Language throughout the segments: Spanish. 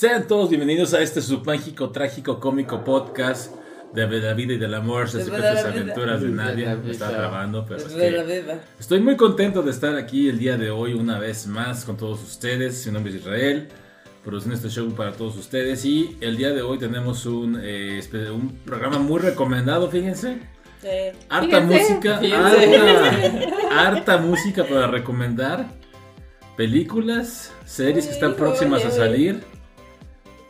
Sean todos bienvenidos a este submágico, trágico, cómico podcast de la vida y del amor, las secretas aventuras de nadie. vida. Estaba grabando, pero es que estoy muy contento de estar aquí el día de hoy una vez más con todos ustedes. Mi nombre es Israel, produciendo este show para todos ustedes y el día de hoy tenemos un, eh, un programa muy recomendado, fíjense. Sí. Harta Fíjense, música, fíjense. harta, harta música para recomendar. Películas, series que están próximas a salir.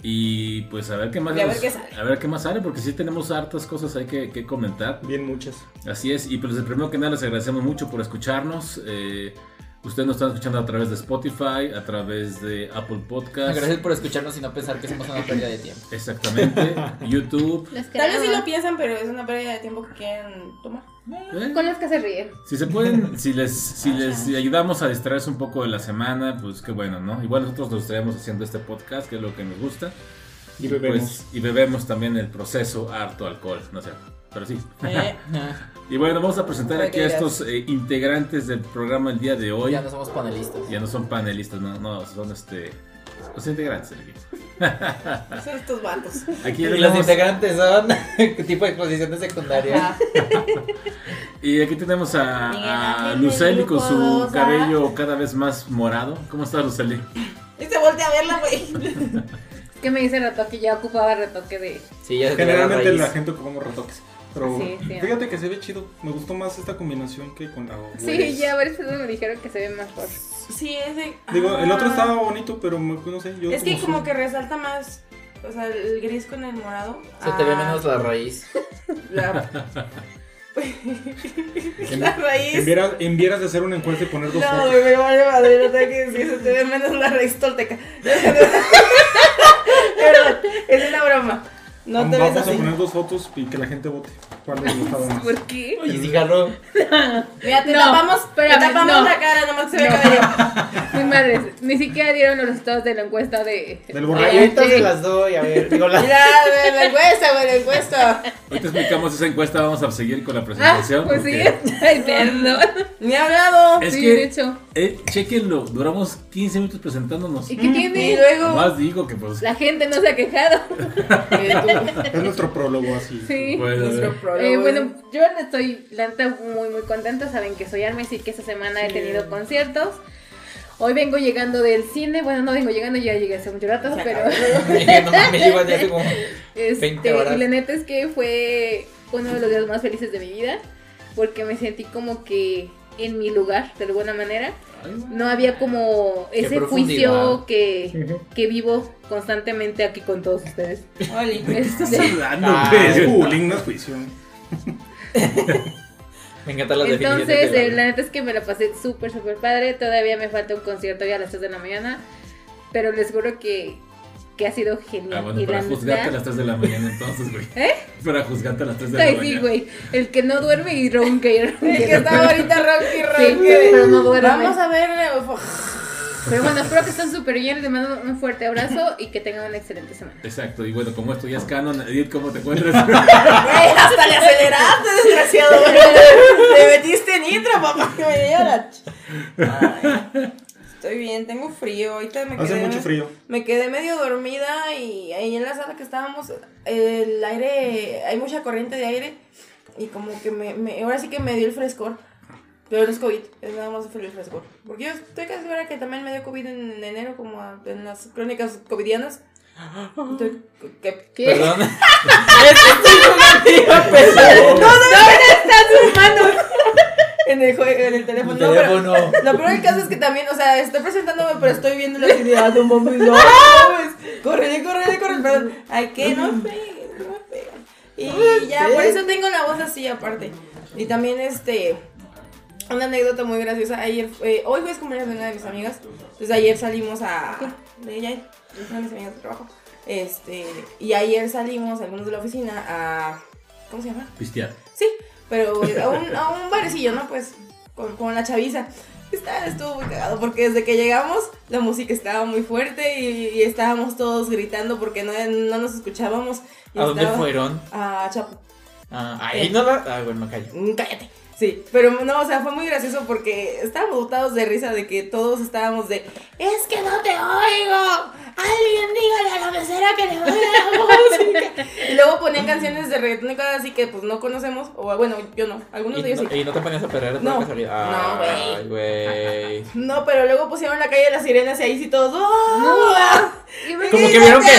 Y pues a ver qué más Y a ver qué sale. a ver qué más sale, porque sí tenemos hartas cosas hay que, que comentar. Bien muchas. Así es, y pues el primero que nada les agradecemos mucho por escucharnos. Eh, ustedes nos están escuchando a través de Spotify, a través de Apple Podcast. Gracias por escucharnos y no pensar que somos una pérdida de tiempo. Exactamente, YouTube. Tal vez sí lo piensan, pero es una pérdida de tiempo que quieren tomar. ¿eh? Con los que se ríen. Si se pueden, si les, si les ayudamos a distraerse un poco de la semana, pues qué bueno, ¿no? Igual nosotros nos estaremos haciendo este podcast, que es lo que nos gusta. Y bebemos. Pues, y bebemos también el proceso harto alcohol, no sé, pero sí. Eh, Y bueno, vamos a presentar aquí a estos eh, integrantes del programa el día de hoy. ya no somos panelistas. Ya no son panelistas, no, no, son este, los integrantes del equipo. son estos vatos. Aquí Y los integrantes son qué tipo de exposición de secundaria. Ah, y aquí tenemos a, a Luceli con su dos, cabello cada vez más morado. ¿Cómo estás, Luceli? Y se voltea a verla, güey. Es que me dice retoque, ya ocupaba retoque de. Sí, ya Generalmente la gente ocupamos retoques. Pero Sí, sí. fíjate que se ve chido. Me gustó más esta combinación que con la Sí, Waze. ya varias personas me dijeron que se ve mejor. Sí, es de. Digo, el otro Ah. estaba bonito, pero me- no sé. Yo Es que soy- como que resalta más. O sea, el gris con el morado. Se te ve Ah, menos la raíz. La, la raíz. En vieras, en vieras de hacer una encuesta y poner dos No, me vale madre, no tengo que decir, se te ve menos la raíz tolteca. Perdón, es una broma. No te ves Vamos a así. poner dos fotos y que la gente vote. ¿Cuál les gustaba más? ¿Por qué? Y si jaló. Mira, te No, tapamos, te espérame, tapamos no. la cara, nomás se ve No. cabello. Mis madres, ni siquiera dieron los resultados de la encuesta de. Del Ay, borracho. ahorita se las doy, a ver, digo la. Mira, güey, la encuesta, güey, la encuesta. Ahorita explicamos esa encuesta, vamos a seguir con la Ah, presentación. pues sí. porque Ay, perdón. Ni ha hablado. Es sí, que- de hecho. Eh, chequenlo, duramos 15 minutos presentándonos. ¿Y qué tiene? Y luego. Más digo que pues... La gente no se ha quejado. Es nuestro prólogo así. Sí. Bueno, Nuestro eh, prólogo. Eh, bueno, yo estoy la neta, muy muy contenta. Saben que soy Armes y que esta semana he tenido conciertos. Hoy vengo llegando del cine. Bueno, no vengo llegando, ya llegué hace mucho rato, Se pero. no llevan ya hace como. Este, 20 horas. y la neta es que fue uno de los días más felices de mi vida. Porque me sentí como que en mi lugar, de alguna manera. No había como Qué ese juicio que, que vivo constantemente aquí con todos ustedes. Oli. Este, Hablando, Ah. Es bullying, no es juicio. Me encantan las Entonces, eh, la- la neta es que me la pasé súper, súper padre. Todavía me falta un concierto ya a las 3 de la mañana. Pero les juro que, que ha sido genial. Ah, bueno, y para la juzgarte a las 3 de la mañana entonces, güey. ¿Eh? Para juzgarte a las 3 de la mañana. sí, güey. El que no duerme y ronca y ronca. El que estaba ahorita rocky, Sí, rocky. pero no duerme. Vamos a ver. eh, Pero bueno, espero que estén súper bien. Les mando un fuerte abrazo y que tengan una excelente semana. Exacto, y bueno, como esto ya es canon, Edith, ¿cómo te encuentras? Güey, hasta le aceleraste, desgraciado. güey. Te metiste nitro, papá, que me llora. Estoy bien, tengo frío. Ahorita me Hace quedé. mucho frío. Me quedé medio dormida y ahí en la sala que estábamos, el aire, hay mucha corriente de aire y como que me, me- ahora sí que me dio el frescor. Pero no es COVID, es nada más el frescor. Porque yo estoy casi segura que también me dio COVID en enero, como a- en las crónicas covidianas. Entonces, ¿qué? ¿Qué? Perdón. En el, en el teléfono. El No, pero- teléfono. Lo peor del caso es que también, o sea, estoy presentándome, pero estoy viendo la actividad de un bombo y no, córrele, córrele, córrele, perdón. Ay, que no me peguen, no me peguen. Y ya, por eso tengo la voz así aparte. Y también, este, una anécdota muy graciosa. Ayer, fue- hoy fue cumpleaños de una de mis amigas. Entonces ayer salimos a, de ella, una de mis amigas de trabajo. Este, y ayer salimos algunos de la oficina a, ¿cómo se llama? Pistear. Sí, pero a un, a un barecillo, ¿no? Pues con, con la chaviza. Está, estuvo muy cagado porque desde que llegamos la música estaba muy fuerte y, y estábamos todos gritando porque no, no nos escuchábamos. Y ¿A dónde estaba- fueron? A Chapo. Ah, ahí no la. Ah, bueno, me callo. Mm, Cállate. Sí, pero no, o sea, fue muy gracioso porque estábamos botados de risa de que todos estábamos de, es que no te oigo, alguien dígale a ponían canciones de reggaetón y cosas así que pues no conocemos. O bueno, yo no. Algunos ¿Y de ellos no, sí. y no te ponías a perder de No. casualidad? No, Ay, güey. No, pero luego pusieron la calle de las sirenas y ahí sí todos. ¡oh! Y me- Como que vieron que,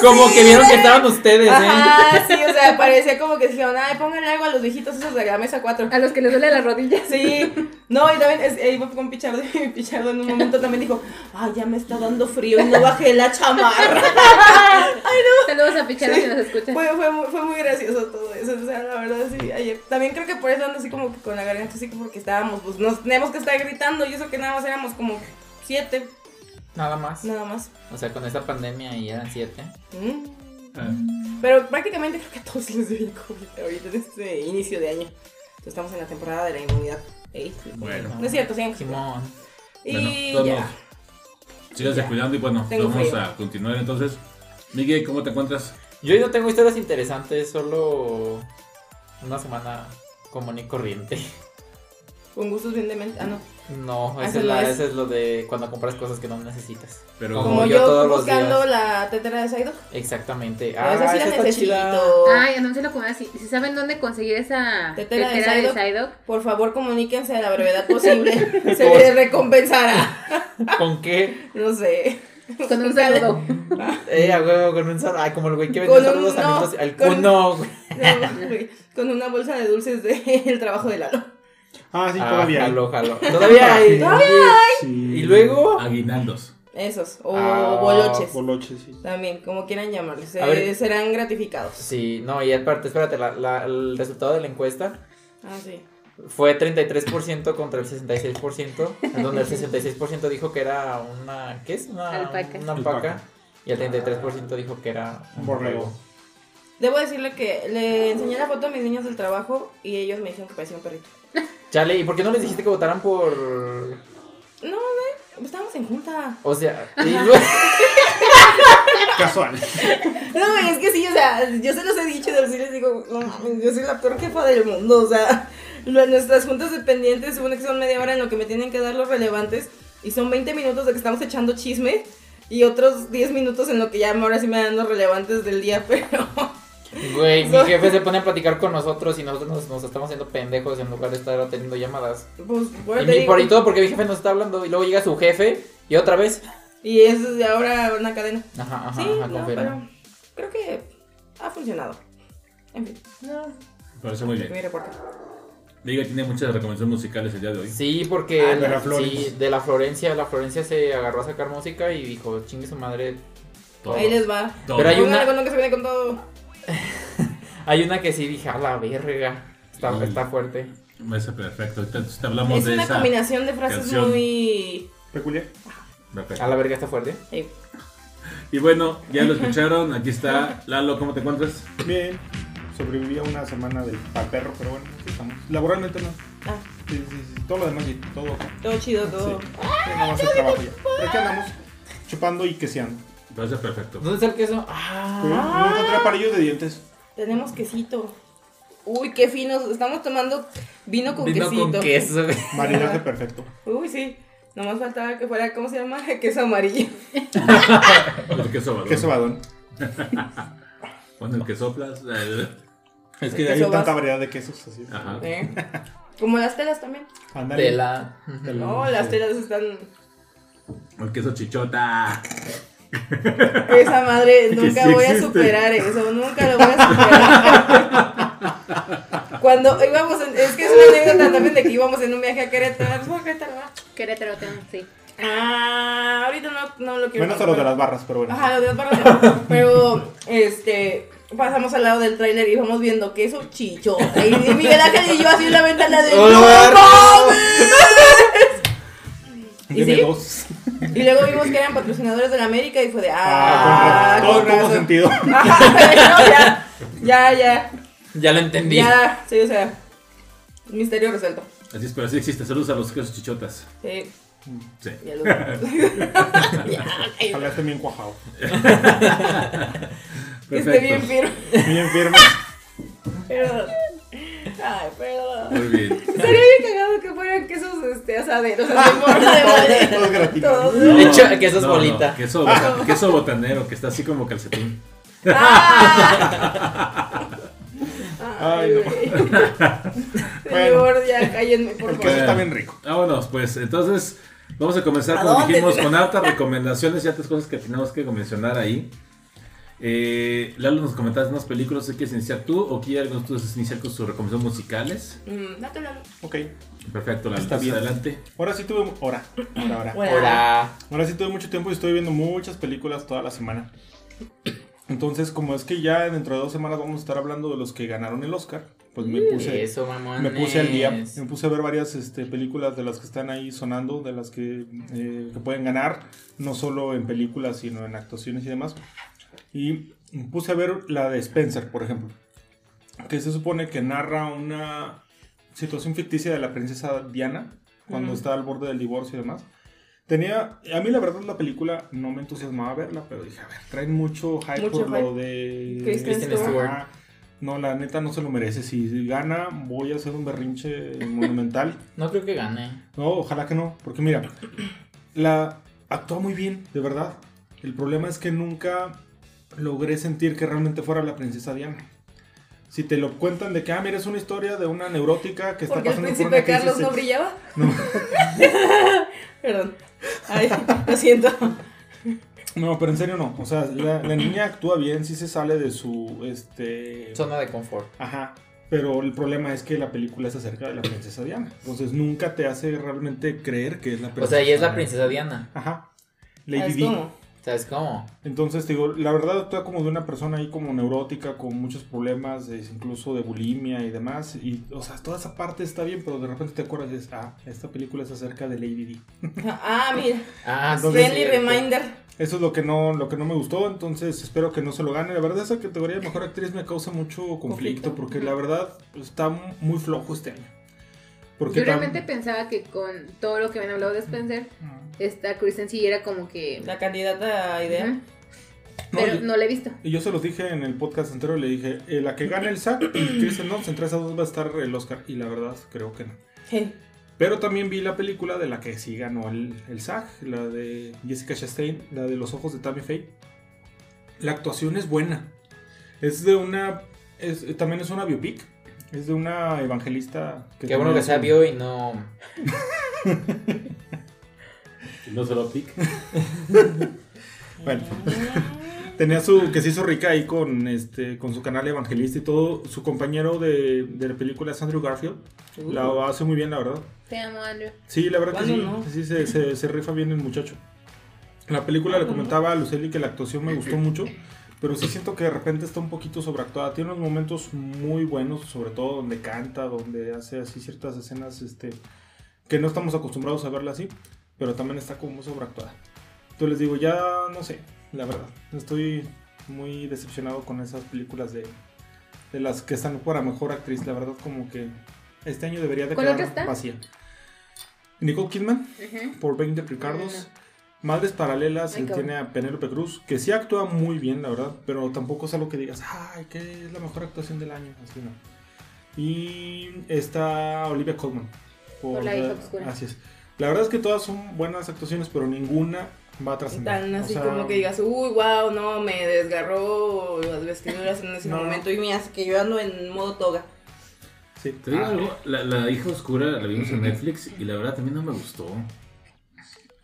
como que vieron que estaban ustedes, ¿eh? Ajá, sí, o sea, parecía como que dijeron, ay, pónganle algo a los viejitos esos de la mesa 4. A los que les duele las rodillas. Sí, no, y también es, eh, iba con Pichardo y Pichardo en un momento también dijo, ay, ya me está dando frío y no bajé la chamarra. Saludos a Picharo Sí. si nos escuchan. Fue, fue, muy, fue muy gracioso todo eso, o sea, la verdad sí, ayer. También creo que por eso ando así como que con la garganta así porque estábamos, pues nos teníamos que estar gritando y eso que nada más éramos como siete, Nada más. nada más. O sea, con esta pandemia y eran siete. Mm. Ah, Pero prácticamente creo que a todos les dio el COVID ahorita en este inicio de año. Entonces, estamos en la temporada de la inmunidad. Bueno. No es cierto, sigan. Simón. Y Bueno, ya. todos síganse cuidando y bueno, Tengo vamos frío. a continuar entonces. Miguel, ¿cómo te encuentras? Yo hoy no tengo historias interesantes, solo una semana común y corriente. Con gustos bien demente. Ah, no. No, Ah, ese eso es, no la- es. ese es lo de cuando compras cosas que no necesitas. Pero Como Como yo yo, todos los buscando días. la tetera de Saido. Exactamente. Pero esa sí la necesito. Ay, anúncialo como así. Si saben dónde conseguir esa Tetera de tetera de Psyduck. Por favor, comuníquense a la brevedad posible. Se les recompensará. ¿Con qué? No sé. con un saludo. Eh, a huevo, con un saludo. Ay, como el güey que vende saludos no, amigos. Al con- cuno. No, güey, Con una bolsa de dulces del trabajo de Lalo. Ah, sí, Ah, todavía. hay. jalo, jalo. Todavía hay. Sí. Y luego. aguinaldos. Esos. O Ah, boloches. Boloches, sí. También, como quieran llamarles. A ver. eh, serán gratificados. Sí, no, y aparte, espérate, la- la- el resultado de la encuesta Ah, sí. fue 33% contra el 66%, en donde el 66% dijo que era una, ¿qué es? Una Alpaca. Una alpaca, y el 33% dijo que era un Borrego. Debo decirle que le enseñé la foto a mis niños del trabajo y ellos me dijeron que parecía un perrito. Chale, ¿y por qué no les dijiste que votaran por...? No, güey, estábamos en junta. O sea, y luego- Casual. No, güey, es que sí, o sea, yo se los he dicho, sí les digo, no mames, yo soy la peor jefa del mundo, o sea, nuestras juntas dependientes supone que son media hora en lo que me tienen que dar los relevantes y son 20 minutos de que estamos echando chisme y otros 10 minutos en lo que ya ahora sí me dan los relevantes del día, pero... güey, mi jefe se pone a platicar con nosotros y nosotros nos, nos estamos haciendo pendejos en lugar de estar atendiendo llamadas. Pues, por Y, te mi- digo, por y todo porque mi jefe nos está hablando y luego llega su jefe y otra vez. y es de ahora una cadena. Ajá, ajá, Sí, ajá, no, pero creo que ha funcionado. En fin, no, Me parece muy bien. mi reporte. Miguel tiene muchas recomendaciones musicales el día de hoy. Sí, porque Ah, de la, Florencia. sí, de la Florencia, la Florencia se agarró a sacar música y dijo, chingue su madre. Todo. Ahí les va. Todo. Pero hay una- algo, no que se viene con todo. Hay una que sí dije, a la verga. Está, fuerte. Me parece perfecto. Ahorita te hablamos Es de una esa. combinación de frases canción. muy... Peculiar. Perfecto. A la verga está fuerte. Y bueno, ya lo escucharon. Aquí está. Lalo, ¿cómo te encuentras? Bien. Sobreviví a una semana del perro, pero bueno, aquí estamos. Laboralmente no. ah, Sí, sí, sí. Todo lo demás todo. todo chido, todo. Sí. Nada más el trabajo ya. Pero aquí andamos chupando y queseando. Me parece perfecto. ¿Dónde está el queso? Ah, no encontré aparillos de dientes. Tenemos quesito. Uy, qué finos. Estamos tomando vino con vino quesito. con queso. güey. Maridaje perfecto. Uy, sí. Nomás faltaba que fuera, ¿cómo se llama? Queso amarillo. El queso badón. Queso badón. Con el que soplas. Es que Queso hay vas- tanta variedad de quesos así. Ajá. ¿eh? Como las telas también. Ándale. De la... No, las telas están... El queso chichota. Esa madre, nunca sí voy a superar eso, nunca lo voy a superar. Cuando íbamos, en- es que es una anécdota también de que íbamos en un viaje a Querétaro. ¿Fue a Querétaro, tenemos, sí. Ah, ahorita no, no lo quiero. Menos a los de las barras, pero bueno. Ajá, los de las barras no. Pero, este, pasamos al lado del tráiler y íbamos viendo queso chichota. Y Miguel Ángel y yo así en la ventana de ¡Oh, ¡No barro! ¿Y Deme sí? dos. Y luego vimos que eran patrocinadores de la América y fue de Ah, ah, todo tuvo sentido. Ajá, no, ya, ya, ya, Ya lo entendí. ya, sí, o sea, misterio resuelto. Así es, pero así existe. Saludos a los quesos chichotas. Sí, Sí. ya lo ya, ay, Ojalá esté bien cuajado. que esté bien firme. Bien firme. Perdón. Ay, perdón. Muy bien. Estaría bien cagado que fueran quesos este, asaderos, así de. Todos. De hecho, queso es bolita. queso, bota- queso botanero, que está así como calcetín. ¡Ah! Ay, no. Señor, ya cállenme, por El favor. queso está bien rico. Vámonos, pues entonces vamos a comenzar, ¿A como dónde? dijimos, con hartas recomendaciones y hartas cosas que tenemos que mencionar ahí. Eh, Lalo nos comentaste unas películas, ¿qué quieres iniciar tú o quieres algunos tú iniciar con sus recomendaciones musicales? Mm, date la- Ok. Perfecto, Lalo, Está bien. adelante. Ahora sí tuve. Ahora. Ahora, ahora. Hola. Ahora sí tuve mucho tiempo y estoy viendo muchas películas toda la semana. Entonces, como es que ya dentro de dos semanas vamos a estar hablando de los que ganaron el Oscar, pues me puse, Eso, me puse al día. Me puse a ver varias este, películas de las que están ahí sonando, de las que, eh, que pueden ganar, no solo en películas, sino en actuaciones y demás. Y puse a ver la de Spencer, por ejemplo, que se supone que narra una situación ficticia de la princesa Diana cuando está al borde del divorcio y demás. Tenía, a mí la verdad la película no me entusiasmaba verla, pero dije, a ver, traen mucho hype Mucho por lo de Kristen Kristen Stewart. Ajá. No, la neta no se lo merece. Si gana, voy a hacer un berrinche monumental. No creo que gane. No, ojalá que no, porque mira, la actúa muy bien, de verdad. El problema es que nunca logré sentir que realmente fuera la princesa Diana. Si te lo cuentan de que, ah, mira, es una historia de una neurótica que está Porque el pasando por príncipe una crisis Carlos no brillaba. No. Perdón. Ay, lo siento. No, pero en serio no. O sea, la, la niña actúa bien, sí se sale de su, este... Zona de confort. Ajá. Pero el problema es que la película es acerca de la princesa Diana. Entonces nunca te hace realmente creer que es la O princesa sea, ella es la Diana. princesa Diana. Ajá. ¿Sabes Lady Di. ¿Sabes cómo? Entonces, te digo, la verdad actúa como de una persona ahí como neurótica, con muchos problemas, incluso de bulimia y demás. Y, o sea, toda esa parte está bien, pero de repente te acuerdas y dices, ah, esta película es acerca de Lady Di. Ah, mira. Ah. Entonces- Friendly reminder. Eso es lo que no, lo que no me gustó, entonces espero que no se lo gane. La verdad, esa categoría de mejor actriz me causa mucho conflicto, ¿Conflicto? porque la verdad está muy flojo este año. Porque Yo tam- realmente pensaba que con todo lo que me han hablado de Spencer, esta Kristen sí era como que... La candidata idea. Ujú. No, Pero yo- no la he visto. Y yo se los dije en el podcast anterior, le dije, eh, la que gane el SAG y Kristen Dunst, entre esas dos va a estar el Oscar. Y la verdad, creo que no. Sí. Pero también vi la película de la que sí ganó el, el SAG, la de Jessica Chastain, la de los ojos de Tammy Faye. La actuación es buena. Es de una... es- también es una biopic. Es de una evangelista. Qué bueno que sea bio y no. No solo pic. Bueno, tenía su... que se hizo rica ahí con, este, con su canal evangelista y todo. Su compañero de, de la película es Andrew Garfield. La hace muy bien, la verdad. Te amo, Andrew. Sí, la verdad que sí, sí se, se- se rifa bien el muchacho. La película le comentaba a Luceli que la actuación me gustó mucho, pero sí siento que de repente está un poquito sobreactuada. Tiene unos momentos muy buenos, sobre todo donde canta, donde hace así ciertas escenas este, que no estamos acostumbrados a verla así, pero también está como muy sobreactuada. Entonces les digo, ya no sé, la verdad, estoy muy decepcionado con esas películas de, de las que están para mejor actriz. La verdad como que este año debería de ¿Cuál quedar vacía. Nicole Kidman por 20 Ricardos. Madres Paralelas Ay, tiene a Penélope Cruz, que sí actúa muy bien, la verdad, pero tampoco es algo que digas, ay, que es la mejor actuación del año, así no. Y está Olivia Colman. Por la hija oscura. Así es. La verdad es que todas son buenas actuaciones, pero ninguna va a trascender. Tan así O sea, como que digas, uy, wow, no, me desgarró las vestiduras en ese No. momento y mira, que yo ando en modo toga. Sí. Te digo Ah, algo, la, la hija oscura la vimos en Netflix y la verdad también no me gustó.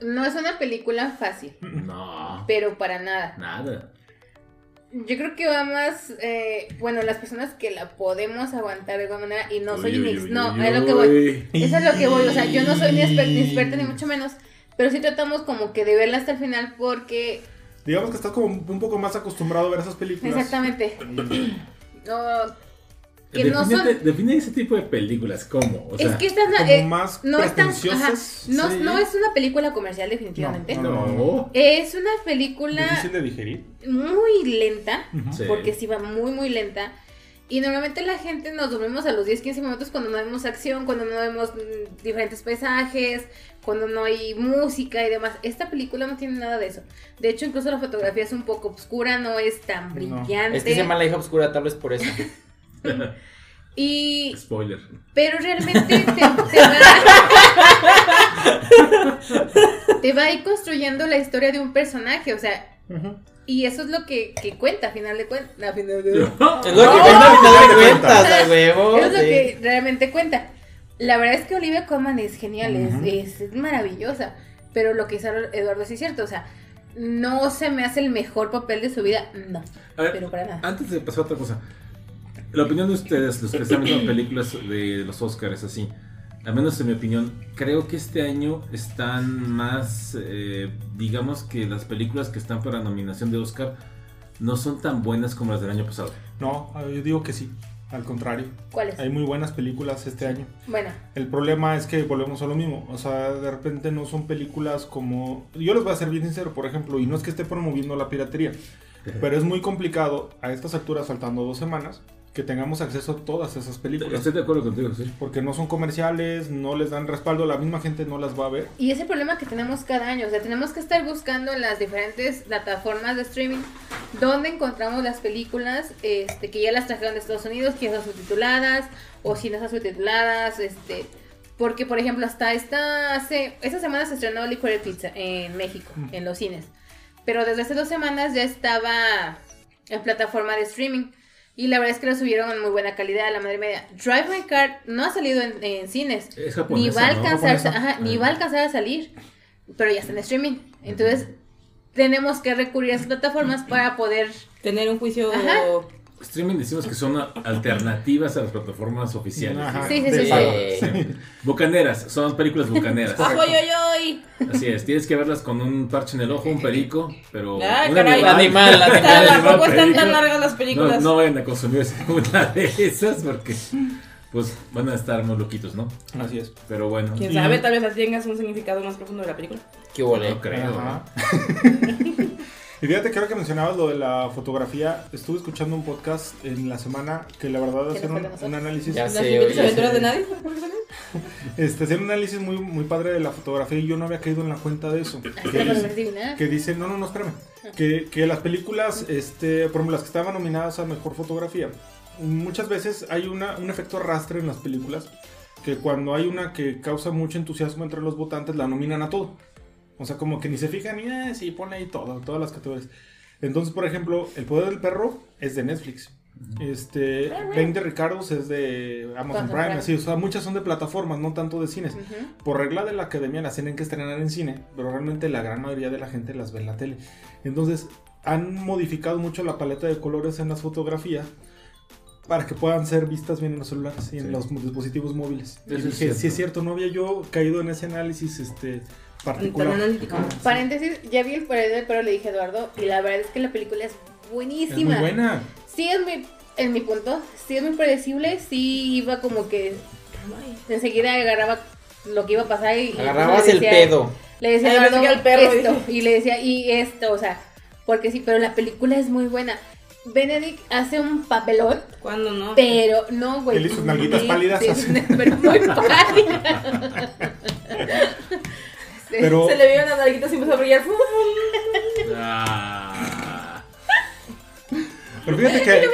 No es una película fácil, No, pero para nada. nada. Yo creo que va más, eh, bueno, las personas que la podemos aguantar de alguna manera y no soy Uy, ni uy, no, uy, es lo que voy. uy. Eso es lo que voy, o sea, yo no soy ni experta ni mucho menos, pero sí tratamos como que de verla hasta el final porque, Digamos que estás como un poco más acostumbrado a ver esas películas. exactamente, no, que no Defínete- son- define ese tipo de películas, ¿cómo? O sea, es que esta es Como la- eh, más no es tan, ajá, pretenciosas. no, sí. no es una película comercial definitivamente, No, no. no. es una película Difícil de digerir. muy lenta. Sí. porque sí va muy muy lenta y normalmente la gente nos dormimos a los 10 15 minutos cuando no vemos acción, cuando no vemos mm, diferentes paisajes, cuando no hay música y demás. Esta película no tiene nada de eso. De hecho, incluso la fotografía es un poco oscura, no es tan No. brillante. Es que se llama la hija oscura, tal vez por eso. Y Spoiler. pero realmente te, te va te va a ir construyendo la historia de un personaje, o sea. Y eso es lo que, que cuenta, a final de cuentas. De... Es lo que cuenta al final de cuentas, huevo. Es lo sí. que realmente cuenta. La verdad es que Olivia Colman es genial, es- es, es maravillosa. Pero lo que hizo Eduardo sí es cierto, o sea, no se me hace el mejor papel de su vida, no. Ver, Pero para nada. Antes de pasar a otra cosa, la opinión de ustedes, los que están viendo películas de los Oscars así, al menos en mi opinión, creo que este año están más, eh, digamos que las películas que están para nominación de Oscar no son tan buenas como las del año pasado. No, yo digo que sí. Al contrario, ¿Cuál es? hay muy buenas películas este año. Bueno, El problema es que volvemos a lo mismo. O sea, de repente no son películas como. Yo les voy a ser bien sincero, por ejemplo, y no es que esté promoviendo la piratería, pero es muy complicado a estas alturas, faltando dos semanas, que tengamos acceso a todas esas películas. Estoy de acuerdo contigo, sí. Porque no son comerciales, no les dan respaldo, la misma gente no las va a ver. y ese problema que tenemos cada año, o sea, tenemos que estar buscando en las diferentes plataformas de streaming donde encontramos las películas este, que ya las trajeron de Estados Unidos, que están subtituladas, o si no están subtituladas, este... Porque, por ejemplo, hasta esta, hace, esta semana se estrenó Liquid Pizza en México, en los cines. Pero desde hace dos semanas ya estaba en plataforma de streaming. Y la verdad es que lo subieron en muy buena calidad, a la madre media. Drive My Car no ha salido en, en cines. Es Ni va a alcanzar, Japonesa. ajá, ni va a alcanzar a salir. Pero ya está en streaming. Entonces, tenemos que recurrir a esas plataformas para poder. Tener un juicio. Ajá. Streaming decimos que son alternativas a las plataformas oficiales. Ajá, Sí, sí, sí, sí. Sí. Bucaneras, son películas bucaneras. ¡Ajo, yo, yo! Así es, tienes que verlas con un parche en el ojo, un perico, pero. Ay, un caray. Animal, animal. Tampoco están tan largas las No, películas. no vayan a consumir una de esas porque pues van a estar muy loquitos, ¿no? Así es. Pero bueno. Quién sabe, tal vez así tengas un significado más profundo de la película. ¿Qué huele? No creo. Y fíjate que ahora que mencionabas lo de la fotografía, estuve escuchando un podcast en la semana que la verdad ¿Que hacían no fue un, un análisis. Ya sé, oye, aventuras de nadie. Este, hacían un análisis muy, muy padre de la fotografía y yo no había caído en la cuenta de eso. Que dice- que dice, no, no, no, espérame, que, que las películas, este, por ejemplo, las que estaban nominadas a Mejor Fotografía, muchas veces hay una, un efecto arrastre en las películas, que cuando hay una que causa mucho entusiasmo entre los votantes, la nominan a todo. O sea, como que ni se fijan, y eh, sí, pone ahí todo, todas las categorías. Entonces, por ejemplo, El Poder del Perro es de Netflix. Este, 20 Ricardos es de Amazon Prime, Prime. así, o sea, muchas son de plataformas, no tanto de cines. Ujú. Por regla de la academia las tienen que estrenar en cine, pero realmente la gran mayoría de la gente las ve en la tele. Entonces, han modificado mucho la paleta de colores en las fotografías para que puedan ser vistas bien en los celulares y en Sí. los dispositivos móviles. Y Eso es dije, sí cierto. es cierto, no había yo caído en ese análisis este particular. analítico. Paréntesis, ya vi el poder del perro, le dije a Eduardo, y la verdad es que la película es Es buenísima. muy buena. Sí, es muy, en mi punto, sí es muy predecible, sí iba como que enseguida agarraba lo que iba a pasar y... y Agarrabas le el decía- pedo. Le decía Ay, Eduardo, al perro, esto, y le decía, y esto, o sea, porque sí, pero la película es muy buena. Benedict hace un papelón, ¿Cuándo no? pero no, güey. Él sus nalguitas pálidas sí, así. pero muy pálida. Sí. Pero Se le vieron las nalguitas y empezó a brillar. Ah. Pero fíjate que Es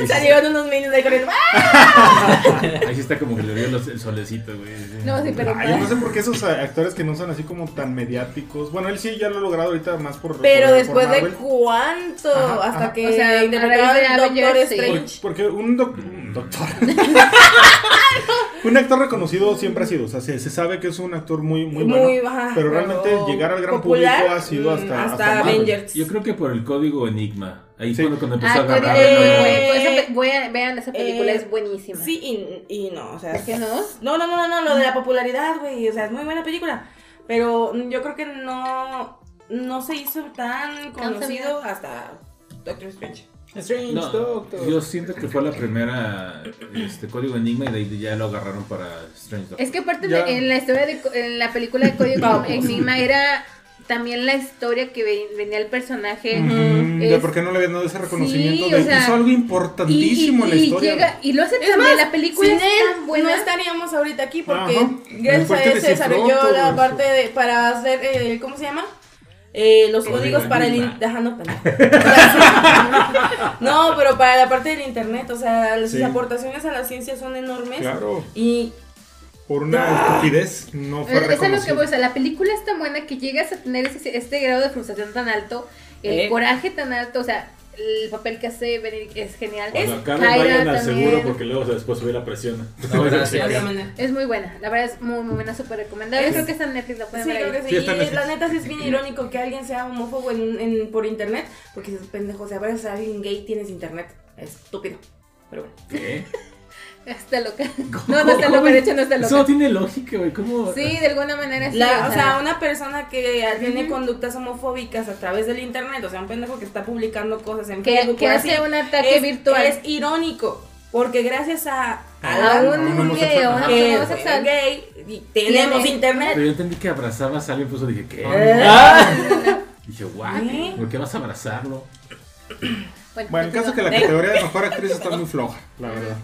que Salieron unos minions ahí corriendo. ¡Ah! ahí sí está como que le dio los- el solecito, güey. No, sí, pero... Ay, yo no sé por qué esos actores que no son así como tan mediáticos. Bueno, él sí ya lo ha logrado ahorita más por. Pero por- después por de cuánto, Ajá, hasta ajá. que O sea, Doctor. Strange. Porque un, doc- un doctor. un actor reconocido siempre ha sido. O sea, se, se sabe que es un actor muy, muy bueno. Muy, ajá, pero realmente llegar al gran popular, público ha sido mm, hasta. hasta Marvel. Avengers. Yo creo que por el código Enigma. Ahí Sí. fue cuando empezó Ah, a agarrar. Código Eh, pues esa vean, esa película eh, es buenísima. Sí y, y no, o sea. ¿Es que no? No, no, no, no, no, lo de la popularidad, güey. O sea, es muy buena película. Pero yo creo que no, no se hizo tan conocido hasta Doctor Strange. Strange No, Doctor. yo siento que fue la primera este, código Enigma y de ahí ya lo agarraron para Strange Doctor. Es que aparte de- en la historia de co- en la película de Código Enigma era también la historia que ve- venía el personaje Mm, Es- de por qué no le habían dado ese reconocimiento Sí, de o sea, hizo algo y, importantísimo en la y historia. llega y lo hace Es también más, la película sin es él tan buena no estaríamos ahorita aquí porque Ajá. gracias a él se desarrolló la parte de, para hacer, eh, ¿cómo se llama? Eh, los Código códigos para el... Enigma. in- Ajá, no, no, pero para la parte del internet, o sea, sus Sí. aportaciones a la ciencia son enormes Claro. y por una estupidez no fue Es es lo que voy, o sea, la película es tan buena que llegas a tener ese, este grado de frustración tan alto, el ¿Eh? coraje tan alto, o sea, el papel que hace Benedict es genial. Cuando Es acaben, Kyra vayan al también. seguro porque luego después sube la presión. No, gracias. De manera. Es muy buena, la verdad es muy, muy buena, súper recomendable. Es- Creo que está en Netflix, la pueden Sí, ver creo que sí. Sí, está en y Netflix. la neta sí es bien irónico que alguien sea homófobo en, en- por internet, porque dices, pendejo, o sea, abrazas a alguien gay, tienes internet. Estúpido. Pero bueno. ¿Qué? Está loca. No, no está loca, de hecho no está Eso no loca. tiene lógica, güey. ¿Cómo? Sí, de alguna manera sí. La- o o sea, sea, una persona que tiene conductas homofóbicas a través del internet, o sea, un pendejo que está publicando cosas en que, Facebook que así, hace un ataque es, virtual es irónico, porque gracias a, a Alan, un un gay o a una persona gay, y tenemos Tiene- internet. Pero yo entendí que abrazabas a alguien, por eso dije, ¿qué? Ah, Dije. ¿Eh? ¿Por qué vas a abrazarlo? Bueno, el caso es que la categoría de mejor actriz está muy floja, la verdad.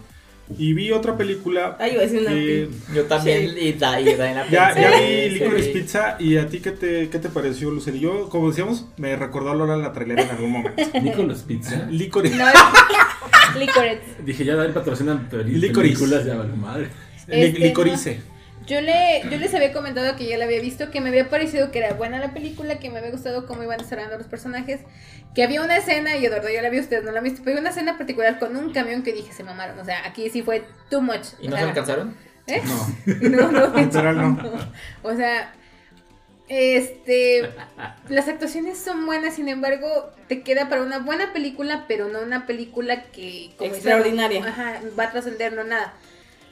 Y vi otra película Ay, una que Yo también, y da, y da en la ya, ya vi sí. Licorice Pizza y a ti qué te, qué te pareció, Lucero? Yo, como decíamos, me recordó a Lola la trailera en algún momento. Nicolas Pizza. Licorice. No, Licorice. Dije, ya David patrocinan Licorice. películas, ya vale madre. Li- Este, Licorice. Yo, le, yo les había comentado que ya la había visto, que me había parecido que era buena la película, que me había gustado cómo iban desarrollando los personajes, que había una escena, y Eduardo ya la vi, ustedes no la han visto, pero había una escena particular con un camión que dije, se mamaron, o sea, aquí sí fue too much. ¿Y no se alcanzaron? ¿Eh? No, No, no, literal no. O sea, este, las actuaciones son buenas, sin embargo, te queda para una buena película, pero no una película que como dice- Extraordinaria. ajá, va a trascender no nada.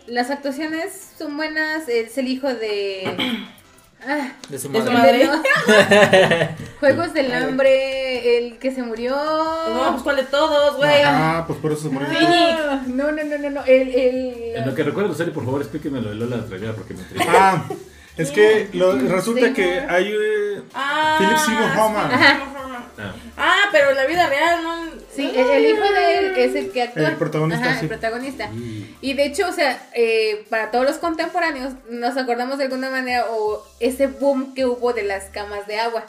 Las actuaciones son buenas, es el hijo de ah, De su De su madre. Juegos del hambre, el que se murió. No, pues cuál de todos, güey. Ah, pues por eso se murió. Ah, no, no, no, no, no, el, En lo el que recuerdo, serie, por favor, explíqueme lo de Lola la trailera porque me intriga. Ah, es que lo- resulta que hay eh, Ah, Philip Seymour Hoffman. Ah, Ah, pero en la vida real, ¿no? Sí, el, el hijo de él es el que actúa. El protagonista, Ajá, sí. el protagonista. Y de hecho, o sea, eh, para todos los contemporáneos, nos acordamos de alguna manera o ese boom que hubo de las camas de agua.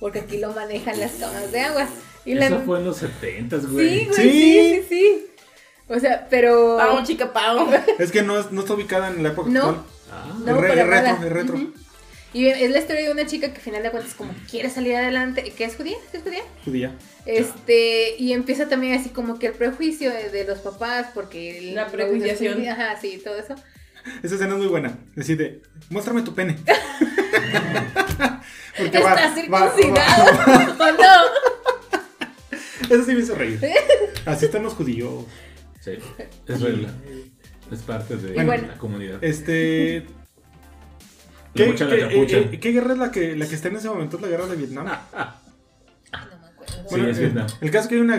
Porque aquí lo manejan las camas de agua. Y la- Eso fue en los 70 Sí, güey. güey, Sí. sí, sí, sí. O sea, pero. Pau, chica, Pau. Es que no, es- no está ubicada en la época No. actual. Ah, No, es, re- para es retro, nada. es retro. Ujú. Y es la historia de una chica que al final de cuentas como quiere salir adelante, que es judía, ¿Sí es judía. Judía. Este, y empieza también así como que el prejuicio de, de los papás, porque el- La prejuiciación. Ajá, sí, todo eso. Esa escena es muy buena. Decide, muéstrame tu pene. Porque ¿Está va- va- circuncidado va- o no? Eso sí me hizo reír. Así están los judíos. sí, es regla. Es parte de bueno. la comunidad. Este. ¿Qué, la qué- capucha. eh, eh, qué guerra es la que, la que está en ese momento? Es la guerra de Vietnam. Ay, no me acuerdo. Sí, es eh, Vietnam. el caso es que hay una,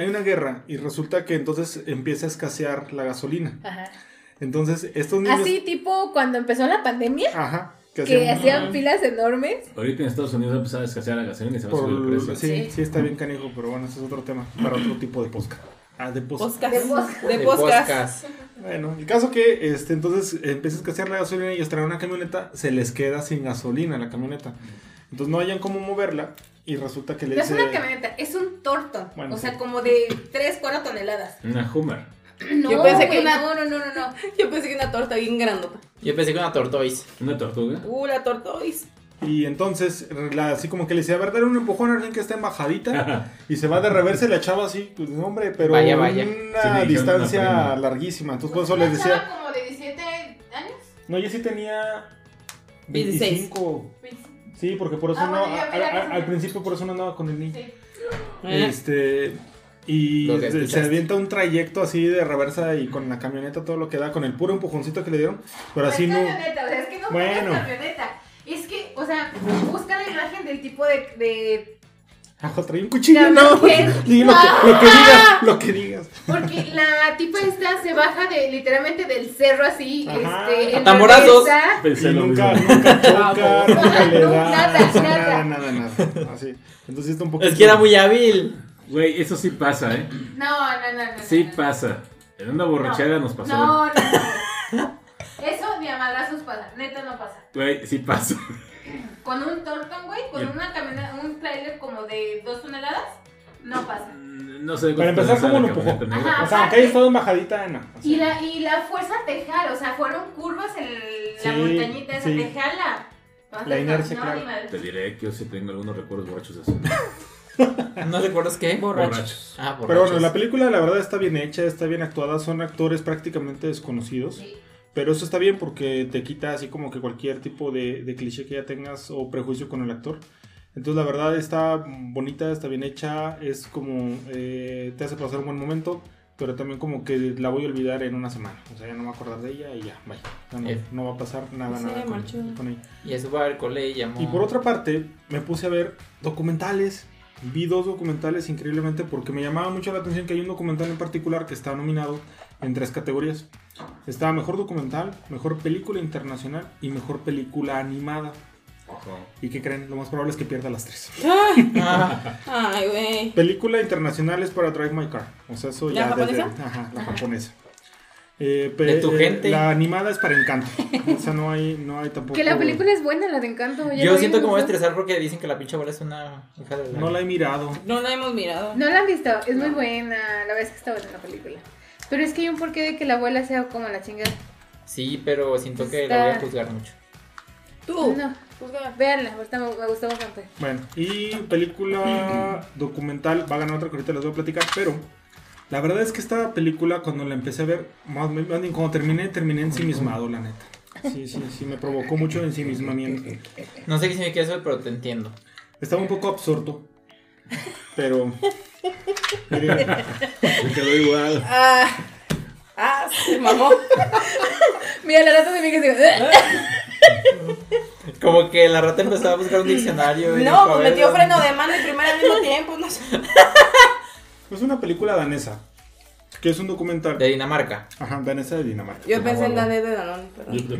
hay una guerra y resulta que entonces empieza a escasear la gasolina. Ajá. Entonces, estos niños. Así tipo cuando empezó la pandemia, Ajá. Que que hacían- hacían filas enormes. Ahorita en Estados Unidos va a empezar a escasear la gasolina y se va a por- subir el precio. sí, Sí. sí, está bien canijo, pero bueno, ese es otro tema. Para otro tipo de posca. Ah, de. Podcast. De podcast. De podcast. Bueno, el caso que este, entonces empieza a escasear la gasolina y traen una camioneta, se les queda sin gasolina la camioneta. Entonces no hayan cómo moverla y resulta que le No es una camioneta, es un torto. Bueno, o sea, sí. como de 3, 4 toneladas. Una Hummer. No, Yo pensé que una- no, no, no, no, no. Yo pensé que una torta bien grandota. Yo pensé que una tortoise. Una tortuga. Uh, la tortoise. Y entonces, la- así como que le decía, a ver, dale un empujón a alguien que está en bajadita. y se va de reversa y la chava así, pues hombre, pero Vaya, vaya. una Sí, distancia una larguísima. Entonces por eso les decía, como de 17 años? no, yo sí tenía 16. 25. Sí, porque por eso Ah, no, bueno, a- a- al principio por eso no andaba con el niño. Sí. Eh. Este. Y se- avienta un trayecto así de reversa y con la camioneta todo lo que da, con el puro empujoncito que le dieron. Pero así es no. camioneta, o sea, es que no Bueno. camioneta. Es que, o sea, busca la imagen del tipo de. de Ajo, trae un cuchillo, La no. mujer. Sí, lo, que, lo que digas, lo que digas. porque la tipa esta se baja de literalmente del cerro así. Ajá. Este, en A tamborazos. reversa. Pensé Y lo nunca, mismo. nunca choca, nunca le da. nada, nada, nada. nada, nada. Así. Entonces está un poco. Es que era muy hábil. Güey, eso sí pasa, ¿eh? No, no, no, no. Sí no, no. pasa. En una borrachera nos pasó. No, no, no. Eso ni a madrazos pasa, neta no pasa. Güey, sí pasa. Con un Torton, güey, con una camioneta, un trailer como de dos toneladas, No pasa. Mm, No sé. Para empezar, ¿cómo lo empujó? Ajá. O sea, aunque haya estado en bajadita, no. O sea, Y la, y la fuerza te jala, o sea, fueron curvas en la Sí, montañita esa, sí. te jala. Entonces, La inercia, no, claro. Te diré que yo sí tengo algunos recuerdos borrachos de eso. ¿No recuerdas qué? Borrachos. Ah, Pero bueno, borrachos. la película la verdad está bien hecha, está bien actuada, son actores prácticamente desconocidos. Sí. Pero eso está bien porque te quita así como que cualquier tipo de, de cliché que ya tengas o prejuicio con el actor. Entonces la verdad está bonita, está bien hecha, es como eh, te hace pasar un buen momento, pero también como que la voy a olvidar en una semana. O sea, ya no me voy a acordar de ella y ya, vaya. Ya no, Eh. no va a pasar nada, Sí, nada con, marchó. con ella. Y a su barco le llamó. Y por otra parte, me puse a ver documentales. Vi dos documentales increíblemente porque me llamaba mucho la atención que hay un documental en particular que está nominado en tres categorías. Está mejor documental, mejor película internacional y mejor película animada. Ojo. ¿Y qué creen? Lo más probable es que pierda las tres. Ah, Ay, güey. Película internacional es para Drive My Car. O sea, eso ¿La ya. desde- japonesa? ajá, la japonesa. Eh, De tu eh, gente. La animada es para Encanto. O sea, no hay, no hay tampoco. Que la película es buena, la de Encanto. ya yo la siento que me voy a estresar porque dicen que la pinche abuela es una hija de la... No la he mirado. No la hemos mirado. No la han visto, es muy buena. La verdad es que está buena la película. Pero es que hay un porqué de que la abuela sea como la chingada. Sí, pero siento que Está- la voy a juzgar mucho. Tú. No, Juzga. véanla, ahorita me, me gustó bastante. Bueno, y película documental va a ganar otra que ahorita les voy a platicar, pero la verdad es que esta película cuando la empecé a ver, más bien cuando terminé, terminé ensimismado, la neta. Sí, sí, sí, me provocó mucho ensimismamiento. No sé qué significa eso, pero te entiendo. Estaba un poco absorto, pero... Me quedó igual. Ah. Ah, se mamó. Mira, la rata de mí que se Como que la rata empezaba a buscar un diccionario. y No, pues metió freno de mano y primero al mismo tiempo. No sé. es una película danesa, que es un documental. De Dinamarca. Ajá, danesa de Dinamarca. Yo pensé en la de Danone, perdón. Yo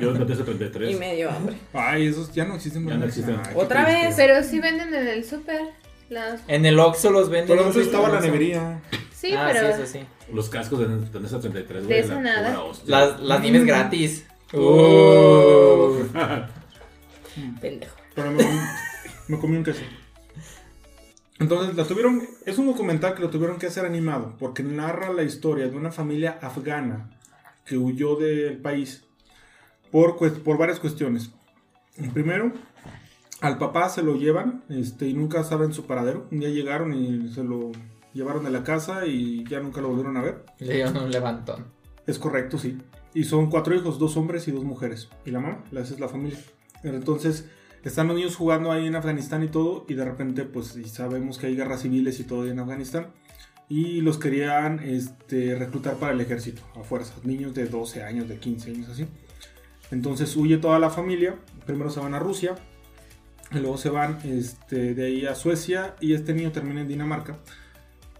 yo de Y 73. me dio hambre. Ay, esos ya no existen. Ya no ¿verdad? existen. Ay, qué Otra vez. Pero sí venden en el súper. Las... En el Oxxo los venden. Pero eso estaba en la nevería. Sí, ah, pero. sí, eso sí. Los cascos de Danesa 33, De eso la nada. Las, las nieves gratis. Uh. Pendejo. Pero me, comí- me comí un queso. Entonces, la tuvieron. Es un documental que lo tuvieron que hacer animado. Porque narra la historia de una familia afgana que huyó del país por, por varias cuestiones. Primero, al papá se lo llevan este, y nunca saben su paradero. Un día llegaron y se lo llevaron de la casa y ya nunca lo volvieron a ver. Le dieron un levantón. Es correcto, sí. Y son cuatro hijos, dos hombres y dos mujeres. Y la mamá, esa es la familia. Entonces están los niños jugando ahí en Afganistán y todo. Y de repente, pues y sabemos que hay guerras civiles y todo ahí en Afganistán. Y los querían este, reclutar para el ejército, a fuerzas. Niños de 12 años, de 15 años, así. Entonces huye toda la familia. Primero se van a Rusia. Luego se van este, de ahí a Suecia. Y este niño termina en Dinamarca.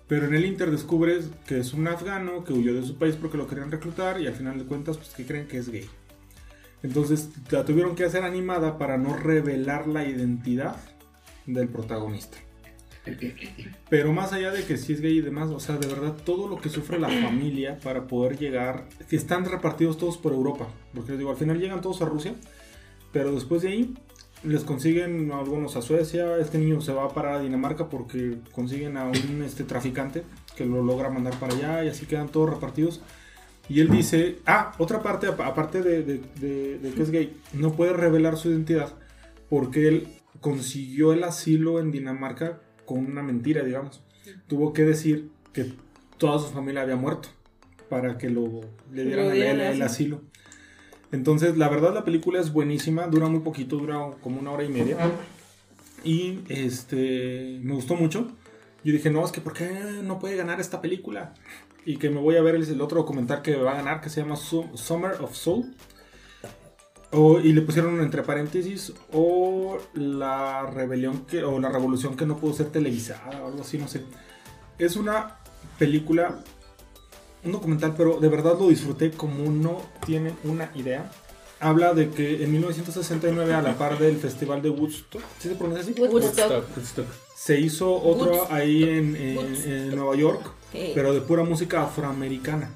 Pero en el Inter descubres que es un afgano que huyó de su país porque lo querían reclutar y al final de cuentas, pues que creen que es gay. Entonces la tuvieron que hacer animada para no revelar la identidad del protagonista. Pero más allá de que si es gay y demás, o sea, de verdad todo lo que sufre la familia para poder llegar, que están repartidos todos por Europa, porque les digo, al final llegan todos a Rusia, pero después de ahí les consiguen algunos a Suecia, este niño se va a parar a Dinamarca porque consiguen a un este, traficante que lo logra mandar para allá y así quedan todos repartidos. Y él dice, ah, otra parte, apa- aparte de, de- de- de que es gay, no puede revelar su identidad porque él consiguió el asilo en Dinamarca con una mentira, digamos. Tuvo que decir que toda su familia había muerto para que lo, le dieran el- asilo. Entonces, la verdad, la película es buenísima, dura muy poquito, dura como una hora y media. Y este, me gustó mucho. Yo dije, no, es que ¿por qué no puede ganar esta película? Y que me voy a ver el, el otro documental que va a ganar, que se llama Su- Summer of Soul. O- y le pusieron entre paréntesis, o la rebelión que, o la revolución que no pudo ser televisada, o algo así, no sé. Es una película, un documental, pero de verdad lo disfruté como no tienen una idea. Habla de que en 1969, a la par del Festival de Woodstock, ¿sí se pronuncia así? Woodstock. Woodstock. Se hizo otro Woods- ahí en, en- en Nueva York, pero de pura música afroamericana.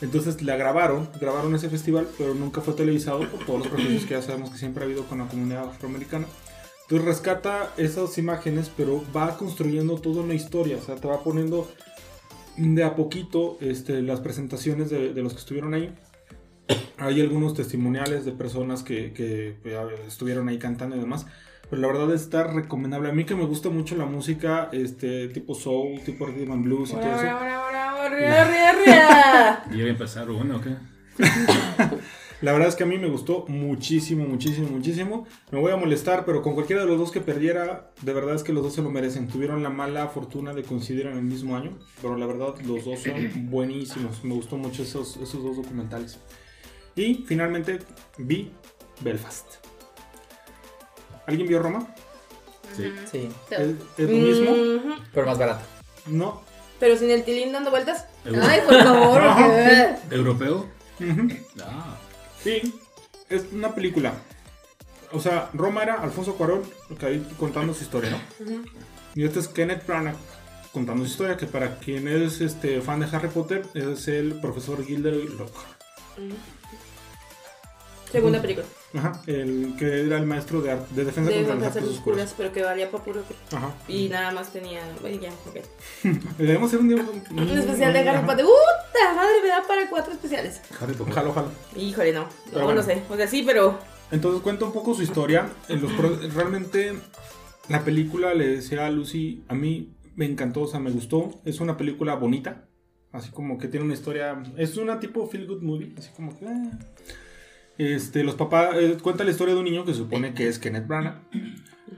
Entonces la grabaron, grabaron ese festival, pero nunca fue televisado por todos los prejuicios que ya sabemos que siempre ha habido con la comunidad afroamericana. Entonces rescata esas imágenes, pero va construyendo toda una historia. O sea, te va poniendo de a poquito este, las presentaciones de, de los que estuvieron ahí. Hay algunos testimoniales de personas que, que, eh, estuvieron ahí cantando y demás. Pero la verdad está recomendable. A mí que me gusta mucho la música este tipo soul, tipo rhythm and blues y todo eso. ¿Y voy a empezar uno o qué? La verdad es que a mí me gustó muchísimo, muchísimo, muchísimo. Me voy a molestar, pero con cualquiera de los dos que perdiera, de verdad es que los dos se lo merecen. Tuvieron la mala fortuna de coincidir en el mismo año, pero la verdad los dos son buenísimos. Me gustó mucho esos, esos dos documentales. Y finalmente vi Belfast. ¿Alguien vio Roma? Sí. Sí. ¿Es, es lo mismo? Pero más barato. No. Pero sin el tilín dando vueltas. Euro- Ay, por favor. ¿Europeo? Ujú. Ah. Sí, es una película. O sea, Roma era Alfonso Cuarón ahí contando su historia, ¿no? Y este es Kenneth Branagh contando su historia, que para quien es este, fan de Harry Potter, es el profesor Gilderoy Lockhart. Segunda película. Ajá, el que era el maestro de, de defensa De contra las artes oscuras, oscuras. pero que valía para puro. Ajá. Y nada más tenía. Bueno, ya, ok. Debemos hacer un día. Un especial de Harry Potter. ¡Puta madre! Me da para cuatro especiales. Harry Potter. Jalo, jalo. Híjole, no. Pero No, bueno. no sé. O sea, sí, pero. Entonces cuenta un poco su historia. En los pro- realmente la película, le decía a Lucy, a mí me encantó, o sea, me gustó. Es una película bonita. Así como que tiene una historia. Es una tipo feel good movie. Así como que. eh. Este, los papás. eh, cuenta la historia de un niño que se supone que es Kenneth Branagh.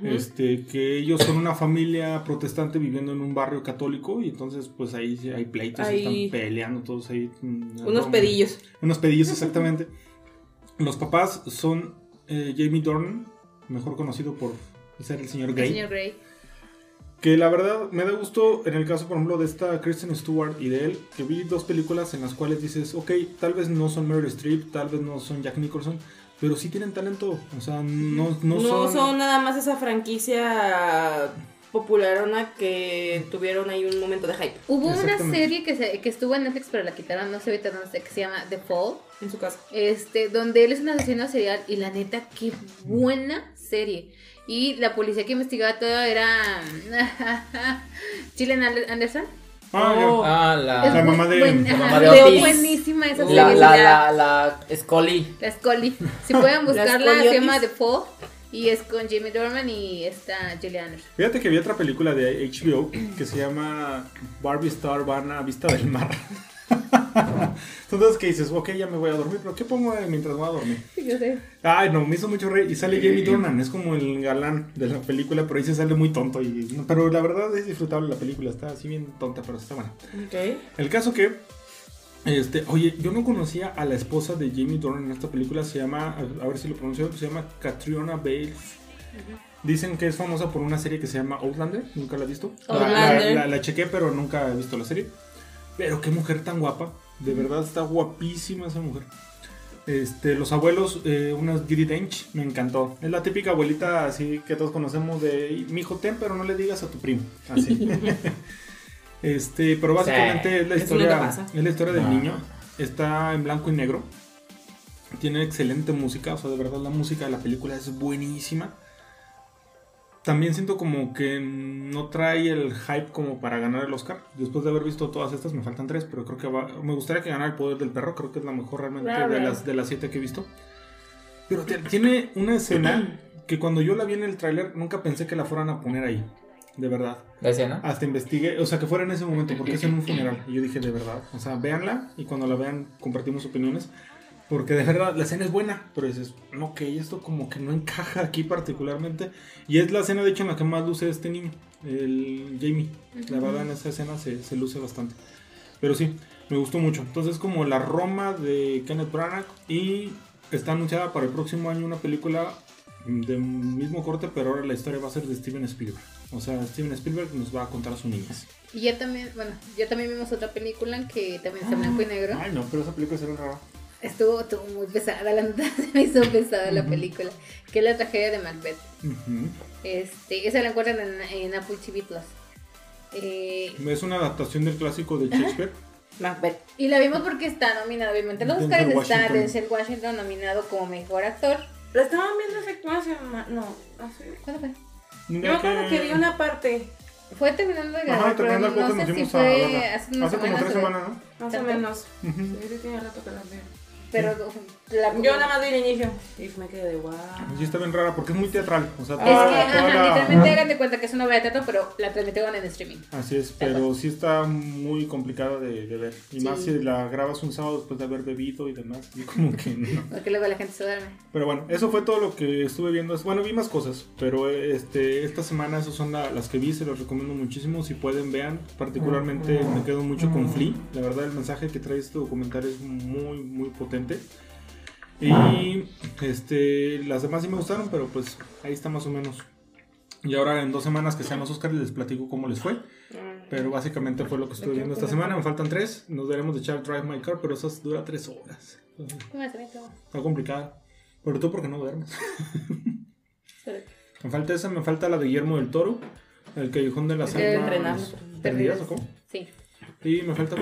Este, que ellos son una familia protestante viviendo en un barrio católico. Y entonces, pues ahí hay pleitos, Ahí- están peleando todos ahí. mm, Unos Roma. pedillos. Unos pedillos, exactamente. Los papás son eh, Jamie Dornan, mejor conocido por ser el señor El Grey. señor Grey. Que la verdad me da gusto en el caso, por ejemplo, de esta Kristen Stewart y de él, que vi dos películas en las cuales dices, ok, tal vez no son Meryl Streep, tal vez no son Jack Nicholson, pero sí tienen talento. O sea, no, no, No, son... nada más esa franquicia popularona que tuvieron ahí un momento de hype Hubo una serie que, se- que estuvo en Netflix, pero la quitaron, no sé ahorita dónde está, que se llama The Fall. en su casa. Este, donde él es un asesino serial y la neta, qué buena serie. Y la policía que investigaba todo era Gillian Ander- Anderson. Ah. Oh. Ah, Es la, La mamá de- buena, la mamá de Otis. buenísima esa serie. la, la, la, la Scully. La Scully. Si pueden buscarla, se llama The Fall. Y es con Jamie Dorman y está Gillian Anderson. Fíjate que vi otra película de HBO que se llama Barbie Star Barna Vista del Mar. Entonces que dices, ok, ya me voy a dormir, pero ¿qué pongo mientras voy a dormir? Yo sé. Ay, no, me hizo mucho reír. Y sale Jamie Dornan, es como el galán de la película, pero ahí se sale muy tonto. Y, pero la verdad es disfrutable la película, está así bien tonta, pero está buena. Ok. El caso que, este, oye, yo no conocía a la esposa de Jamie Dornan en esta película, se llama, a, ver si lo pronuncio, se llama Catriona Bales. Dicen que es famosa por una serie que se llama Outlander, nunca la he visto. La- La, Outlander. la- la chequé, pero nunca he visto la serie. Pero qué mujer tan guapa, de verdad está guapísima esa mujer. Este, los abuelos, eh, unas Judy Dench, me encantó. Es la típica abuelita así que todos conocemos de mi hijo ten, pero no le digas a tu primo. Así. este, pero básicamente es la historia, es la historia del Ah. niño. Está en blanco y negro. Tiene excelente música, o sea, de verdad la música de la película es buenísima. También siento como que no trae el hype como para ganar el Oscar. Después de haber visto todas estas, me faltan tres, pero creo que va- me gustaría que ganara el poder del perro. Creo que es la mejor realmente de las, de las siete que he visto. Pero tiene una escena que cuando yo la vi en el tráiler nunca pensé que la fueran a poner ahí. De verdad. La escena. Hasta investigué, o sea, que fuera en ese momento, porque es en un funeral. Y yo dije, de verdad. O sea, véanla y cuando la vean compartimos opiniones. Porque de verdad la escena es buena, pero dices, no, que esto como que no encaja aquí particularmente. Y es la escena, de hecho, en la que más luce este niño, el Jamie. La verdad, en esa escena se, se luce bastante. Pero sí, me gustó mucho. Entonces, como la Roma de Kenneth Branagh. Y está anunciada para el próximo año una película del mismo corte, pero ahora la historia va a ser de Steven Spielberg. O sea, Steven Spielberg nos va a contar a su niñez. Y ya también, bueno, ya también vimos otra película que también está en blanco y negro. Ay, no, pero esa película será rara. Estuvo, estuvo muy pesada, la neta se me hizo pesada la película. Que es la tragedia de Macbeth. Este, esa la encuentran en, en Apple TV Plus. Eh, Es una adaptación del clásico de Shakespeare. Macbeth. y la vimos porque está nominado, obviamente. Los Oscars está Washington. Denzel Washington nominado como mejor actor. La estaban viendo hace una semana. No, no sé. ¿Cuándo fue? Yo me acuerdo que vi una parte, Fue terminando de grabar, Ajá, pero terminando el no sé si fuimos a fue verla. hace Hace como tres semanas, ¿no? más o menos. Ujú. Sí, sí, tiene rato que la veo. Pero la Yo nada más vi el inicio y me quedé de wow. Sí está bien rara porque es muy teatral. O sea, Es toda que, toda ajá, la- literalmente hagan de cuenta que es una obra de teatro, pero la transmitieron en streaming. Así es, pero sí está muy complicada de, de ver. Y más Sí. si la grabas un sábado después de haber bebido y demás. Y como que no. Porque luego la gente se duerme. Pero bueno, eso fue todo lo que estuve viendo. Bueno, vi más cosas, pero este esta semana esas son la- las que vi, se los recomiendo muchísimo. Si pueden, vean. Particularmente me quedo mucho con Flea. La verdad, el mensaje que trae este documental es muy, muy potente. Y este las demás sí me gustaron, pero pues ahí está más o menos. Y ahora en dos semanas que sean los Oscars les platico cómo les fue. Pero básicamente fue lo que estuve viendo esta semana. Me faltan tres. Nos daremos de echar Drive My Car, pero eso dura tres horas. Está complicada. Sobre todo porque no duermes. Me falta esa, me falta la de Guillermo del Toro. El Callejón de las Almas. Perdidas, ¿o cómo? Sí. Y me falta.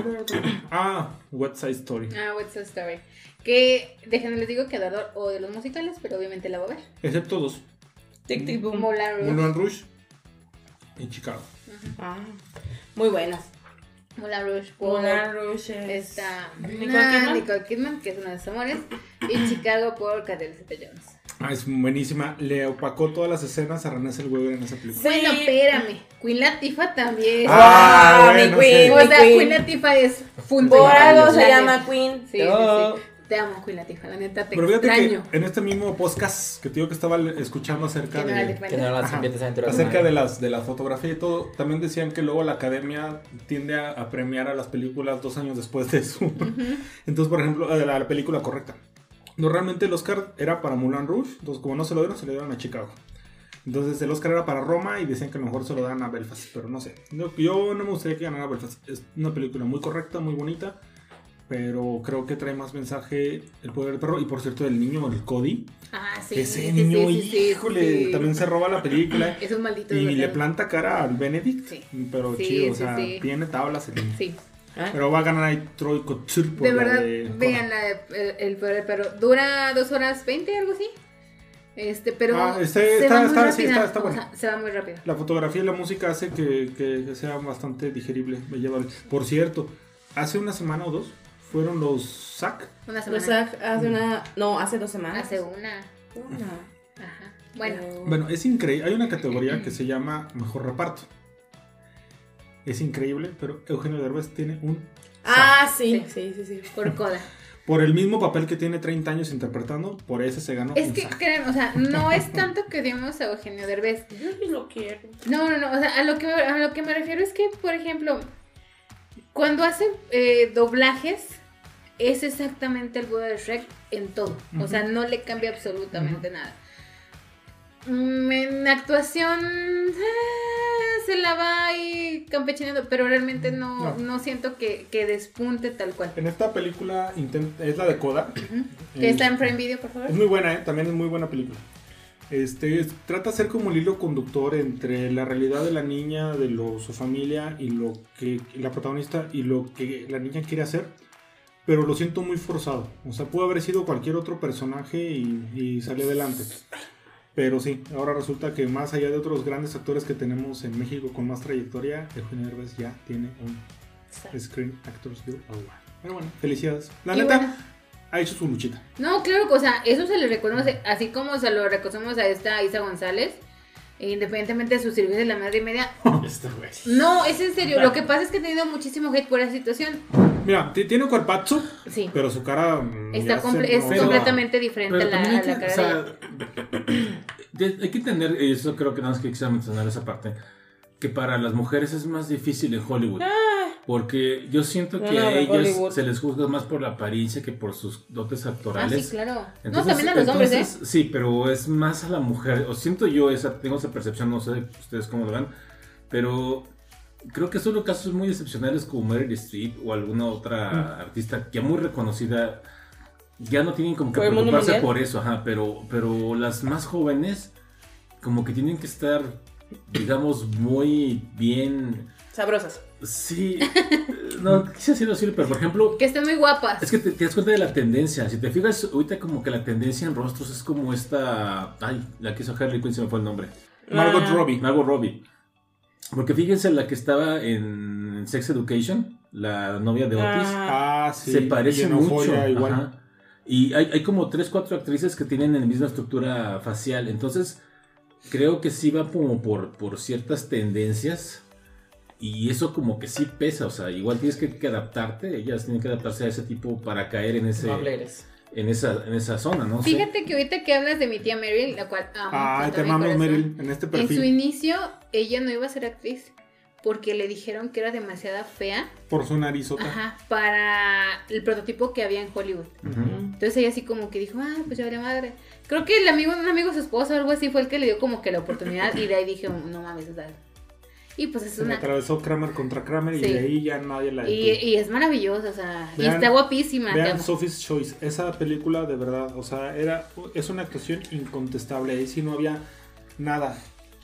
Ah, West Side Story. Ah, What's the Story. Que, déjenme les digo que Eduardo o de los musicales, pero obviamente la voy a ver. Excepto dos: Tic tic boom. Moulin Rouge. Moulin Rouge y Chicago. Ah, muy buenas. Moulin Rouge. por- Moulin Rouge es- Está Nicole Nicole Kidman. Nicole Kidman, que es uno de sus amores. Y Chicago por Catherine Zeta-Jones. Ah, es buenísima. Le opacó todas las escenas a René Zellweger en esa película. Bueno, espérame. Queen Latifah también. Ah, mi bueno, queen, sí. o sea, queen. Latifah es punto. Por algo se La llama. Queen. Sí, sí, sí. Te amo, Queen Latifah. La neta, te Pero fíjate extraño. que en este mismo podcast que te digo que estaba escuchando acerca no de, Que no las Ajá. acerca de las de la fotografía y todo, también decían que luego la academia tiende a, a premiar a las películas dos años después de su. Entonces, por ejemplo, eh, la, la película correcta. No, realmente el Oscar era para Moulin Rouge, entonces como no se lo dieron, se lo dieron a Chicago. Entonces el Oscar era para Roma y decían que a lo mejor se lo dan a Belfast, pero no sé. Yo, yo no me gustaría que ganara Belfast. Es una película muy correcta, muy bonita, pero creo que trae más mensaje el poder del perro. Y por cierto, el niño, el Cody, Ah, sí. ese sí, niño, sí, sí, híjole, también se roba la película. Es un maldito. Y le planta cara al Benedict, Sí. pero chido, o sea, tiene tablas el niño. Sí. ¿Ah? Pero va a ganar ahí Troy Couture por De la verdad, de vean la de- el, el poder del perro. Dura dos horas 20, algo así. Este, pero. Ah, este- se está- va muy está- sí, está- está o bueno. sea, se va muy rápido. La fotografía y la música hace que, que sea bastante digerible, llevable. Por cierto, hace una semana o dos fueron los SAC. Una semana. sea, hace una. No, hace dos semanas. Hace una. una. Ajá. Bueno. Bueno, es increíble. Hay una categoría que se llama Mejor Reparto. Es increíble, pero Eugenio Derbez tiene un... Ah, sí, sí, sí, sí. Por coda. Por el mismo papel que tiene 30 años interpretando, por ese se ganó Es un que, SAC. creen, o sea, no es tanto que odiamos a Eugenio Derbez. Yo sí lo quiero. No, no, no. O sea, a lo que me, a lo que me refiero es que, por ejemplo, cuando hace eh, doblajes, es exactamente el Buda de Shrek en todo. O sea, no le cambia absolutamente nada. Mm, En actuación ah, se la va ahí campechaneando, pero realmente no, No. no. siento que, que despunte tal cual. En esta película es la de Coda. Que Eh, está en Prime Video, por favor. Es muy buena, ¿eh? también es muy buena película. Este, es- trata de ser como el hilo conductor entre la realidad de la niña, de lo, su familia y lo que la protagonista y lo que la niña quiere hacer, pero lo siento muy forzado. O sea, pudo haber sido cualquier otro personaje y, y salió adelante. Pero sí, ahora resulta que más allá de otros grandes actores que tenemos en México con más trayectoria, Eugenio Derbez ya tiene un Screen Actors Guild Award. Pero bueno, felicidades. La Y neta, bueno. Ha hecho su luchita. No, claro, que, o sea, eso se le reconoce, así como se lo reconocemos a esta Isa González, e independientemente de sus servicios de la madre y media. Este güey. No, es en serio, lo que pasa es que he tenido muchísimo hate por esa situación. Mira, tiene cuerpazo, Sí, pero su cara mm, está se es completamente diferente a la, también a hay la que, cara o sea, de- hay que entender, y eso creo que nada más que quisiera mencionar esa parte, que para las mujeres es más difícil en Hollywood. Porque yo siento que No, no, a Hollywood. se les juzga más por la apariencia que por sus dotes de... Ah, actorales. sí, claro. no, Entonces- también a los hombres, ¿eh? entonces, Sí, pero es más a la mujer. O siento yo esa, tengo esa percepción, no sé ustedes cómo lo ven, pero creo que solo casos muy excepcionales como Meryl Streep o alguna otra Mm. artista ya muy reconocida ya no tienen como que ¿Por el mundo preocuparse por eso, ajá, pero, pero las más jóvenes como que tienen que estar digamos, muy bien. Sabrosas. Sí, no quise decirlo, pero por ejemplo, Que están muy guapas. es que te, te das cuenta de la tendencia. Si te fijas, ahorita como que la tendencia en rostros es como esta. Ay, la que hizo Harley Quinn se me fue el nombre. Margot Ah. Robbie. Margot Robbie. Porque fíjense la que estaba en Sex Education, la novia de Otis. Ah. Ah, sí. se y parece mucho. Euphoria igual. ajá. Y hay, hay como tres, cuatro actrices que tienen la misma estructura facial. Entonces, creo que sí va como por, por ciertas tendencias. Y eso como que sí pesa. O sea, igual tienes que, que adaptarte. Ellas tienen que adaptarse a ese tipo para caer en ese No en esa, en esa zona, ¿no? sé. Fíjate que ahorita que hablas de mi tía Meryl, la cual amo. Con te amamos, Meryl, en este En su perfil. inicio, ella no iba a ser actriz. Porque le dijeron que era demasiada fea. Por su narizota. Ajá. Para el prototipo que había en Hollywood. Entonces ella así como que dijo, ah, pues ya vale madre. Creo que el amigo de un amigo, su esposo o algo así, fue el que le dio como que la oportunidad. y de ahí dije, no mames, o sea. Y pues es Se una. atravesó Kramer contra Kramer y de ahí ya nadie la Y, y es maravillosa, o sea. y está guapísima. Vean. Sophie's Choice, esa película de verdad, o sea, era es una actuación incontestable, ahí sí no había nada.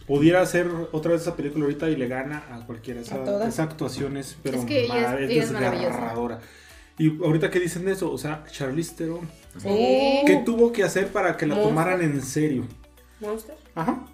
Pudiera hacer otra vez esa película ahorita y le gana a cualquiera. Esa, ¿A todas? esa actuación es, pero Es que ella es- ella es maravillosa. desgarradora. Y ahorita que dicen de eso, o sea, Charlize Theron, Sí. ¿qué tuvo que hacer para que la Monster. tomaran en serio? Monster. Ajá.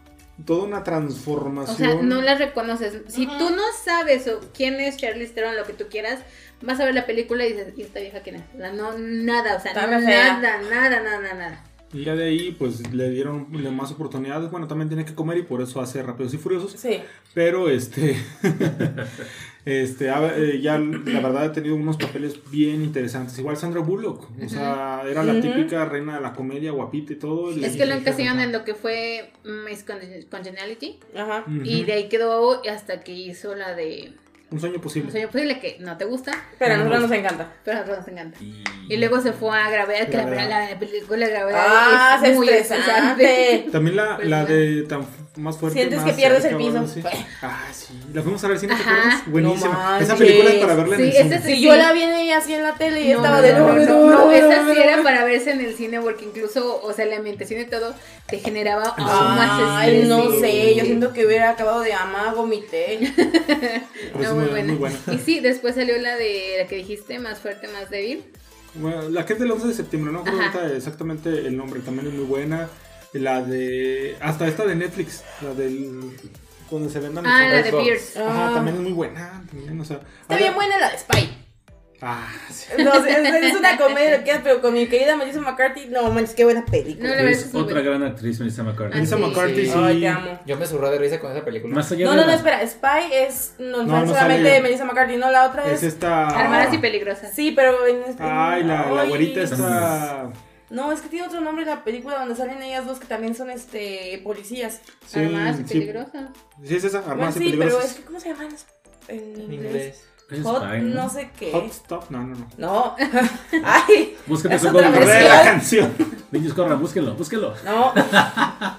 Toda una O transformación. sea, no la reconoces. Si Ajá. tú no sabes o quién es Charlize Theron, lo que tú quieras, vas a ver la película y dices, ¿y esta vieja quién es? O sea, no, nada, o sea, Está nada, nada, nada, nada, nada. Y ya de ahí, pues le dieron más oportunidades. Bueno, también tiene que comer y por eso hace Rápidos y Furiosos. Sí. Pero este. este ha- eh, ya la verdad ha tenido unos papeles bien interesantes. Igual Sandra Bullock. O sea, era la típica reina de la comedia, guapita y todo. y Es que lo le encasillaron en lo que fue Miss Con- Congeniality. Ajá. "Ujú, Y de ahí quedó hasta que hizo la de Un sueño Un posible. sueño posible que no te gusta, Pero a No, nosotros no. nos encanta. pero a nosotros nos encanta. Y, Y luego se fue a Gravedad, que la, la película Gravedad Ah, es muy estresante. También la, Pues la no. de tan más fuerte. Sientes más que pierdes cerca el piso. así. Ah, sí. La fuimos a ver al cine, ¿te Ajá. acuerdas? Buenísima. No Esa película es para verla en Sí, el cine. Si Sí. yo la vi así en la tele y No, estaba no, de no, no, no, no, no, no, esa no, sí no, era no. para verse en el cine porque incluso, o sea, la ambientación y todo te generaba aún más Ay, estrés. no Sí. sé, yo siento que hubiera acabado de amar, vomité. No, sí, muy, muy, buena. muy buena. Y sí, después salió la de la que dijiste, más fuerte, más débil. Bueno, la que es del 11 de septiembre, no recuerdo exactamente el nombre, también es muy buena. La de. Hasta esta de Netflix, la del. Donde se vendan los Ah, la de. Pierce. Ajá, Ah. también es muy buena. También, o sea, Está bien buena la de Spy. Ah, sí. No, es, es una comedia, ¿qué? pero con mi querida Melissa McCarthy, no manches, qué buena película. No, la verdad es es muy otra buena. gran actriz, Melissa McCarthy. Ah, Melissa sí, McCarthy, sí. sí. Ay, te amo. Yo me surré de risa con esa película. Más allá No, de no, la- no, espera, Spy es no, No, no solamente sale- Melissa McCarthy, no, la otra Es es... esta. Armadas y peligrosas. Sí, pero en este... Ay, la, la Ay. güerita está. No, es que tiene otro nombre la película donde salen ellas dos que también son este policías. Sí, Armadas y sí. peligrosas. Sí, es esa, Bueno, Armadas y sí, pero es que ¿cómo se llama en, inglés? Hot, no sé qué. Hot Stuff, no, no, no. No. Ay, Búsquete Es su versión. Recordé la canción. Niños, corran, búsquenlo, búsquenlo. no.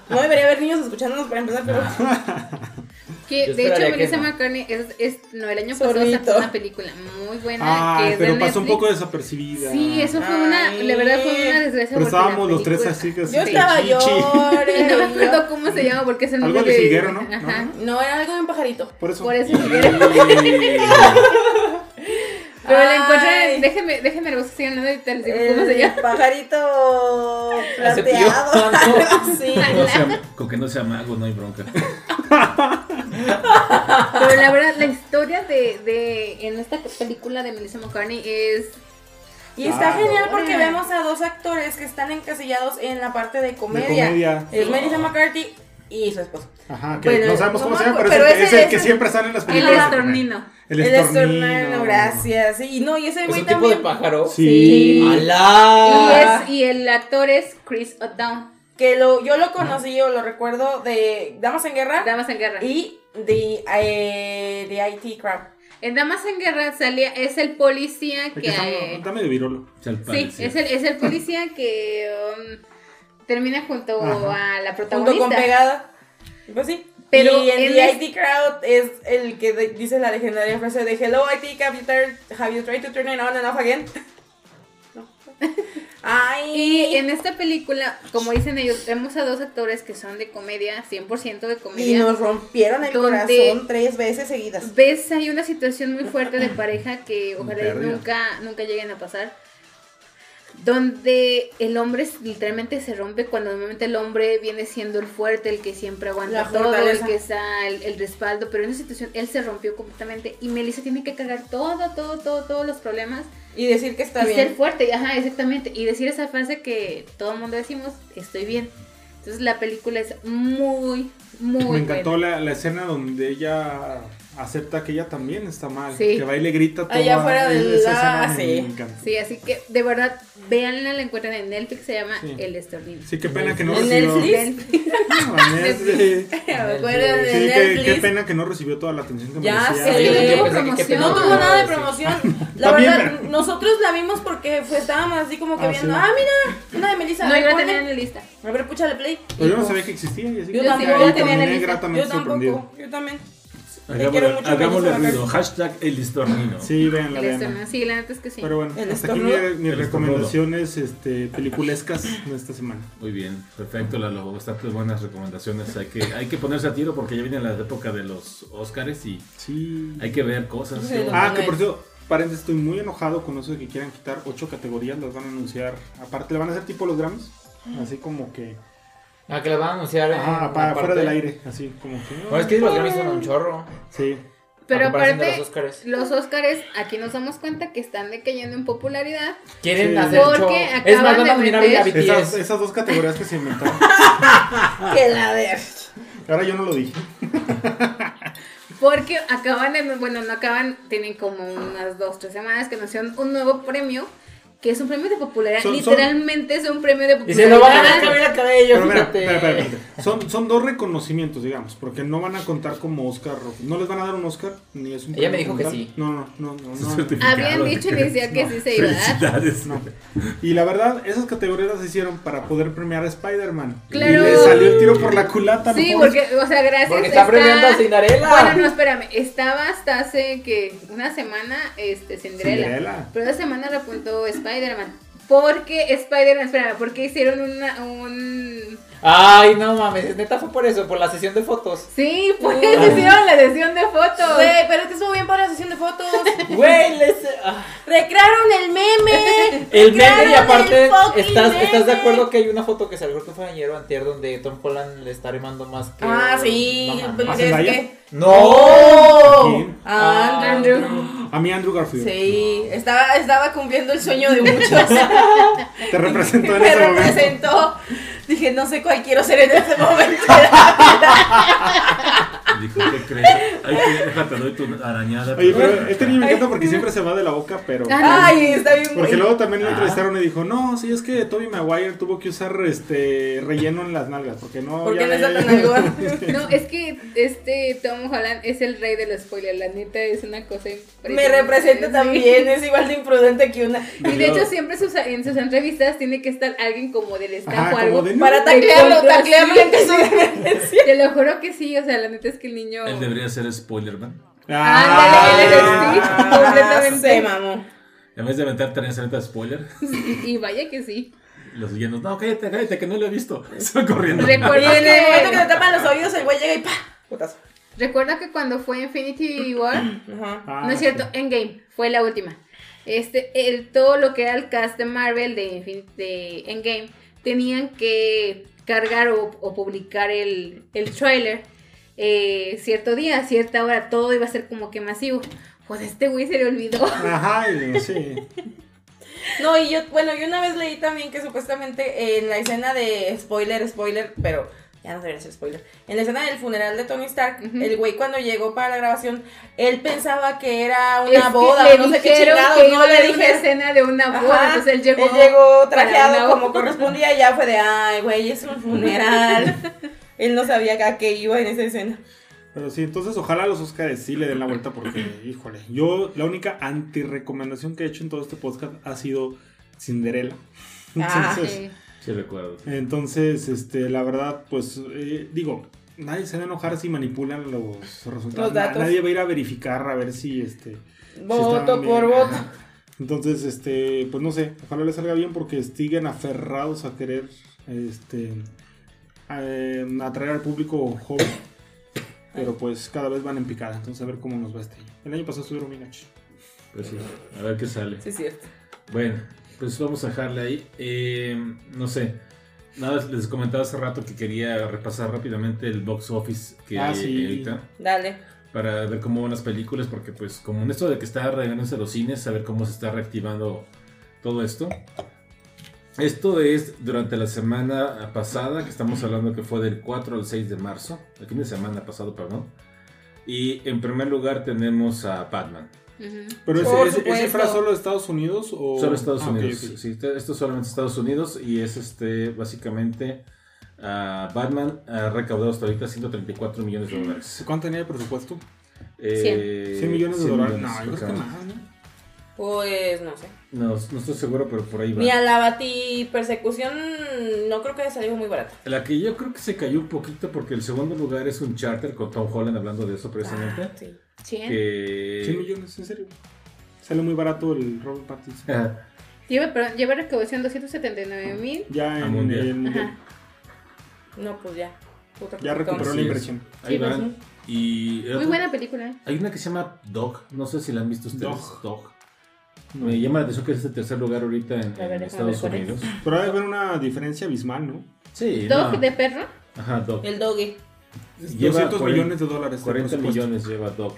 No debería haber niños escuchándonos para empezar, pero... Que Yo de hecho Melissa no. McCartney es, es no, el año pasado sacó una película muy buena Ah, que pero pasó un poco desapercibida. Sí, eso fue una, Ay. la verdad fue una desgracia. Pero estábamos los tres así que Yo Sí. estaba Chichi. llore. Y no me acuerdo cómo se llama porque es el Algo nombre de jilguero, ¿no? Ajá. ¿No? Era algo de un pajarito. Por eso. Por eso jilguero. Pero la Ay. encontré, déjenme, déjenme lo sigan hablando y te les digo cómo se llama. pajarito Hace plateado. sí. No sea- con que no sea mago, no hay bronca. Pero la verdad, la historia de, de en esta película de Melissa McCartney es Y está Ah, genial no. porque vemos a dos actores que están encasillados en la parte de De comedia. Es Melissa McCarthy y su esposo. Ajá, que Bueno, no sabemos cómo se llama, pero, pero es, el- ese- es el que siempre sale en las el películas. estornino. El El estornino. gracias. Y no, y ese ¿Es güey un tipo de también. pájaro? Sí. Y, ¡Alá! es, y el actor es Chris O'Donnell, Que lo, yo lo conocí o lo recuerdo de Damas en Guerra Damas en Guerra. y de, eh, de IT Crowd. En Damas en Guerra salía, es el policía que... que está, eh, está medio virolo. Se al sí, es el, es el policía que um, termina junto Ajá. a la Junto protagonista. con Pegada. Pues sí. Pero y en en The es- IT Crowd es el que de- dice la legendaria frase de Hello IT, tried, have you tried to turn it on and off again? Ay. Y en esta película, como dicen ellos, vemos a dos actores que son de comedia, 100% de Y comedia. nos rompieron el corazón tres veces seguidas. Ves, hay una situación muy fuerte de pareja que ojalá y nunca, nunca lleguen a pasar. Donde el hombre literalmente se rompe cuando normalmente el hombre viene siendo el fuerte, el que siempre aguanta La todo, el que está el, el respaldo, pero en esa situación él se rompió completamente y Melissa tiene que cargar todo, todo, todo, todos los problemas Y decir que está y ser bien. fuerte, y- ajá, exactamente, y decir esa frase que todo el mundo decimos, estoy bien. Entonces la película es muy, muy Me encantó buena. la, la escena donde ella acepta que ella también está mal. Sí. Que va y le grita todo. Allá afuera ah, escena me sí. Sí, así que de verdad, véanla, la encuentran en Netflix, se llama Sí. El Estornido. Sí, qué pena que no ¿En recibió. Netflix? No, en Netflix. Me acuerdo de Sí, qué, pena que no recibió toda la atención que Ya merecía. sé. Sí, no tuvo nada de promoción. La También, verdad, pero- nosotros la vimos porque fue, estábamos así como que Ah, viendo. sí. Ah, mira, una de Melissa. No, a yo ver, la tenía en la lista. A ver, púchale play. Pero yo no sabía que existía. Y así Yo tampoco, tenía en la lista. Yo tampoco, yo también. Hagámosle, ruido. Hashtag el estornino. Sí, El véanla. Estornido. Sí, la neta es que sí. Pero bueno, El hasta aquí estornudo. mis recomendaciones este, peliculescas de esta semana. Muy bien, perfecto, Lalo. Bastantes buenas recomendaciones. Hay que, hay que ponerse a tiro porque ya viene la época de los Oscars y Sí. hay que ver cosas. Sí, Ah, que por cierto, paréntesis, estoy muy enojado con eso de que quieran quitar ocho categorías, las van a anunciar. Aparte, le van a hacer tipo los Grammys. Así como que. Ah, que la van a anunciar. una para parte. fuera del aire. Así como que. Bueno, es que los Grammys son un chorro. Sí. Pero aparte, los Óscares. los Óscares, aquí nos damos cuenta que están decayendo en popularidad. Quieren Sí. hacer Porque show. acaban Es más, van de a nominar a BTS. Esas, esas dos categorías que se inventaron. Que la de. Ahora yo no lo dije. Porque acaban de, bueno, no acaban, tienen como unas dos, tres semanas que anunciaron un nuevo premio, que es un premio de popularidad. Son- son- Literalmente es un premio de Y popularidad. se lo van a ganar Camila Cabello, Pero mira, espera, espera, espera. Son, son dos reconocimientos, digamos, porque no van a contar como Oscar. No les van a dar un Oscar, ni es un Ella me dijo que sí. No, no, no, no. No. Habían dicho que- inicial que sí se iba a dar. Felicidades. No. Y la verdad, esas categorías las hicieron para poder premiar a Spider-Man. Claro. Y le salió el tiro por la culata. Sí, porque, o sea, gracias. Porque está premiando a Cinderella. Bueno, no, espérame. Estaba hasta hace que una semana este, Cinderella. Cinderella. Pero esa semana repuntó Spider-Man. Porque Spider-Man, espérame, porque hicieron una, un... Ay, no mames, neta fue por eso, por la sesión de fotos. Sí, pues hicieron la sesión de fotos. Güey, pero es que estuvo bien para la sesión de fotos. Güey, les... ah. Recrearon el meme. El meme y aparte, ¿estás, ¿estás de acuerdo que hay una foto que salió creo que fue ayer o antier donde Tom Holland le está rimando más que... Ah, sí. ¿A es que. ¡No! ¡Oh! Ah, Andrew. A mí Andrew Garfield. Sí, estaba, estaba cumpliendo el sueño de muchos. Te representó en Me ese momento. representó. Dije, no sé cuál quiero ser en este momento. Dijo, ¿qué crees? Ay, que déjate, doy tu arañada. Oye, pero este niño me encanta porque siempre se va de la boca, pero. Ay, está bien. Porque luego también lo Ah. entrevistaron y dijo, no, sí, es que Toby Maguire tuvo que usar este relleno en las nalgas, porque no... Porque ya no está le- tan algo. No, es que este Tom Holland es el rey de los spoilers. La neta es una cosa Me representa Sí. también, es igual de imprudente que una. Y de hecho siempre sus- en sus entrevistas tiene que estar alguien como del staff o algo. de, Para taclearlo, taclearlo sí. Te lo juro que sí, o sea, la neta es que el niño... Él debería ser Spoilerman. Ándale, él es Ah. Completamente. Se mamó. En vez de aventar tres de spoiler, Y, y vaya que sí. los llenos, no, cállate, cállate, que no lo he visto. Se corriendo. Y Recuerda en el momento que le tapan los oídos, el güey llega y ¡pa! Putazo. Recuerda que cuando fue Infinity War, Ajá. Ah, no es cierto, Endgame, fue la última. Este, el, todo lo que era el cast de Marvel de, Infin- de Endgame, tenían que cargar o, o publicar el, el trailer eh, cierto día, a cierta hora, todo iba a ser como que masivo. Pues a este güey se le olvidó. Ajá, y- sí. No, y yo, bueno, yo una vez leí también que supuestamente en la escena de spoiler, spoiler, pero ya no debería ser spoiler. En la escena del funeral de Tony Stark, el güey cuando llegó para la grabación, él pensaba que era Es una que boda, o no sé qué chingados, que no le una dije. escena de una boda, Ajá, entonces él llegó, él llegó trajeado como correspondía y ya fue de, ay, güey, es un funeral. él no sabía a qué iba en esa escena. Pero sí, entonces ojalá los Oscars sí le den la vuelta porque, híjole, yo la única anti-recomendación que he hecho en todo este podcast ha sido Cinderella. Ah, Entonces, Sí. Sí, recuerdo. entonces este, la verdad, pues, eh, digo, nadie se va a enojar si manipulan los resultados. Los datos. Nadie va a ir a verificar a ver si, este... Voto por bien. voto. Entonces, este, pues no sé, ojalá les salga bien porque siguen aferrados a querer este, eh, atraer al público joven. Pero pues cada vez van en picada, entonces a ver cómo nos va este año. El año pasado estuvieron bien hachos. Pues sí, a ver qué sale. Sí, es cierto. Bueno, pues vamos a dejarle ahí. Eh, no sé. Nada, les comentaba hace rato que quería repasar rápidamente el box office que Ah, hay sí. ahorita. Dale. Para ver cómo van las películas, porque pues como en esto de que está regresándose los cines, saber cómo se está reactivando todo esto. Esto es durante la semana pasada, que estamos hablando que fue del 4 al 6 de marzo, el fin de semana pasado, perdón. Y en primer lugar tenemos a Batman. Pero ese, ese, ese supuesto. fuera solo de Estados Unidos o. Solo Estados Ah, Unidos. Sí, te- esto es solamente Estados Unidos y es este básicamente ah, Batman ha recaudado hasta ahorita 134 millones de dólares. ¿Cuánto tenía de presupuesto? Eh, 100 millones de 100 dólares. millones, No, yo creo que más, ¿no? Pues no sé. No, no estoy seguro, pero por ahí va. Mira, la Bati persecución no creo que haya salido muy barata. La que yo creo que se cayó un poquito porque el segundo lugar es un charter con Tom Holland hablando de eso precisamente. Ah, sí. Cien. que... 100 millones, en serio. Sale muy barato el Robert Pattinson. Ajá. Lleva, perdón, lleva recaudación 279 mil. Ya en mundial. el mundial. Ajá. No, pues ya. Puta, Ya recuperó la inversión. Ahí Sí, pues, van. Y Muy otro- buena película. ¿eh? Hay una que se llama Dog, no sé si la han visto ustedes. Dog. Dog. No. Me llama la atención que es el tercer lugar ahorita en, ver, Estados. Unidos. Pero hay que haber una diferencia abismal, ¿no? Sí, Dog no. de perro. Ajá, Dog. El doggy. Lleva 200 40 millones de dólares. de 40 presupuesto. millones lleva Dog.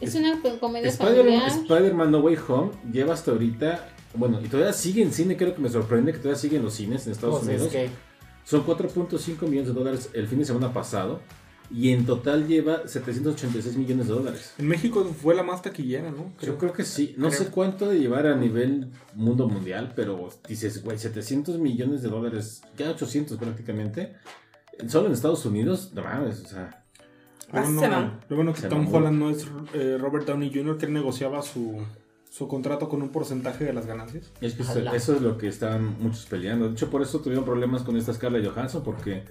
Es una comedia Spider-Man familiar. Spider-Man No Way Home lleva hasta ahorita, bueno, y todavía sigue en cine, creo que me sorprende que todavía sigue en los cines en Estados Pues es Unidos. que Son 4.5 millones de dólares el fin de semana pasado y en total lleva 786 millones de dólares. En México fue la más taquillera, ¿no? Yo creo que sí, no Creo. sé cuánto de llevar a nivel mundo mundial, pero dices, güey, 700 millones de dólares, ya 800 prácticamente, solo en Estados Unidos, no mames, o sea, Lo Ah, bueno, se mamó. lo bueno que Se Tom. Holland no es eh, Robert Downey Jr. que él negociaba su, su contrato con un porcentaje de las ganancias. es que eso, Ojalá. eso es lo que están muchos peleando. De hecho, por eso tuvieron problemas con esta Scarlett Johansson, porque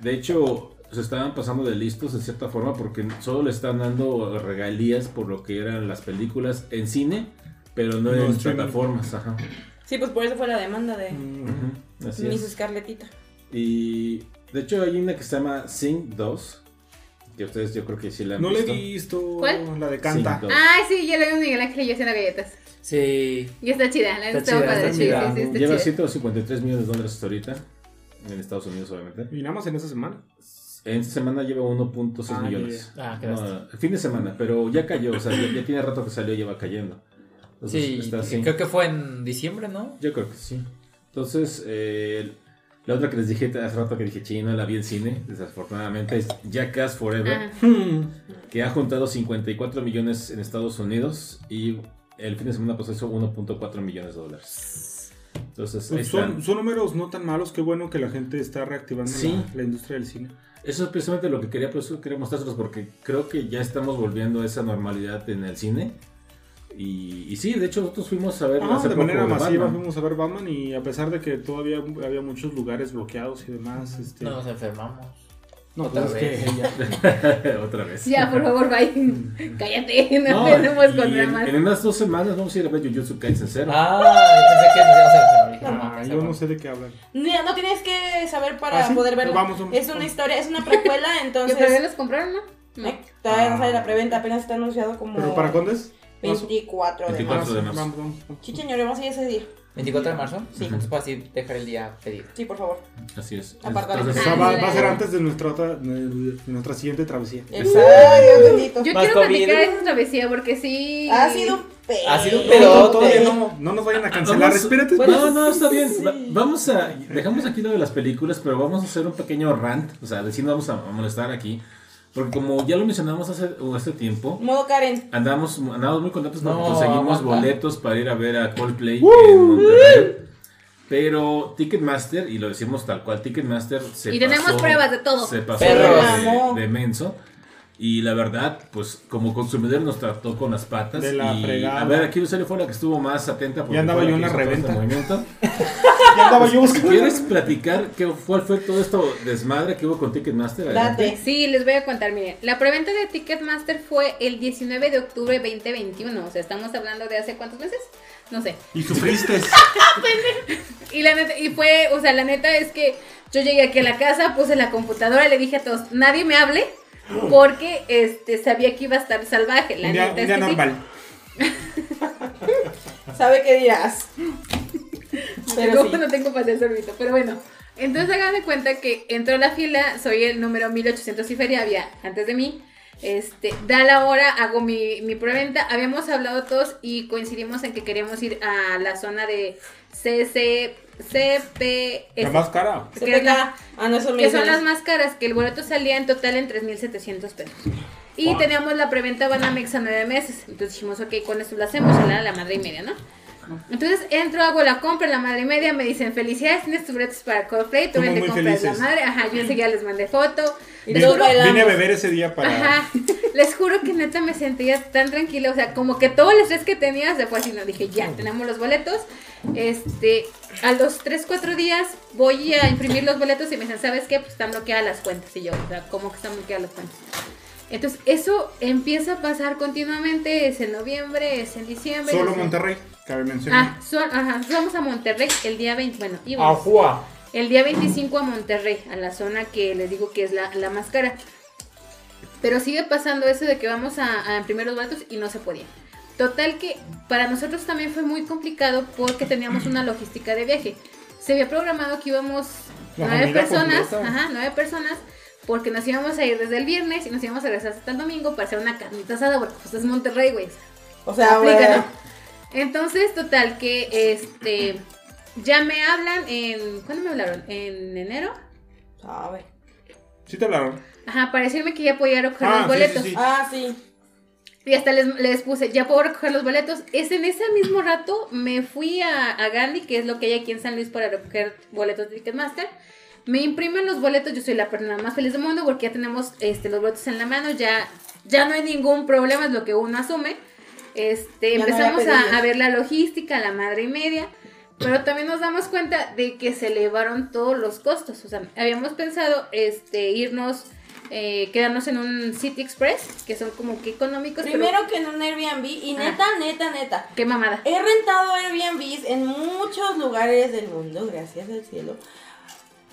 de hecho se estaban pasando de listos en cierta forma, porque solo le están dando regalías por lo que eran las películas en cine, pero no, No, en streaming. plataformas, ajá. Sí, pues por eso fue la demanda de Ujú, Así Miss es. Scarletita. Y de hecho hay una que se llama Sing 2, que ustedes yo creo que sí la han No le visto. he visto ¿Cuál? la de Canta. Sí. Ay, sí, yo le vi a Miguel Ángel y yo haciendo galletas. Sí. Y está chida, la Está está, chida, está Sí, sí, chida. sí, está Lleva chida. 153 millones de dólares hasta ahorita, en Estados Unidos obviamente. Y nada más en esa semana. En esta semana lleva 1.6 Ah, millones. Ah, qué No, fin de semana, pero ya cayó, o sea, ya, ya tiene rato que salió y ya va cayendo. Entonces, Sí, está así. creo que fue en diciembre, ¿no? Yo creo que sí. Entonces, eh, la otra que les dije hace rato que dije, chino, la vi en cine, desafortunadamente, es Jackass Forever, Ajá. que ha juntado 54 millones en Estados Unidos y el fin de semana pasado hizo 1.4 millones de dólares. Entonces, Pues son, son números no tan malos, qué bueno que la gente está reactivando Sí. la, la industria del cine. Eso es precisamente lo que quería, quería mostrárselos, porque creo que ya estamos volviendo a esa normalidad en el cine. Y, y sí, de hecho nosotros fuimos a ver Ah, hace de poco manera de masiva Batman. fuimos a ver Batman y a pesar de que todavía había muchos lugares bloqueados y demás, este... No nos enfermamos. no, otra pues vez. que ya- Otra vez. Ya, por favor, bye. Cállate, no, No, tenemos y contra en, más. en unas dos semanas vamos a ir a ver Jujutsu Kaisen 0. Ah, pensé que nos íbamos a. Ah, yo no sé de qué hablan. No, no tienes que saber para ¿Ah, sí? poder verla. Vamos, vamos. es una historia, es una precuela, ¿Que entonces. todavía los compraron, no? No. Eh, Todavía no sale la preventa, apenas está anunciado como ¿Pero para cuándo es? 24 de 24 marzo. de Ah, sí, marzo. Vamos, vamos, vamos. Sí, señor, vamos a ir ese día. 24 de marzo. Sí. Entonces, para así dejar el día pedido. Sí, por favor. Así es. Apartar. O Entonces, sea, va, Ah, va a ser antes de nuestra, otra, de nuestra siguiente travesía. Exacto, bendito. Yo Más quiero COVID. platicar esa travesía porque sí. Ha sido un pe- Ha sido un No, pedote. todavía no, no nos vayan a cancelar. Vamos- Espérate, no, no, está bien. Va- vamos a. Dejamos aquí lo de las películas, pero vamos a hacer un pequeño rant. O sea, decir, vamos a, a molestar aquí. Porque como ya lo mencionamos hace, hace tiempo, Modo Karen. andamos, andamos muy contentos porque No, conseguimos aguanta. boletos para ir a ver a Coldplay en Monterrey. Pero Ticketmaster, y lo decimos tal cual, Ticketmaster se Y tenemos pasó- pruebas de todo. Se pasó de, de menso. Y la verdad, pues como consumidor nos trató con las patas. De la y, fregada. A ver, aquí Lucero fue la que estuvo más atenta. porque Ya andaba yo en la reventa. este movimiento. Ya andaba yo buscando. ¿Quieres platicar qué, cuál fue todo esto desmadre que hubo con Ticketmaster? Date. Sí, les voy a contar, miren, la preventa de Ticketmaster fue el 19 de octubre 2021, o sea, estamos hablando de hace cuántos meses, no sé. Y sufriste. Y la neta, y fue, o sea, la neta es que yo llegué aquí a la casa, puse la computadora, le dije a todos, nadie me hable, porque este sabía que iba a estar salvaje, la Un día, neta un es día que sí. normal. ¿Sabe qué dirás? Pero Luego sí. no tengo paciencia ahorita, pero bueno. Entonces hagan de cuenta que entró a la fila, soy el número 1800 y feria, había antes de mí. Este, da la hora, hago mi, mi preventa. Habíamos hablado todos y coincidimos en que queríamos ir a la zona de CC, CPS. La más cara. Se que es la- pega. Ah, no, me que son las más caras, que el boleto salía en total en 3.700 pesos. Y Wow. teníamos la preventa Banamex a nueve meses. Entonces dijimos, ok, con esto lo hacemos, y la, la madre y media, ¿no? Entonces entro, hago la compra, la madre y media, me dicen, felicidades, tienes tus boletos para Coldplay, tú vente compras la felices. madre. Ajá, yo enseguida les mandé foto. Y Les juro. Vine a beber ese día para. ajá, les juro que neta me sentía tan tranquila, o sea, como que todo el estrés que tenía se fue así, no dije, ya, tenemos los boletos. Este, a los 3, 4 días voy a imprimir los boletos y me dicen, ¿sabes qué? Pues están bloqueadas las cuentas. Y yo, o sea, ¿cómo que están bloqueadas las cuentas? Entonces, eso empieza a pasar continuamente, es en noviembre, es en diciembre. Solo no sé. Monterrey, cabe mencionar. Ah, son, ajá, vamos a Monterrey el día 20, bueno, íbamos. Ajua. El día 25 a Monterrey, a la zona que les digo que es la, la más cara. Pero sigue pasando eso de que vamos a, a imprimir los boletos y no se podía. Total que para nosotros también fue muy complicado porque teníamos una logística de viaje. Se había programado que íbamos La nueve personas, ajá, nueve personas, porque nos íbamos a ir desde el viernes y nos íbamos a regresar hasta el domingo para hacer una carnita asada, porque pues es Monterrey, güey. O sea, Aplica. ¿no? Entonces, total, que este. Ya me hablan en. ¿Cuándo me hablaron? ¿En enero? Sabe. Sí te hablaron. Ajá, para decirme que ya podía recoger Ah, los sí, boletos. sí, sí. Ah, sí. Y hasta les, les puse, ya puedo recoger los boletos. Es en ese mismo rato me fui a, a Gandhi, que es lo que hay aquí en San Luis para recoger boletos de Ticketmaster. Me imprimen los boletos, yo soy la persona más feliz del mundo porque ya tenemos este, los boletos en la mano, ya, ya no hay ningún problema, es lo que uno asume. Este, Ya empezamos a, a ver la logística, la madre y media, pero también nos damos cuenta de que se elevaron todos los costos. O sea, habíamos pensado este, irnos, eh, quedarnos en un City Express, que son como que económicos, pero Primero que en un Airbnb y Ah. neta, neta, neta. qué mamada. He rentado Airbnbs en muchos lugares del mundo, gracias al cielo.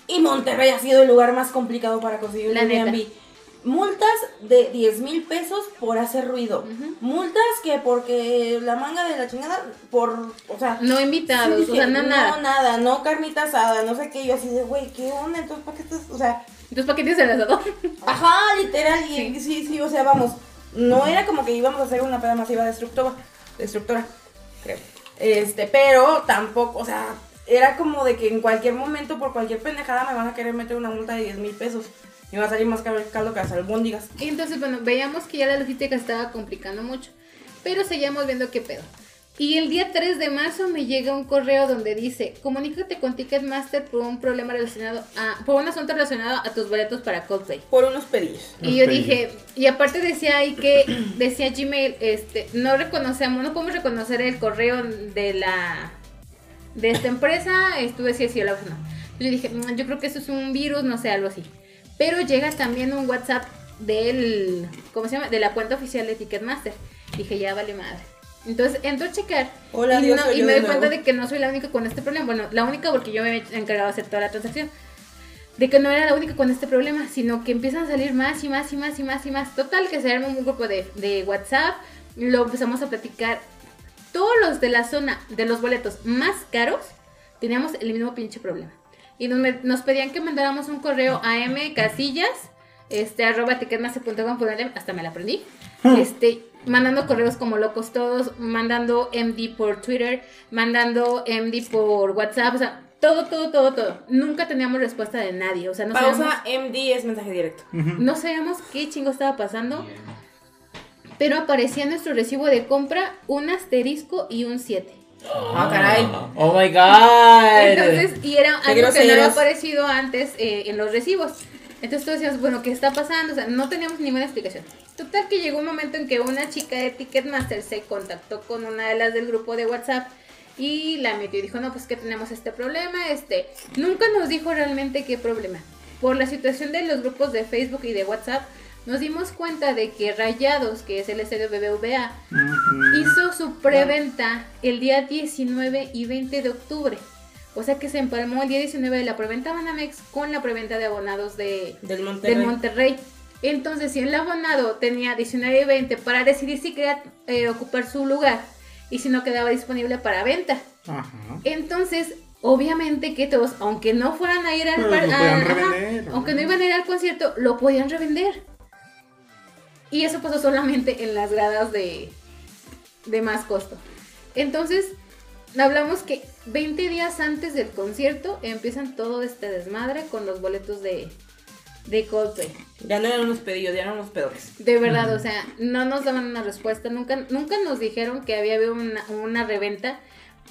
Y Monterrey ha sido el lugar más complicado para conseguir un La neta. Airbnb. Multas de 10 mil pesos por hacer ruido. Ujú. Multas que porque la manga de la chingada, por, o sea... No invitados, sí o sea, no, no, nada. nada, no carnita asada, no sé qué. Yo así de, güey, ¿qué onda? Entonces, ¿para qué estás? O sea, Entonces, ¿para qué tienes el asador? Ajá, literal, y Sí. sí. sí, o sea, vamos, no era como que íbamos a hacer una peda masiva destructora, destructora, creo. Este, pero tampoco, o sea, era como de que en cualquier momento, por cualquier pendejada, me van a querer meter una multa de 10 mil pesos. Y va a salir más caro el caldo que las albóndigas. Y entonces, bueno, veíamos que ya la logística estaba complicando mucho, pero seguíamos viendo qué pedo. Y el día 3 de marzo me llega un correo donde dice, comunícate con Ticketmaster por un problema relacionado a, por un asunto relacionado a tus boletos para Coldplay. Por unos pedillos. Y yo dije, y aparte decía ahí que, decía Gmail, este, no reconocemos, no podemos reconocer el correo de la, de esta empresa, estuve si sí o la otra no. Yo dije, "Mm, yo creo que eso es un virus, no sé, algo así. Pero llega también un WhatsApp del, ¿cómo se llama? De la cuenta oficial de Ticketmaster. Dije, ya vale madre. Entonces entro a checar Hola, y, Dios, no- y me doy cuenta de que no soy la única con este problema. Bueno, la única porque yo me he encargado de hacer toda la transacción de que no era la única con este problema, sino que empiezan a salir más y más y más y más y más. Total, que se arma un grupo de, de WhatsApp, lo empezamos a platicar. Todos los de la zona de los boletos más caros teníamos el mismo pinche problema. Y nos, me- nos pedían que mandáramos un correo a mcasillas, este, arroba hasta me la aprendí. Este, mandando correos como locos todos, mandando MD por Twitter, mandando MD por WhatsApp, o sea, todo, todo, todo, todo. Nunca teníamos respuesta de nadie, o sea, no sabíamos, Pausa, MD es mensaje directo. no sabíamos qué chingo estaba pasando. Pero aparecía en nuestro recibo de compra un asterisco y un 7. Ah, caray. Oh my god. Entonces, y era algo que no había aparecido antes eh, en los recibos. Entonces todos decíamos, bueno, ¿qué está pasando? O sea, no teníamos ninguna explicación. Total que llegó un momento en que una chica de Ticketmaster se contactó con una de las del grupo de WhatsApp y la metió y dijo, no, pues que tenemos este problema, este, nunca nos dijo realmente qué problema. Por la situación de los grupos de Facebook y de WhatsApp, nos dimos cuenta de que Rayados, que es el estadio BBVA, hizo su preventa el día 19 y 20 de octubre. O sea que se empalmó el día 19 de la preventa Banamex con la preventa de abonados de, Del Monterrey. del Monterrey. Entonces, si el abonado tenía 19 y 20 para decidir si quería eh, ocupar su lugar y si no quedaba disponible para venta. Ajá. Entonces, obviamente que todos, aunque no fueran a ir al aunque no iban a ir al concierto, lo podían revender. Y eso pasó solamente en las gradas de, de más costo. Entonces, hablamos que 20 días antes del concierto empiezan todo este desmadre con los boletos de, de Coldplay. Ya no eran unos pedidos, ya eran unos pedores. De verdad, o sea, no nos daban una respuesta, nunca, nunca nos dijeron que había habido una, una reventa,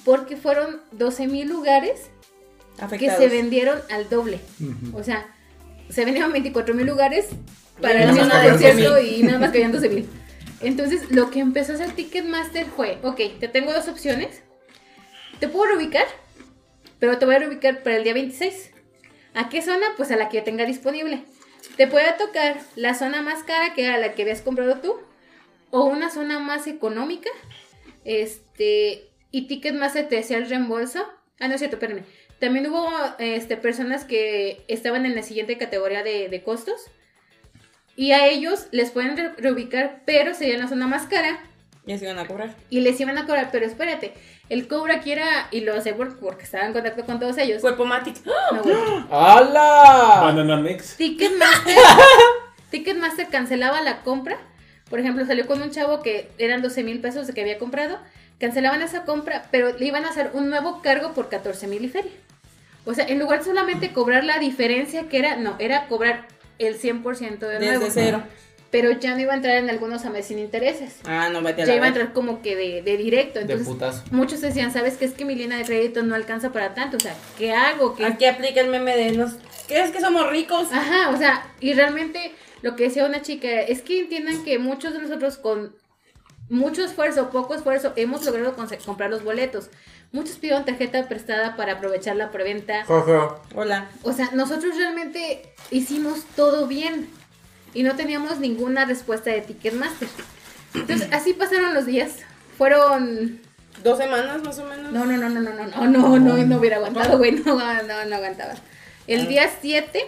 porque fueron 12 mil lugares que se vendieron al doble. O sea, se vendieron 24 mil lugares para Y el nada mismo concierto 12,000. y nada más cabían 12 mil. Entonces, lo que empezó a hacer Ticketmaster fue, ok, te tengo dos opciones. Te puedo reubicar, pero te voy a reubicar para el día 26. ¿A qué zona? Pues a la que tenga disponible. Te puede tocar la zona más cara, que era la que habías comprado tú, o una zona más económica. Este, y Ticketmaster te hacía el reembolso. Ah, no es cierto, espérame. También hubo este, personas que estaban en la siguiente categoría de, de costos. Y a ellos les pueden re- reubicar, pero sería en la zona más cara. Ya se iban a cobrar. Y les iban a cobrar, pero espérate. El cobro aquí era, y lo por- porque estaba en contacto con todos ellos. Cuerpo Matic. No. ¡Hala! Banana Mix. Ticketmaster, Ticketmaster cancelaba la compra. Por ejemplo, salió con un chavo que eran 12 mil pesos de que había comprado. Cancelaban esa compra, pero le iban a hacer un nuevo cargo por 14 mil y feria. O sea, en lugar de solamente cobrar la diferencia que era, no, era cobrar el 100% de nuevo. Desde cero. Pero ya no iba a entrar en algunos a mes sin intereses. Ah, no, vete a Ya la iba a entrar como que de, de directo. De Entonces, putazo. muchos decían, ¿sabes qué? Es que mi línea de crédito no alcanza para tanto. O sea, ¿qué hago? ¿Qué Aquí aplica el meme de nos. ¿Crees que somos ricos? Ajá, o sea, y realmente lo que decía una chica es que entiendan que muchos de nosotros con mucho esfuerzo, poco esfuerzo, hemos logrado comprar los boletos. Muchos pidieron tarjeta prestada para aprovechar la preventa. Hola. O sea, nosotros realmente hicimos todo bien y no teníamos ninguna respuesta de Ticketmaster. Entonces, así pasaron los días. Fueron Dos semanas más o menos. no, no, no, no, no, no, no, no, no, no hubiera aguantado, güey, no, no, no aguantaba. El día 7,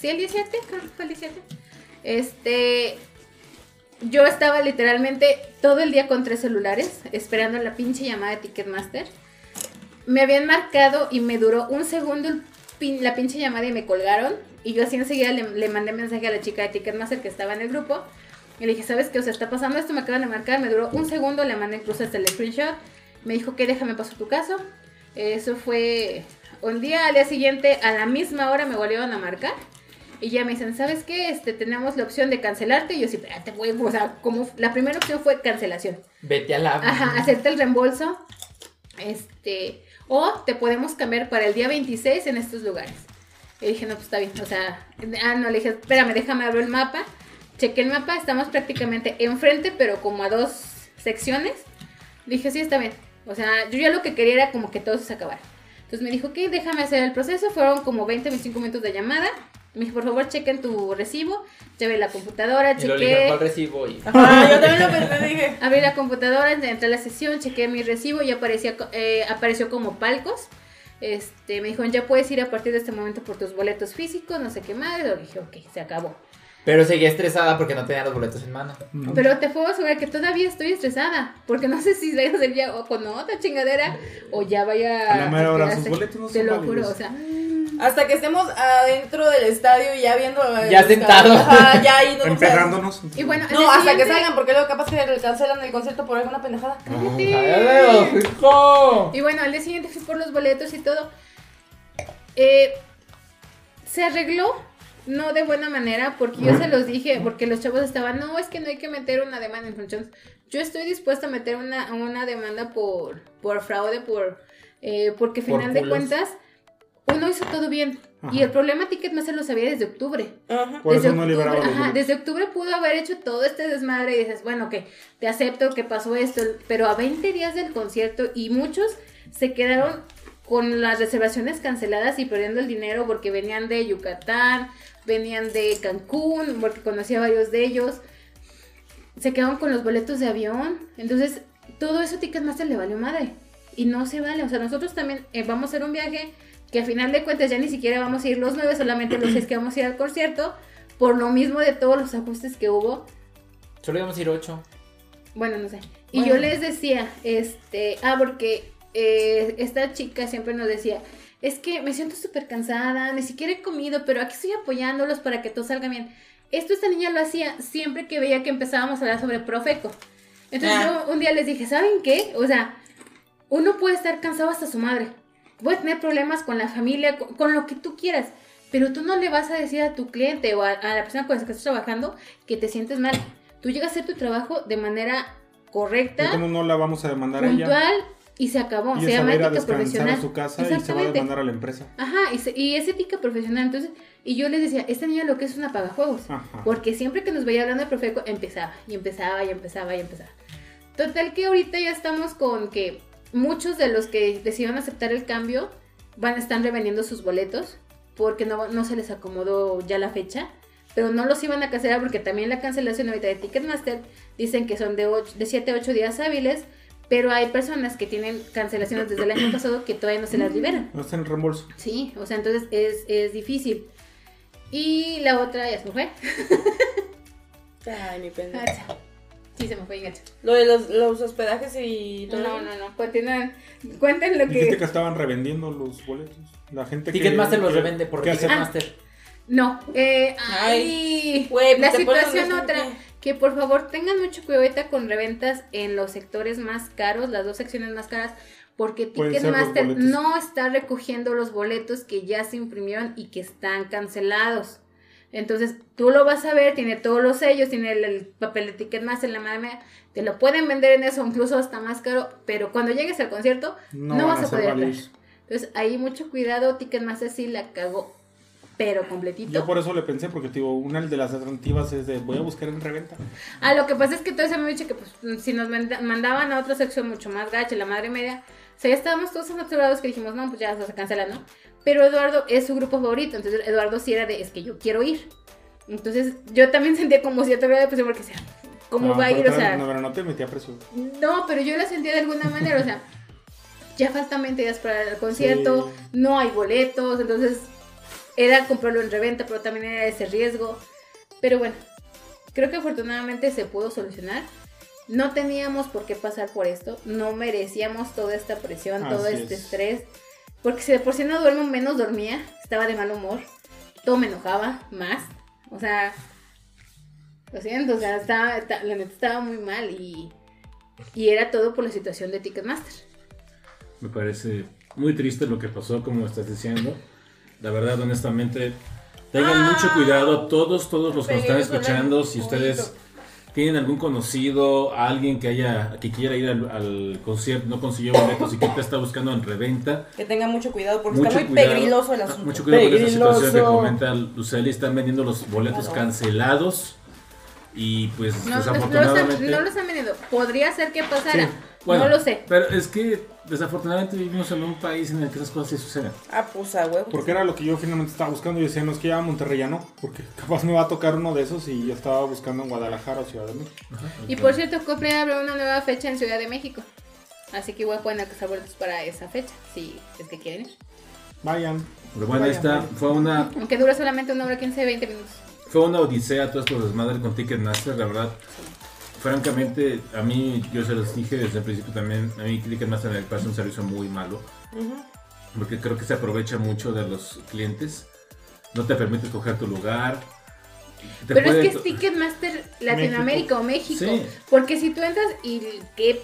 ¿sí el 17? Creo que fue el 17. Este, yo estaba literalmente todo el día con tres celulares, esperando la pinche llamada de Ticketmaster. Me habían marcado y me duró un segundo la pinche llamada y me colgaron. Y yo así enseguida le, le mandé mensaje a la chica de Ticketmaster que estaba en el grupo. Y le dije, ¿sabes qué? O sea, está pasando esto, me acaban de marcar, me duró un segundo, le mandé incluso hasta el screenshot. Me dijo que déjame pasar tu caso. Eso fue un día, al día siguiente, a la misma hora me volvieron a marcar. Y ya me dicen, ¿sabes qué? Este, tenemos la opción de cancelarte. Y yo sí, espérate, güey. O sea, como la primera opción fue cancelación. Vete a la. Ajá, hacerte el reembolso. Este, o te podemos cambiar para el día 26 en estos lugares. Y dije, no, pues está bien. O sea, ah, no, le dije, espérame, déjame abrir el mapa. Chequé el mapa, estamos prácticamente enfrente, pero como a dos secciones. Dije, sí, está bien. O sea, yo ya lo que quería era como que todo se acabara. Entonces me dijo, ok, déjame hacer el proceso. Fueron como 20, 25 minutos de llamada. Me dijo, por favor, chequen tu recibo. Llevé la computadora, Y lo dije, chequé. ¿cuál recibo? Y... Ajá, yo también lo pensé, dije. Abrí la computadora, entré a la sesión, chequeé mi recibo y aparecía, eh, apareció como palcos. Este, me dijeron, ya puedes ir a partir de este momento por tus boletos físicos, no sé qué más. Le dije, ok, se acabó. Pero seguía estresada porque no tenía los boletos en mano. Pero te puedo asegurar que todavía estoy estresada, porque no sé si vaya a ser ya o con otra chingadera o ya vaya A la mera hora, sus boletos no Te son lo juro, o sea, Hasta que estemos adentro del estadio y ya viendo. el Ya. Ajá, ya ahí no Empedándonos. y bueno, al No, día hasta que siguiente- salgan, porque luego capaz que cancelan el concierto por alguna pendejada. ¡Ay, hijo! Y bueno, al día siguiente fui por los boletos y todo. Eh, se arregló, no de buena manera, porque yo se los dije, porque los chavos estaban, no, es que no hay que meter una demanda en funciones. Yo estoy dispuesta a meter una, una demanda por, por fraude, por, eh, porque Por final de cuentas, uno hizo todo bien. Ajá. Y el problema Ticketmaster lo sabía desde octubre. Ajá. Por eso desde, no octubre, liberaba los ajá, desde octubre pudo haber hecho todo este desmadre y dices, bueno, que te acepto que pasó esto, pero a 20 días del concierto y muchos se quedaron con las reservaciones canceladas y perdiendo el dinero porque venían de Yucatán, venían de Cancún, porque conocía a varios de ellos, se quedaron con los boletos de avión, entonces todo eso Ticketmaster le valió madre y no se vale, o sea, nosotros también eh, vamos a hacer un viaje que al final de cuentas ya ni siquiera vamos a ir los nueve, solamente los seis que vamos a ir al concierto, por lo mismo de todos los ajustes que hubo. Solo íbamos a ir ocho. Bueno, no sé. Y Bueno. yo les decía, este, ah, porque eh, esta chica siempre nos decía, es que me siento súper cansada, ni siquiera he comido, pero aquí estoy apoyándolos para que todo salga bien. Esto esta niña lo hacía siempre que veía que empezábamos a hablar sobre Profeco. Entonces Ah. yo un día les dije, ¿saben qué? O sea, uno puede estar cansado hasta su madre, puede tener problemas con la familia, con, con lo que tú quieras, pero tú no le vas a decir a tu cliente o a, a la persona con la que estás trabajando que te sientes mal. Tú llegas a hacer tu trabajo de manera correcta, ¿Cómo no la vamos a demandar a ella? Y se acabó. Y se llama ética profesional. a su casa y se va a demandar a la empresa. Ajá, y, se- y es ética profesional. Entonces, y yo les decía, esta niña lo que es una pagajuegos. Ajá. Porque siempre que nos veía hablando de Profeco, empezaba, y empezaba, y empezaba, y empezaba. Total que ahorita ya estamos con que muchos de los que decidieron aceptar el cambio van a estar revendiendo sus boletos porque no, no se les acomodó ya la fecha. Pero no los iban a cancelar porque también la cancelación ahorita de Ticketmaster dicen que son de, de 7 a 8 días hábiles. Pero hay personas que tienen cancelaciones desde el año pasado que todavía no se las liberan. No está en reembolso. Sí, o sea, entonces es, es difícil. Y la otra ya se me fue. Ay, mi pendejo. Sí, se me fue gacho. Lo de los, los hospedajes y todo. No, no, no. Continúen. Cuenten lo Dijiste que. que estaban revendiendo los boletos. La gente que... Ticketmaster los que- revende por que Ticketmaster. No. Eh, Ay, güey, la pues ponen situación otra. Que por favor tengan mucho cuidado con reventas en los sectores más caros, las dos secciones más caras. Porque Ticketmaster no está recogiendo los boletos que ya se imprimieron y que están cancelados. Entonces, tú lo vas a ver, tiene todos los sellos, tiene el, el papel de Ticketmaster, la madre mía, te lo pueden vender en eso, incluso hasta más caro, pero cuando llegues al concierto, no, No, vas a poder entrar. Entonces, ahí mucho cuidado, Ticketmaster sí la cagó, pero completito. Yo por eso le pensé, porque digo, una de las alternativas es de voy a buscar en reventa. Ah, lo que pasa es que todo se me dicho que pues, si nos manda- mandaban a otra sección mucho más gacha, la madre media, o sea, ya estábamos todos saturados que dijimos, no, pues ya se cancela, ¿no? Pero Eduardo es su grupo favorito, entonces Eduardo sí era de, es que yo quiero ir. Entonces yo también sentía como cierta grado de presión porque, sea, ¿cómo No, va a ir? O sea, No, pero no te metí a precio. no, pero yo la sentía de alguna manera, o sea, ya faltan 20 días para el concierto, Sí. no hay boletos, entonces era comprarlo en reventa, pero también era ese riesgo. Pero bueno, creo que afortunadamente se pudo solucionar. No teníamos por qué pasar por esto, no merecíamos toda esta presión, todo Así este es. estrés, porque si de por sí no duermo, menos dormía, estaba de mal humor, todo me enojaba más, o sea, lo siento, o sea, estaba, esta- la neta estaba muy mal y, y era todo por la situación de Ticketmaster. Me parece muy triste lo que pasó, como estás diciendo. La verdad, honestamente, tengan Ah. mucho cuidado, todos, todos los que nos están escuchando, si ustedes tienen algún conocido, alguien que haya, que quiera ir al, al concierto, no consiguió boletos y que te está buscando en reventa, Que tengan mucho cuidado porque mucho está muy cuidado, pegriloso el asunto. mucho cuidado con esa situación que Pegriloso. comenta Luceli, están vendiendo los boletos Claro. cancelados y pues No, no, no los han, no los han venido. Podría ser que pasara. Sí, bueno, no lo sé. Pero es que desafortunadamente vivimos en un país en el que esas cosas sí suceden. Ah, pues a huevo. Porque era lo que yo finalmente estaba buscando. Yo decía, no es que ya a Monterrey ya no. Porque capaz me va a tocar uno de esos y yo estaba buscando en Guadalajara o Ciudad de México. Y por cierto, Coldplay abre una nueva fecha en Ciudad de México. Así que igual pueden alcanzar boletos para esa fecha, si es que quieren ir. Vayan. Pero bueno, ahí está. Fue una, Aunque dura solamente una hora 15, 20 minutos. fue una odisea todo esto desmadre con Ticketmaster, la verdad. Francamente, a mí, yo se los dije desde el principio también, a mí Ticketmaster me parece un servicio muy malo. Ujú. Porque creo que se aprovecha mucho de los clientes. No te permite escoger tu lugar. Pero es que es Ticketmaster Latinoamérica o México. Sí. Porque si tú entras y qué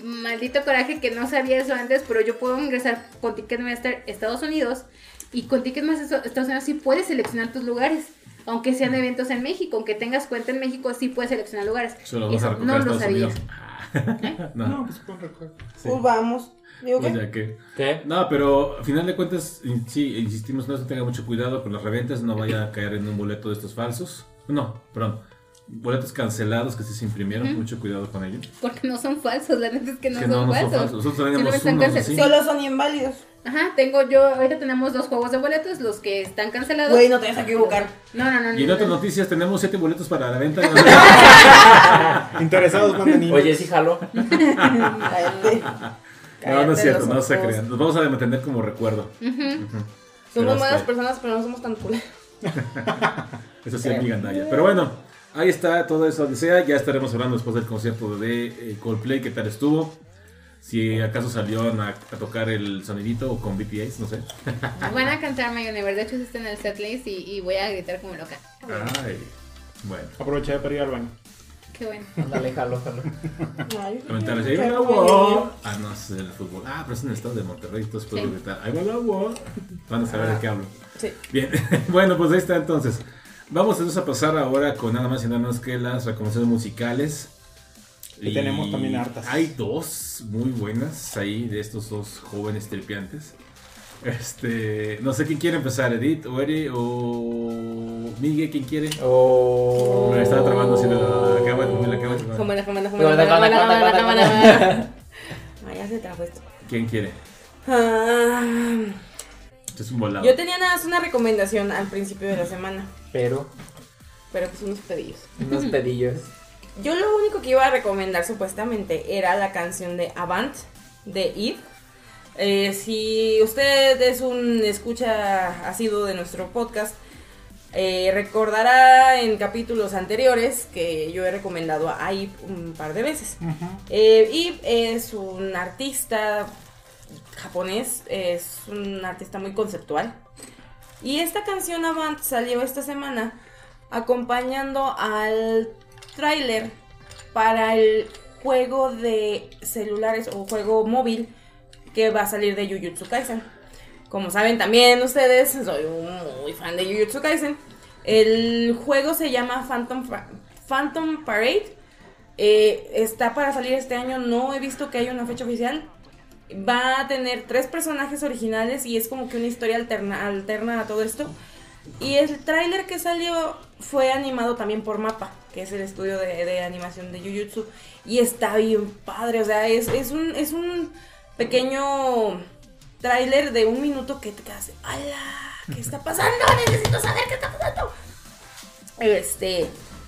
maldito coraje que no sabía eso antes, pero yo puedo ingresar con Ticketmaster Estados Unidos y con Ticketmaster Estados Unidos sí puedes seleccionar tus lugares. Aunque sean eventos en México, aunque tengas cuenta en México, sí puedes seleccionar lugares. Solo vas Eso a recoger no lo Estados sabía. Unidos. Ah, No, No, pues pon recoger. sí. Pues vamos. Digo Pues que. ya que. ¿Qué? No, pero al final de cuentas, in- sí, insistimos, no se tenga mucho cuidado con las reventas, no vaya a caer en un boleto de estos falsos. No, perdón. Boletos cancelados que sí se imprimieron, mucho cuidado con ellos. Porque no son falsos, la neta es que no, que son, no, no falsos. son falsos. Nosotros Simplemente unos están así. Solo son inválidos. Ajá, tengo yo, ahorita tenemos dos juegos de boletos, los que están cancelados. Güey, no te vas a equivocar. No, no, no. Y en no, otras no. noticias tenemos siete boletos para la venta. Interesados, manden. Oye, sí, jalo. Cállate. No, no es cierto, no se crean. Nos vamos a mantener como recuerdo. Somos buenas hasta- personas, pero no somos tan cool. Eso sí, amiga Andaya. Pero bueno, ahí está toda esa odisea. Ya estaremos hablando después del concierto de eh, Coldplay, qué tal estuvo. Si acaso salieron a, a tocar el sonidito o con BTS, no sé. Van a cantar My Universe, de hecho está en el setlist y, y voy a gritar como loca. Ay, bueno. Aproveché para ir al baño. Qué bueno. Ándale, jalo, jalo. Qué Ahí va la. Ah, no, es el fútbol. Ah, pero es en el estado de Monterrey, entonces puedo Sí. gritar. Ahí va la UO. Van a saber de qué hablo. Sí. Bien, bueno, pues ahí está entonces. Vamos entonces a pasar ahora con nada más y nada menos que las recomendaciones musicales. Y tenemos también hartas. Hay dos muy buenas ahí de estos dos jóvenes tripiantes. Este, no sé quién quiere empezar, Edith o Eri o Miguel, ¿quién quiere? Oh. Me estaba trabando así, la de la. Cámara, cámara, Cámara, cámara, cámara, cámara, cámara, cámara. cámara. Ya se trabó esto. ¿Quién quiere? Ah, Este es un volado. yo tenía nada más una recomendación al principio de la semana, Pero, pero pues unos pedillos. unos pedillos. Yo lo único que iba a recomendar supuestamente era la canción de Avant de Eve. Eh, si usted es un escucha asiduo de nuestro podcast, eh, recordará en capítulos anteriores que yo he recomendado a Eve un par de veces. Eh, Eve es un artista japonés, es un artista muy conceptual. Y esta canción Avant salió esta semana acompañando al tráiler para el juego de celulares o juego móvil que va a salir de Jujutsu Kaisen. Como saben también ustedes, soy muy fan de Jujutsu Kaisen. El juego se llama Phantom, Phantom Parade. Eh, está para salir este año, no he visto que haya una fecha oficial. Va a tener tres personajes originales y es como que una historia alterna, alterna a todo esto. Y el tráiler que salió fue animado también por Mapa, que es el estudio de, de animación de Jujutsu. Y está bien padre, o sea, es, es un, es un pequeño tráiler de un minuto que te quedas, ¡Hala! ¿Qué está pasando? Necesito saber qué está pasando. Este,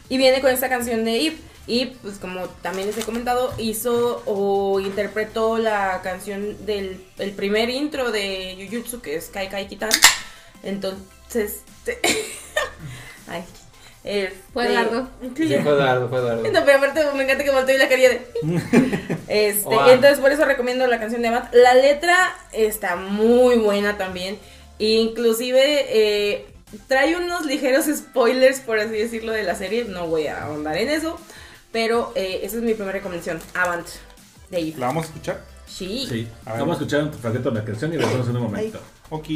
y viene con esta canción de Ip. Y pues como también les he comentado, hizo o interpretó la canción del el primer intro de Jujutsu, que es Kai Kai Kitan. Entonces, ay, este- Fue Eduardo. Sí. Fue Eduardo, fue Eduardo. No, pero aparte me encanta que volteó y la carilla de. Este, Wow. entonces por eso recomiendo la canción de Matt. La letra está muy buena también. Inclusive eh, trae unos ligeros spoilers, por así decirlo, de la serie. No voy a ahondar en eso. Pero eh, esa es mi primera recomendación. Avant. De Eve. ¿La vamos a escuchar? Sí. Sí, A ver. vamos a escuchar un fragmento de la canción y regresamos en un momento. Ok.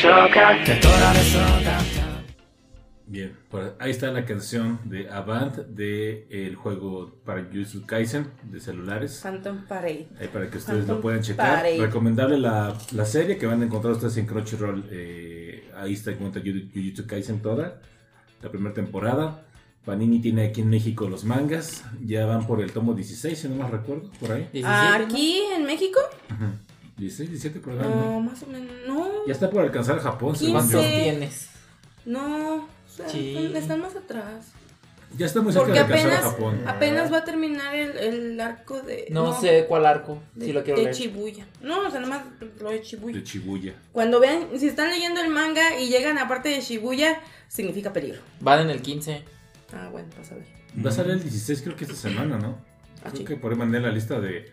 消化受け取られそうだ。Ahí está la canción de Avant de el juego para Jujutsu Kaisen de celulares. Phantom Parade. Ahí para que ustedes Phantom lo puedan checar. Parade. Recomendable la, la serie que van a encontrar ustedes en Crunchyroll. eh, ahí está cuenta Juju- Jujutsu Kaisen toda. La primera temporada. Panini tiene aquí en México los mangas. Ya van por el tomo 16, si no mal recuerdo, por ahí. 17, ¿no? Aquí en México. Ujú. 16, 17 por ahí. No, ¿no? más o menos. No. Ya está por alcanzar Japón, según ¿Cuántos yo. Quince. tienes? No. O sea, Sí. Están más atrás. Ya está muy cerca Porque de alcanzar a apenas, Japón. apenas va a terminar el, el arco de. No, sé cuál arco, De, si lo quiero de leer. Shibuya. No, o sea, nomás lo de Shibuya. De Shibuya. Cuando vean, si están leyendo el manga y llegan a parte de Shibuya, significa peligro. Van en el 15. Ah, bueno, pasa a ver. Va a salir el 16, creo que esta semana, ¿no? Ah, Creo sí. que por ahí mandé la lista de,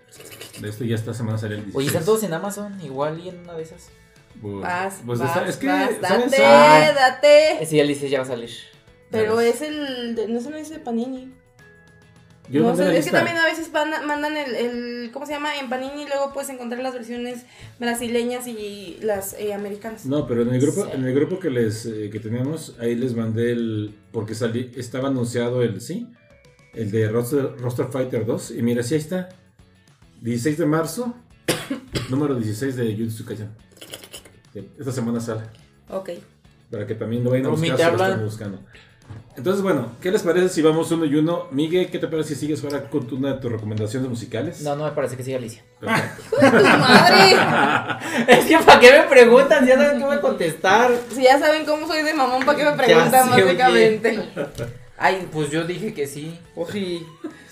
de esto y ya esta semana sale el 16. Oye, están todos en Amazon, igual y en una de esas. Pues, Vas, pues vas, está- es que, vas, ¿sabes? date, Ah. date. Sí, Alicia ya va a salir. Pero ¿Sabes? es el, de- no se lo dice Panini. Yo no sé, es que también a veces van- mandan el, el, ¿cómo se llama? En Panini y luego puedes encontrar las versiones brasileñas y las eh, americanas. No, pero en el grupo, Sí. en el grupo que les eh, que teníamos, ahí les mandé el. Porque salí, estaba anunciado el, sí, el de Roster, Roster Fighter 2. Y mira, sí, ahí está. 16 de marzo, número 16 de Jujutsu Kaisen. Sí, Esta semana sale. Ok. Para que también lo vayan a buscar ¿te si lo están buscando. Entonces, bueno, ¿qué les parece si vamos uno y uno? Miguel, ¿qué te parece si sigues ahora con una de tus recomendaciones musicales? No, no me parece que siga Alicia. Perfecto. ¡Tu madre! Es que ¿para qué me preguntan? Ya saben qué me contestar. Si ya saben cómo soy de mamón, ¿para qué me preguntan básicamente? Ay, pues yo dije que sí. Pues sí.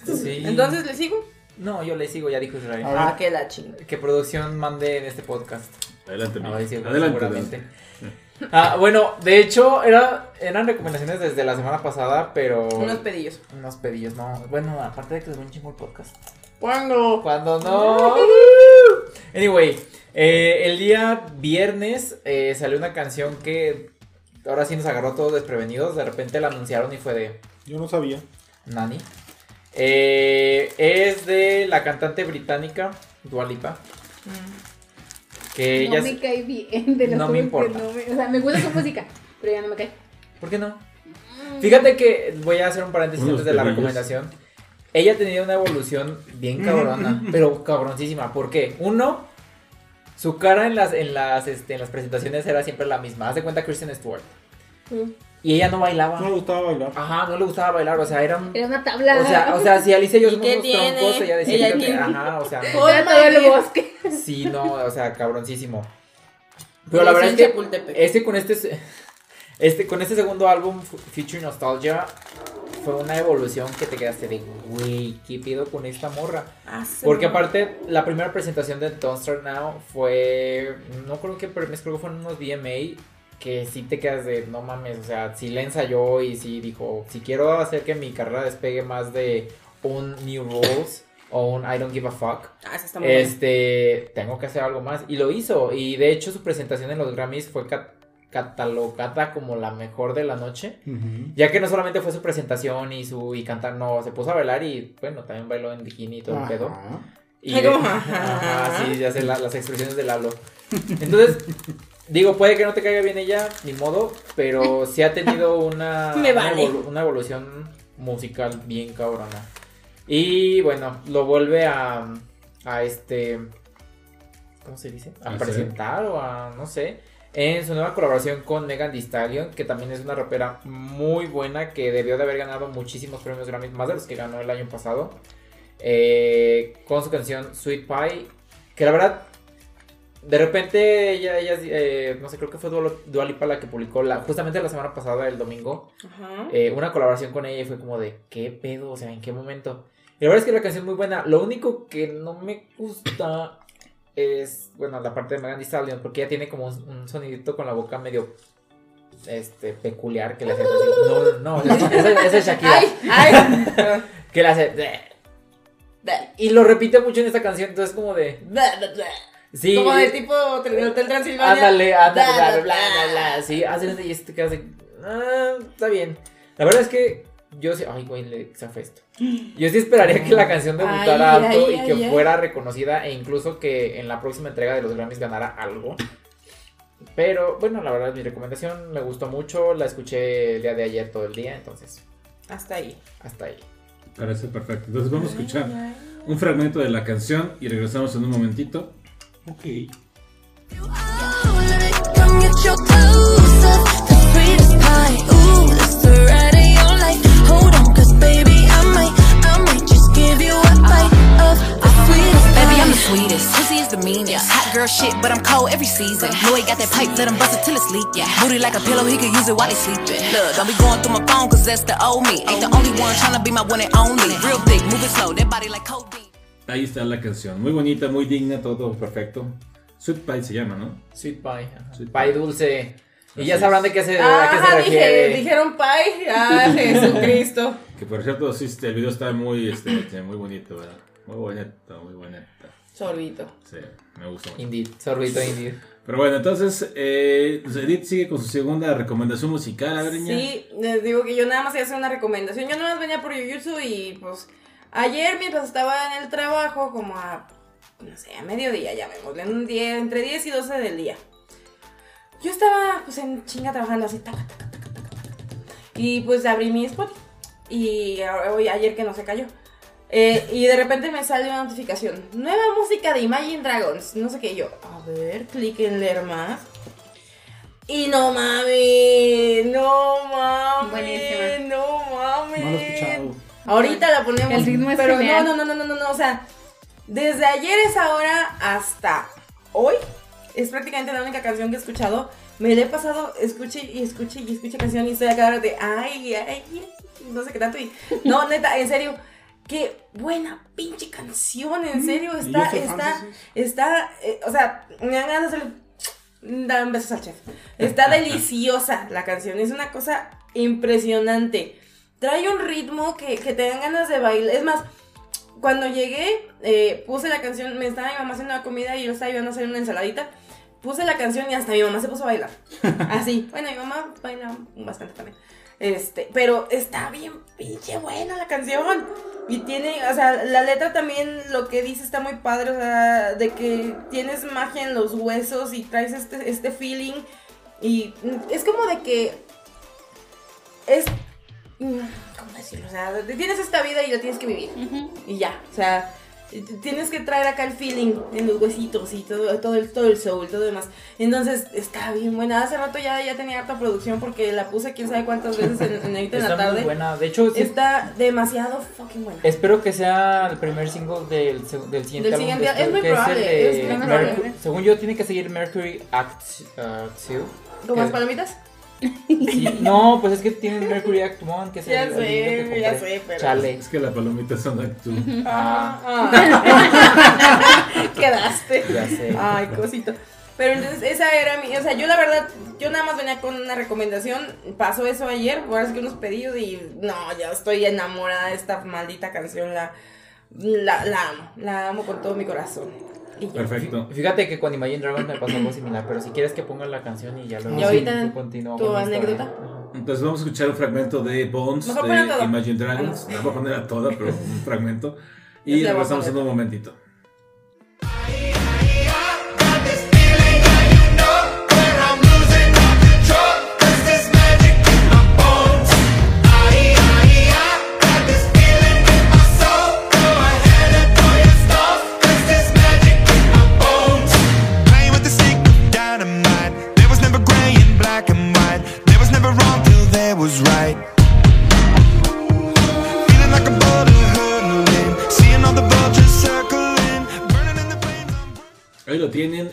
Sí. Entonces, ¿le sigo? No, yo le sigo, ya dijo Israel. Ah, que la chinga. Que producción mande en este podcast. Adelante, A ver si Miguel. Adelante. seguramente. Ah, bueno, de hecho, era, eran recomendaciones desde la semana pasada, pero. Unos pedillos. Unos pedillos, no. Bueno, aparte de que les voy un chingo el podcast. ¿Cuándo? Cuando no. Anyway, eh, el día viernes eh, salió una canción que ahora sí nos agarró todos desprevenidos. De repente la anunciaron y fue de Yo no sabía. Nani. Eh, es de la cantante británica Dua Lipa. Que no me cae bien, de lo No me importa. no me- o sea, me gusta su música, pero ya no me cae. ¿Por qué no? Fíjate que voy a hacer un paréntesis antes de la recomendación. Ella ha tenido una evolución bien cabrona, pero cabroncísima. ¿Por qué? Uno, su cara en las, en las, este, en las presentaciones era siempre la misma. Haz de cuenta Kristen Stewart. Mm. Y ella no bailaba. No me gustaba bailar. Ajá, no le gustaba bailar, o sea, era un... Era una tabla. O sea, o sea, si Alicia y yo ¿Y somos unos tiene? troncos, ella decía Ella que- tiene- ajá, o sea, no. Era todo el bosque. Sí, no, o sea, cabroncísimo. Pero la verdad es que Chapultepec. este con este, este con este segundo álbum Future Nostalgia fue una evolución que te quedaste de, güey, ¿qué pido con esta morra? Ah, sí. Porque aparte, la primera presentación de Don't Start Now fue, no creo que premios, creo que fueron unos VMA, que sí te quedas de, no mames, o sea, sí le ensayó y sí dijo, si quiero hacer que mi carrera despegue más de un New Rules o un I Don't Give a Fuck, Ah, esa está muy este, tengo que hacer algo más. Y lo hizo. Y de hecho su presentación en los Grammys fue ca- catalogada como la mejor de la noche. Ya que no solamente fue su presentación y su y cantar, no, se puso a bailar y bueno, también bailó en bikini y todo el pedo. Ajá. Y Ay, de- Ajá, sí, ya sé la- las expresiones del hablo. Entonces, digo, puede que no te caiga bien ella, ni modo, pero sí ha tenido una, Me una, vale. evolu- una evolución musical bien cabrona. Y bueno, lo vuelve a, a este, ¿cómo se dice? A A presentar o a, no sé, en su nueva colaboración con Megan Thee Stallion, que también es una rapera muy buena que debió de haber ganado muchísimos premios Grammy, más de los que ganó el año pasado, eh, con su canción Sweet Pie, que la verdad, de repente ella, ella eh, no sé, creo que fue Dua- Dua Lipa la que publicó la, justamente la semana pasada, el domingo, Ajá. eh, una colaboración con ella y fue como de, ¿qué pedo? O sea, ¿en qué momento? Y la verdad es que la canción es muy buena. Lo único que no me gusta es, bueno, la parte de Megan Thee Stallion, porque ella tiene como un, un sonidito con la boca medio, este, peculiar que le hace así. No, no, no, esa es Shakira. Ay, ay. Que le hace... Y lo repite mucho en esta canción, entonces como de... Sí, Como de tipo Hotel Transilvania. Ándale, ándale, Bla, bla, bla, bla, bla, bla. Sí, hace y este que hace. Ah, está bien. La verdad es que yo sí. Ay, güey, le zafé esto. Yo sí esperaría que la canción debutara Ay, alto ay, y que ay, fuera reconocida e incluso que en la próxima entrega de los Grammys ganara algo. Pero bueno, la verdad, mi recomendación me gustó mucho. La escuché el día de ayer todo el día, entonces Hasta ahí. hasta ahí. Parece perfecto. Entonces vamos a escuchar un fragmento de la canción y regresamos en un momentito. Ok. You of the sweetest. Baby, I'm the sweetest. Pussy is the meanest. Hot girl shit, but I'm cold every season. Know he got that pipe, let him bust it till it's leak. Yeah. Booty like a pillow, he could use it while he sleeping. Look, don't be going through my phone, cause that's the old me. Ain't the only one tryna be my one and only. Real thick, moving slow, that body like codeine. Ahí está la canción. Muy bonita, muy digna, todo perfecto. Sweet Pie se llama, ¿no? Sweet pie. Sweet pie pie. dulce. Y ya sabrán de qué se, a qué se Ajá, dije, refiere. dijeron pie. Ah, Jesucristo. Que por cierto, sí, este, el video está muy, este, este, muy bonito, ¿verdad? Muy bonito, muy bonito. Sorbito. Sí, me gusta mucho. Indeed, sorbito indeed. Pero bueno, entonces, eh, pues Edith sigue con su segunda recomendación musical. A ver, niña. Sí, les digo que yo nada más iba a hacer una recomendación. Yo nada más venía por Jujutsu y pues ayer mientras estaba en el trabajo, como a, no sé, a mediodía, ya vemos, entre 10 y 12 del día. Yo estaba pues en chinga trabajando así, taca, taca, taca, taca, taca, taca. y pues abrí mi Spotify. Y hoy, ayer que no se cayó. Eh, y de repente me sale una notificación. Nueva música de Imagine Dragons. No sé qué. y Yo, a ver, clic en leer más. Y no mames, no mames, Buenísima. no mames. No lo he escuchado. Ahorita la ponemos. El ritmo es pero no, genial. no, no, no, no, no, no, o sea, desde ayer esa hora hasta hoy es prácticamente la única canción que he escuchado. Me la he pasado, escuche y escuche y escuche canción y estoy acá ahora de ay, ay, no sé qué tanto. Y, no, neta, en serio, qué buena pinche canción, en serio, está, está, está, eh, o sea, me dan ganas de hacerle dar un beso al chef. Está deliciosa la canción, es una cosa impresionante. Trae un ritmo que, que te dan ganas de bailar. Es más, cuando llegué, eh, puse la canción, me estaba mi mamá haciendo la comida y yo estaba ayudando a hacer una ensaladita. Puse la canción y hasta mi mamá se puso a bailar. Así. Bueno, mi mamá baila bastante también. Este, pero está bien pinche buena la canción. Y tiene, o sea, la letra también lo que dice está muy padre, o sea, de que tienes magia en los huesos y traes este, este feeling. Y es como de que es, mm, ¿cómo decirlo? O sea, tienes esta vida y la tienes que vivir. Y ya, o sea, tienes que traer acá el feeling en los huesitos y todo, todo, el, todo el soul, todo demás. Entonces, está bien buena. Hace rato ya, ya tenía harta producción porque la puse quién sabe cuántas veces en, en, ahorita en la Está muy tarde. buena. De hecho, sí, Está demasiado fucking buena. espero que sea el primer single del, del siguiente Del álbum siguiente- de es muy el probable, es muy Mercu- probable. Según yo, tiene que seguir Mercury Act 2. ¿Con las palomitas? Sí, no, pues es que tiene Mercury Act 1, que es Ya el, sé, que ya sé, pero- Chale. Es que la palomita son actú. Ah, ah. Quedaste. Ya sé. Ay, cosito. Pero entonces esa era mi, o sea, yo la verdad, yo nada más venía con una recomendación, pasó eso ayer, ahora es que unos pedidos y no, ya estoy enamorada de esta maldita canción, la, la, la amo, la amo con todo mi corazón. Y. Perfecto. Fíjate que con Imagine Dragons me pasó algo similar, pero si quieres que ponga la canción y ya luego Y ahorita tú continúa tu anécdota. Entonces vamos a escuchar un fragmento de Bones Mejor de. Imagine Dragons. No voy a poner a toda, pero un fragmento. Y regresamos en un momentito.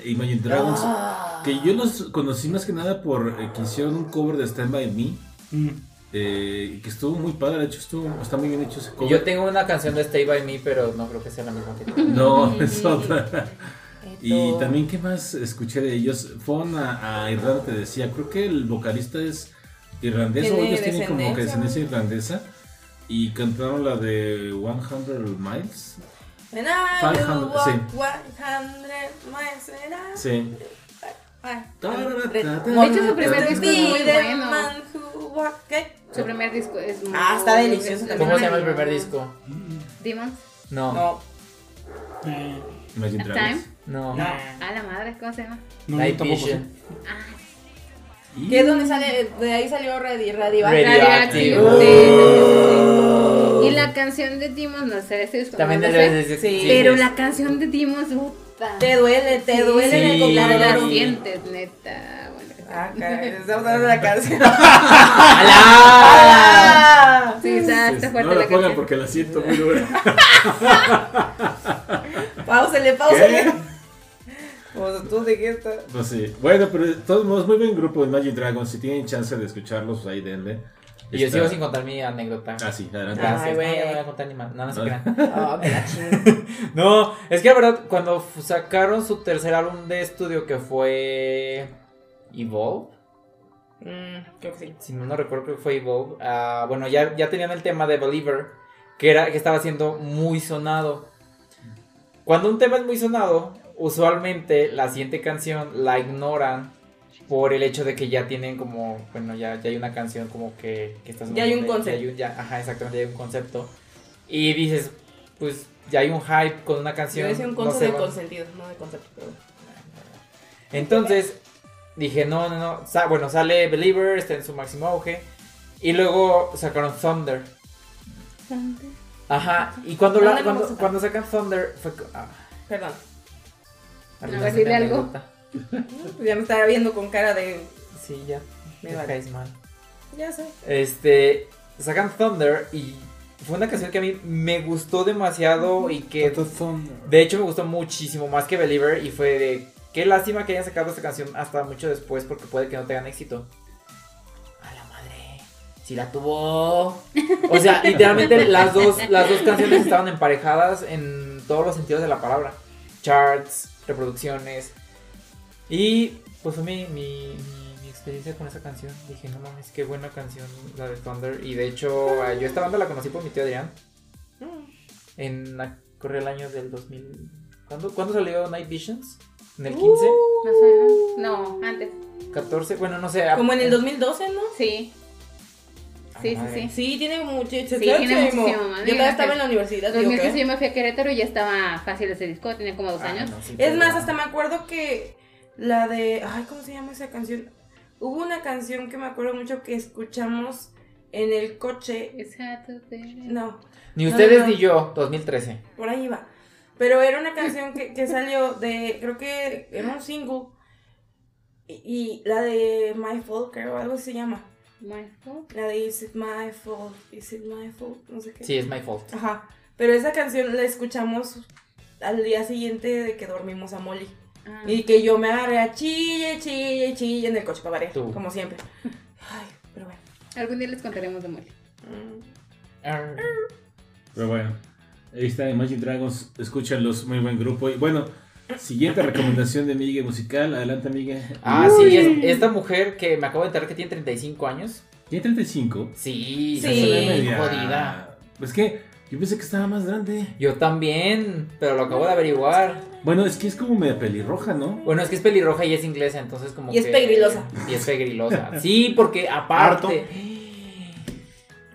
Imagine Dragons. Ah. Que yo los conocí más que nada por eh, que hicieron un cover de Stand By Me. Mm. eh, y que estuvo muy padre, de hecho estuvo, está muy bien hecho ese cover. Yo tengo una canción de Stay By Me, pero no creo que sea la misma que tú. No, es otra. Y también, ¿qué más escuché de ellos? Fueron a, a Irlanda, te decía. Creo que el vocalista es irlandés o Tiene ellos tienen como que descendencia, descendencia irlandesa. Y cantaron la de 100 Miles. When I 500, will walk sí. 100 miles and I- Sí. Ay, De hecho, su primer disco es muy bueno. man who walk- ¿Qué? Su primer disco es muy Ah, está delicioso también. ¿Cómo se llama el primer disco? Demons. No. No. Imagine Dragons. Time. No. No. A la madre, ¿cómo se llama? no, Night tampoco sé. Vision. Y- ¿Qué es donde sale? De ahí salió Radi, Radioactive. Radioactive. Radioactive. Y la canción de Demons, no sé, ese disco. También no sé, decir Sí. Pero la canción de Demons, puta. Te duele, te duele en el Sí. La, cocodrilo. sientes, neta. Bueno, Ah, caray, estamos hablando de la canción. ¡Alá! Sí, está, Sí, está no fuerte la la pongan canción. porque la siento muy dura. Páusele, páusele. Pues tú de qué estás. Pues sí. Bueno, pero de todos modos, muy buen grupo Imagine Dragons. Si tienen chance de escucharlos, pues ahí denle. Y yo sigo sin contar mi anécdota. Ah, sí, adelante. Gracias. Ay, no, güey. ya no voy a contar ni más. No, no se crean. Chingo. No, es que la verdad, cuando sacaron su tercer álbum de estudio, que fue Evolve, Mm, creo que sí. si no, no recuerdo creo que fue Evolve, ah, bueno, ya, ya tenían el tema de Believer, que, era, que estaba siendo muy sonado. Cuando un tema es muy sonado, usualmente la siguiente canción la ignoran por el hecho de que ya tienen como, bueno, ya, ya hay una canción como que, que está Ya hay un concepto. ya hay un- ya- ajá, exactamente, ya hay un concepto. Y dices, pues ya hay un hype con una Yo canción. decía un no concepto se de consentido, no de concepto, pero. Entonces dije, no, no, no. Sa- bueno, sale Believer, está en su máximo auge. Y luego sacaron Thunder. Ajá, y cuando, la- ¿Dónde cuando, cuando sacan Thunder fue. Ah, Perdón. ver, dile Ya me estaba viendo con cara de. Sí, ya. Me caes mal. Ya sé. Este, sacan Thunder y fue una canción que a mí me gustó demasiado y que de hecho me gustó muchísimo más que Believer y fue de qué lástima que hayan sacado esta canción hasta mucho después porque puede que no tengan éxito. A la madre, si la tuvo. O sea, literalmente las dos las dos canciones estaban emparejadas en todos los sentidos de la palabra. Charts, reproducciones y pues fue mi, mi, mi- mi experiencia con esa canción. Dije, no mames, qué buena canción la de Thunder. Y de hecho, eh, yo esta banda la conocí por mi tío Adrián. En la- corría el año del 2000. ¿Cuándo, ¿cuándo salió Night Visions? ¿En el 15? Más o menos. No, antes. 14, bueno, no sé. Como en el 2012, ¿no? Sí. Sí, sí, madre. sí. Sí, tiene mucho. Sí, tiene muchísimo. Yo todavía estaba en la universidad, digo 2015 que. yo me fui a Querétaro y ya estaba fácil ese disco, tenía como dos Ah, años. no, sí, Es más, hasta me acuerdo que la de. Ay, ¿cómo se llama esa canción? Hubo una canción que me acuerdo mucho que escuchamos en el coche. No, Ni ustedes no, no. ni yo, 2013. por ahí va. Pero era una canción que, que salió de. Creo que era un single. Y, y la de My Fault, creo, algo se llama. Bueno, La de Is It My Fault? Is It My Fault? No sé qué. Sí, es my fault. Ajá. Pero esa canción la escuchamos al día siguiente de que dormimos a Molly. Ah, Y que yo me agarré a chille, chille, chille en el coche para variar, como siempre. Ay, pero bueno. algún día les contaremos de Molly. Mm. Pero bueno, ahí está Imagine Dragons, escúchanlos, muy buen grupo. Y bueno, siguiente recomendación de Miguel musical, adelante Miguel. Ah, sí, es- esta mujer que me acabo de enterar que tiene 35 años. ¿Tiene 35? Sí, Sí. jodida. Es que yo pensé que estaba más grande. Yo también, pero lo acabo de averiguar. Bueno, es que es como media pelirroja, ¿no? Bueno, es que es pelirroja y es inglesa, entonces como Y es pegrilosa. Y es pegrilosa. Sí, porque aparte...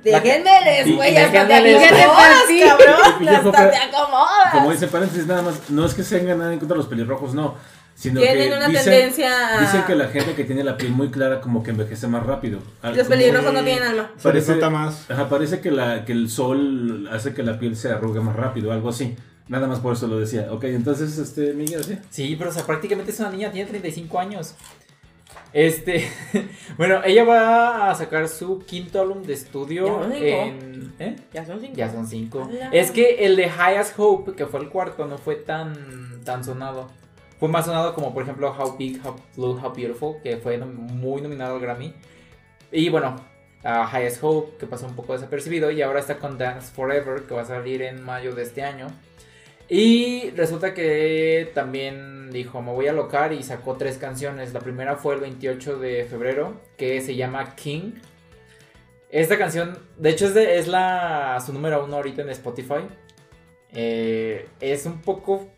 Déjenme les, güey, hasta te acomodas, cabrón. Hasta te acomodas. Como dice paréntesis, nada más, no es que se tengan nada en contra de los pelirrojos, no. Sino Tienen que una dicen, tendencia a- Dicen que la gente que tiene la piel muy clara como que envejece más rápido. Los pelirrojos no tienen alma. Parece- más. Ajá, parece que, la, que el sol hace que la piel se arrugue más rápido, algo así. Nada más por eso lo decía. Ok, entonces, este, Miguel, ¿sí? Sí, pero o sea, prácticamente es una niña, tiene 35 años. Este, bueno, ella va a sacar su quinto álbum de estudio Ya son cinco. en... ¿Eh? Ya son cinco. Ya son cinco. Es que el de Highest Hope, que fue el cuarto, no fue tan, tan sonado. Fue más sonado como, por ejemplo, How Big, How Blue, How Beautiful, que fue muy nominado al Grammy. Y bueno, a Highest Hope, que pasó un poco desapercibido. Y ahora está con Dance Forever, que va a salir en mayo de este año. Y resulta que también dijo, me voy a locar y sacó tres canciones. La primera fue el 28 de febrero, que se llama King. Esta canción, de hecho, es la, su número uno ahorita en Spotify. Eh, es un poco,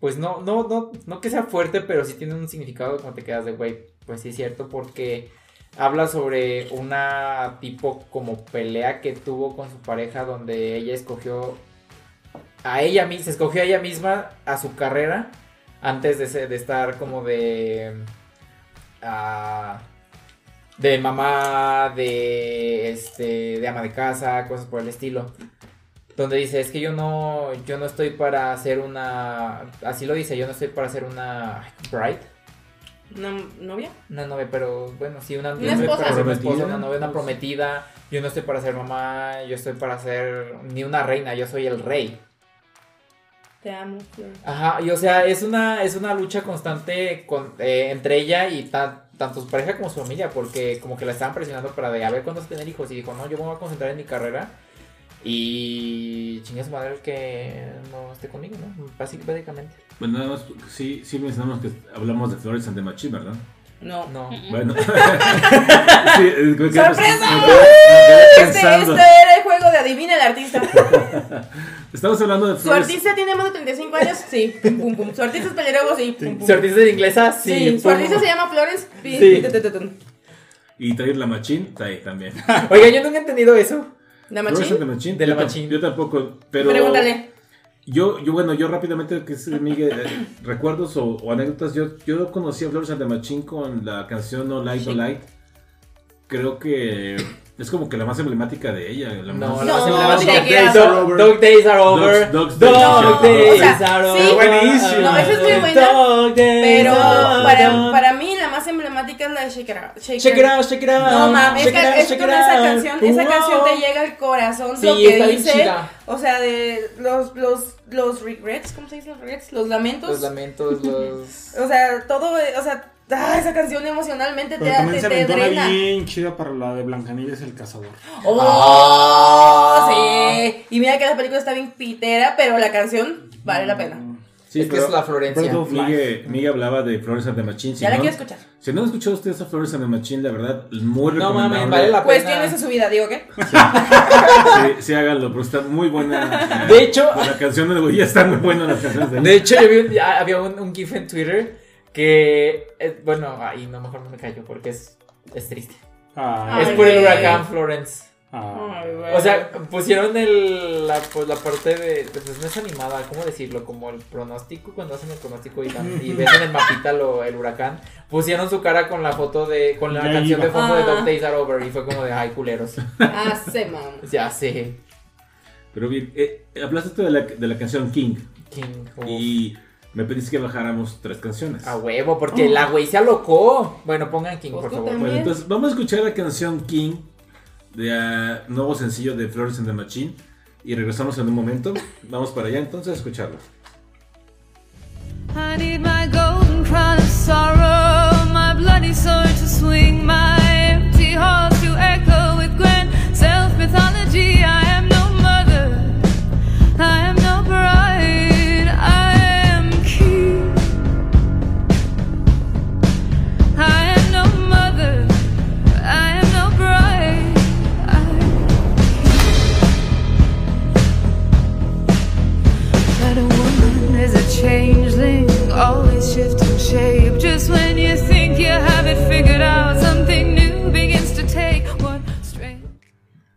pues no, no, no, no que sea fuerte, pero sí tiene un significado como te quedas de, güey, pues sí es cierto, porque habla sobre una tipo como pelea que tuvo con su pareja donde ella escogió a ella misma, se escogió a ella misma a su carrera antes de, de estar como de... ah, de mamá, de este, de ama de casa, cosas por el estilo. Donde dice, es que yo no, yo no estoy para hacer una, así lo dice, yo no estoy para hacer una bride, ¿Una novia? una novia, pero bueno, sí, una, Una esposa. para ser una Prometida. esposa, una novia, una prometida, yo no estoy para ser mamá, yo estoy para ser ni una reina, yo soy el rey. Te amo. Flor. Ajá, y o sea, es una, es una lucha constante con, eh, entre ella y tan- tanto su pareja como su familia, porque como que la estaban presionando para de a ver cuándo tener hijos, y dijo, no, yo me voy a concentrar en mi carrera, y chingue su madre el que no esté conmigo, ¿no? Básic- Básicamente. Bueno, nada más, sí, sí mencionamos que hablamos de Flores and the Machine, ¿verdad? No. No. Bueno. sí, que ¡Sorpresa! me quedé- me quedé Este, este era el juego de adivina el artista. Estamos hablando de ¿Su flores. artista tiene más de 35 años? Sí. Pum, pum, pum. ¿Su artista es pelirrojo? Sí. Pum, pum. ¿Su artista es inglesa? Sí. Sí. ¿Su artista se llama Florence? Sí. Y traer la machín, está ahí también. Oiga, yo nunca he entendido eso. ¿La Flores machín? de machín. De la Yo machín. Yo tampoco, pero. Pregúntale. Yo, yo, bueno, yo rápidamente, que es Miguel, eh, recuerdos o, o anécdotas, yo, yo conocí a Flores and the Machine con la canción No Light, No. Light. Creo que es como que la más emblemática de ella. La No, más, la más No, emblemática. Dog-. Dog Days Are Over. Dog Days Are Days Over. O sea, Are sí. Over. Buenísimo. No, esa es muy buena, Dog Days Pero Are para, para mí es la de Shake It Out. Shake, Shake it out, shake it out. No mames, es, que- out, es con esa out. canción, esa Wow. canción te llega al corazón, Sí, lo que dice, o sea, de los, los, los regrets, ¿cómo se dice los regrets? Los lamentos, Los lamentos, los. o sea, todo, o sea, ah, esa canción emocionalmente te, Pero también te, se te drena. bien chida para la de Blancanieves el cazador. ¡Oh! Sí, y mira que la película está bien pitera, pero la canción vale la pena. Sí, es que es la Florencia. Miguel, Miguel hablaba de Flores and the Machine. Si Ya la no, quiero escuchar. Si no han escuchado ustedes a Flores and the Machine, la verdad, muy No recomendable. mames, vale la pena. Cuestiones de su vida, digo que. Sí, sí, háganlo, pero está muy buena. De hecho- Pues la canción de güey ya está muy buena las canciones de. De hecho, yo vi un- había un, un GIF en Twitter que. eh, bueno, ahí no, mejor no me callo porque es, es triste. Ah, Ay, es por el huracán Florence. Ah. Ay. O sea, pusieron el, la, pues, la parte de. Pues no es animada, ¿cómo decirlo? Como el pronóstico, cuando hacen el pronóstico y, ves en el mapita lo, el huracán. Pusieron su cara con la foto de. Con la Ya canción iba. de fondo de Ah. Dog Days Are Over. Y fue como de, ay, culeros. Hace, man. Ya sé. Pero bien, eh, hablaste tú de la, de la canción King King. uf. y me pediste que bajáramos tres canciones. A huevo, porque la güey se alocó. Bueno, pongan King, Pues por favor. Bueno, entonces vamos a escuchar la canción King de nuevo sencillo de Flores and the Machine y regresamos en un momento. Vamos para allá entonces a escucharlo. I need my golden crown of sorrow, my bloody sword to swing, my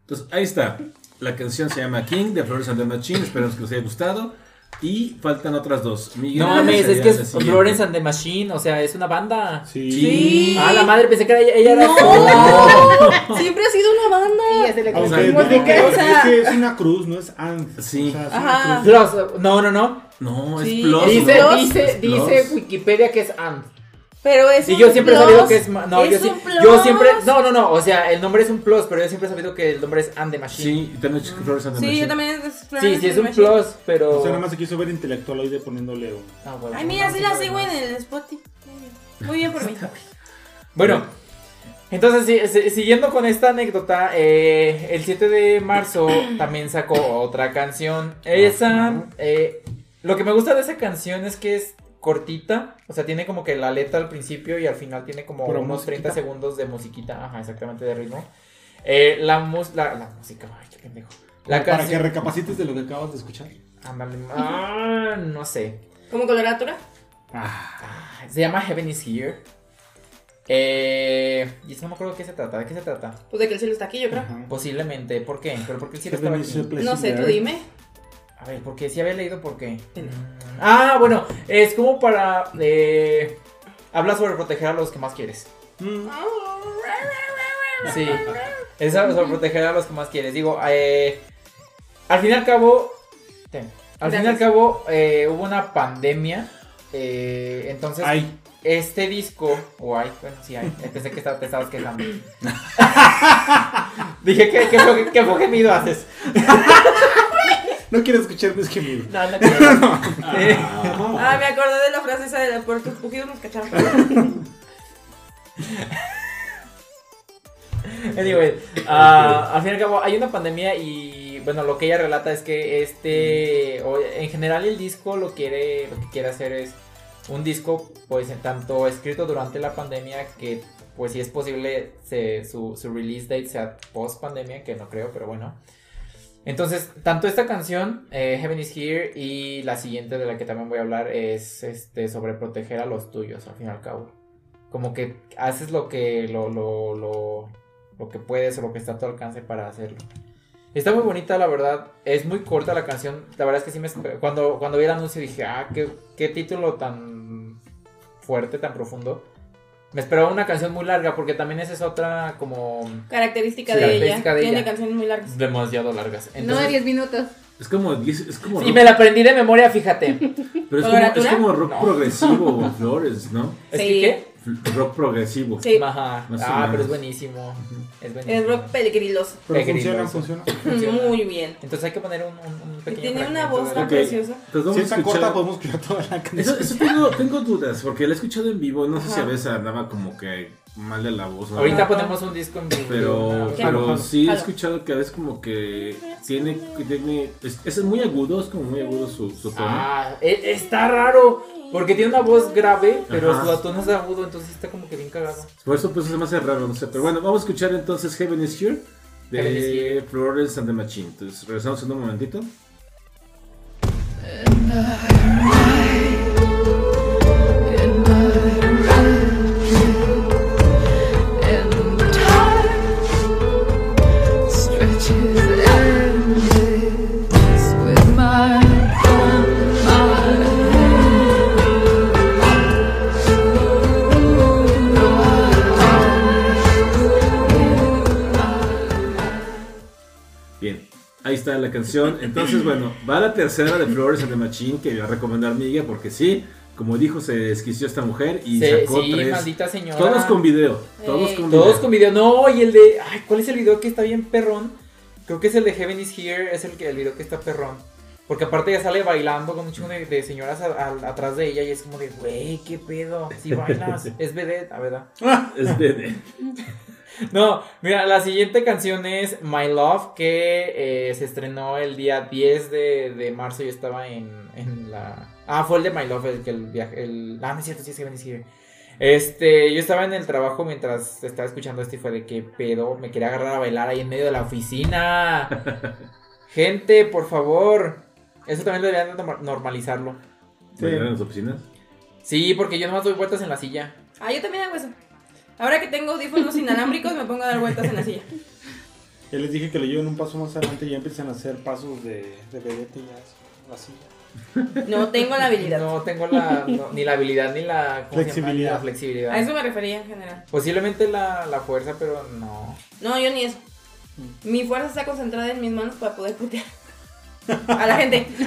Entonces ahí está. La canción se llama King de Flores and the Machine. Esperamos que les haya gustado. Y faltan otras dos. Miguel, No mames, es que es. Florence and the Machine, o sea, es una banda. Sí. Sí. Ah, la madre, pensé que era ella, ella era. No, siempre ha sido una banda. Digo que, o sea- es que es una cruz, no es and. Sí. O sea, es Ajá. Plus, no, no, no. No, Sí, es Plus. Dice, ¿no? dice, Es Plus. dice Wikipedia que es And. Pero es Y un yo siempre he sabido que es. No, es yo, sí- un yo plus. siempre. No, no, no. O sea, el nombre es un plus, pero yo siempre he sabido que el nombre es And the Machine. Sí, y también que Flores and the Sí, Machine. yo también. es Sí, Florence sí, es un Machine. plus, pero. O sea, nada más se quiso ver intelectualoide poniéndole un. Ah, bueno, Ay, mira, sí la sigo en el Spotify. Muy bien por mí. Bueno, entonces sí, si- siguiendo con esta anécdota, eh, el 7 de marzo también sacó otra canción. Esa, eh, lo que me gusta de esa canción es que es cortita, o sea, tiene como que la letra al principio y al final tiene como Pura unos musiquita. 30 segundos de musiquita, ajá, exactamente de ritmo. Eh, la, mus- la, la música, ay, qué pendejo. La para que recapacites de lo que acabas de escuchar. ándale, ah, no sé. ¿Como coloratura? Ah, Se llama Heaven is Here. Eh, y eso no me acuerdo de qué se trata, ¿de qué se trata? Pues de que el cielo está aquí, yo creo. ajá. Posiblemente, ¿por qué? ¿Pero por qué el cielo a aquí? No sé, tú dime. A ver, porque si había leído por qué. Ah, bueno, es como para. Eh, habla sobre proteger a los que más quieres. Mm. Sí, es sobre proteger a los que más quieres. Digo, eh, al fin y al cabo. ten, al fin y al cabo, eh, hubo una pandemia. eh, entonces, Ay, este disco. O hay, bueno, sí hay. Pensé que estaba- te estabas quejando. Dije, ¿qué, qué, fue- qué fue gemido haces? no quiero escuchar mis gemidos. No, no, quiero. Eh, Ah, me acordé de la frase esa de por tus pujidos nos cacharon. Anyway, ah, al fin y al cabo hay una pandemia y bueno, lo que ella relata es que este, o en general el disco lo quiere, lo que quiere hacer es un disco pues tanto escrito durante la pandemia que pues si es posible se- su, su release date sea post pandemia, que no creo, pero bueno. Entonces, tanto esta canción, eh, Heaven is Here, y la siguiente de la que también voy a hablar es este, sobre proteger a los tuyos, al fin y al cabo. Como que haces lo que, lo, lo, lo, lo que puedes o lo que está a tu alcance para hacerlo. Está muy bonita, la verdad. Es muy corta la canción. La verdad es que sí me... Cuando, cuando vi el anuncio dije, ah, qué, qué título tan fuerte, tan profundo. Me esperaba una canción muy larga porque también esa es otra como Característica Sí, de característica ella. de Tiene canciones muy largas. demasiado largas. no, Entonces, 10 minutos. Es como, diez- es como y me la aprendí de memoria, fíjate. pero es como, es como rock No. progresivo, Flores, ¿no? ¿Es Sí. que qué? Rock progresivo. Sí, Ajá. Ah, pero es buenísimo. Es buenísimo. es rock peligroso. Pero funciona, funciona. Muy bien. Entonces hay que poner un, un, un Y pequeño tiene una voz tan preciosa. Entonces Si es tan escuchar- corta, podemos crear toda la canción. Eso, eso tengo, tengo dudas, porque la he escuchado en vivo. No sé si a veces andaba como que mal de la voz. Ahorita ponemos un disco en vivo. Pero, pero sí he escuchado que a veces como que tiene, tiene es, es muy agudo, es como muy agudo su, su tono. Ah, e- está raro. Porque tiene una voz grave, pero Ajá. su tono es agudo, entonces está como que bien cagado. Por eso pues se me hace raro, no sé. Pero bueno, vamos a escuchar entonces Heaven is Here de Florence and the Machine. Entonces regresamos en un momentito. Está la canción. Entonces, bueno, va la tercera de Flores and the Machine que voy a recomendar Miguel porque sí, como dijo, se desquició esta mujer y Sí, sacó sí, tres. maldita señora. Todos con video. Todos con video. Todos con video. No, y el de. Ay, ¿cuál es el video que está bien perrón? Creo que es el de Heaven is Here. Es el, que, el video que está perrón. Porque aparte ya sale bailando con un chingo de, de señoras a- a- atrás de ella. Y es como de, güey, qué pedo. Si bailas, es vedette, a verdad. Es de- No, mira, la siguiente canción es My Love, que eh, se estrenó el día 10 de, de marzo. Yo estaba en, en la. Ah, fue el de My Love, el que el viaje. El... Ah, no es cierto, sí es is Here. Este, yo estaba en el trabajo mientras estaba escuchando esto y fue de que pedo, me quería agarrar a bailar ahí en medio de la oficina. Gente, por favor. Eso también deberían de norma- normalizarlo. ¿Bailar en las oficinas? Sí, porque yo nomás doy vueltas en la silla. Ah, yo también hago eso. Ahora que tengo audífonos inalámbricos, me pongo a dar vueltas en la silla. Ya les dije que lo lleven un paso más adelante y ya empiezan a hacer pasos de, de vedette y ya es así. No tengo la habilidad. No tengo la, no, ni la habilidad ni la ¿cómo se llama? Flexibilidad. Ni la flexibilidad. A eso me refería en general. Posiblemente la, la fuerza, pero no. No, yo ni eso. Mi fuerza está concentrada en mis manos para poder putear. A la gente.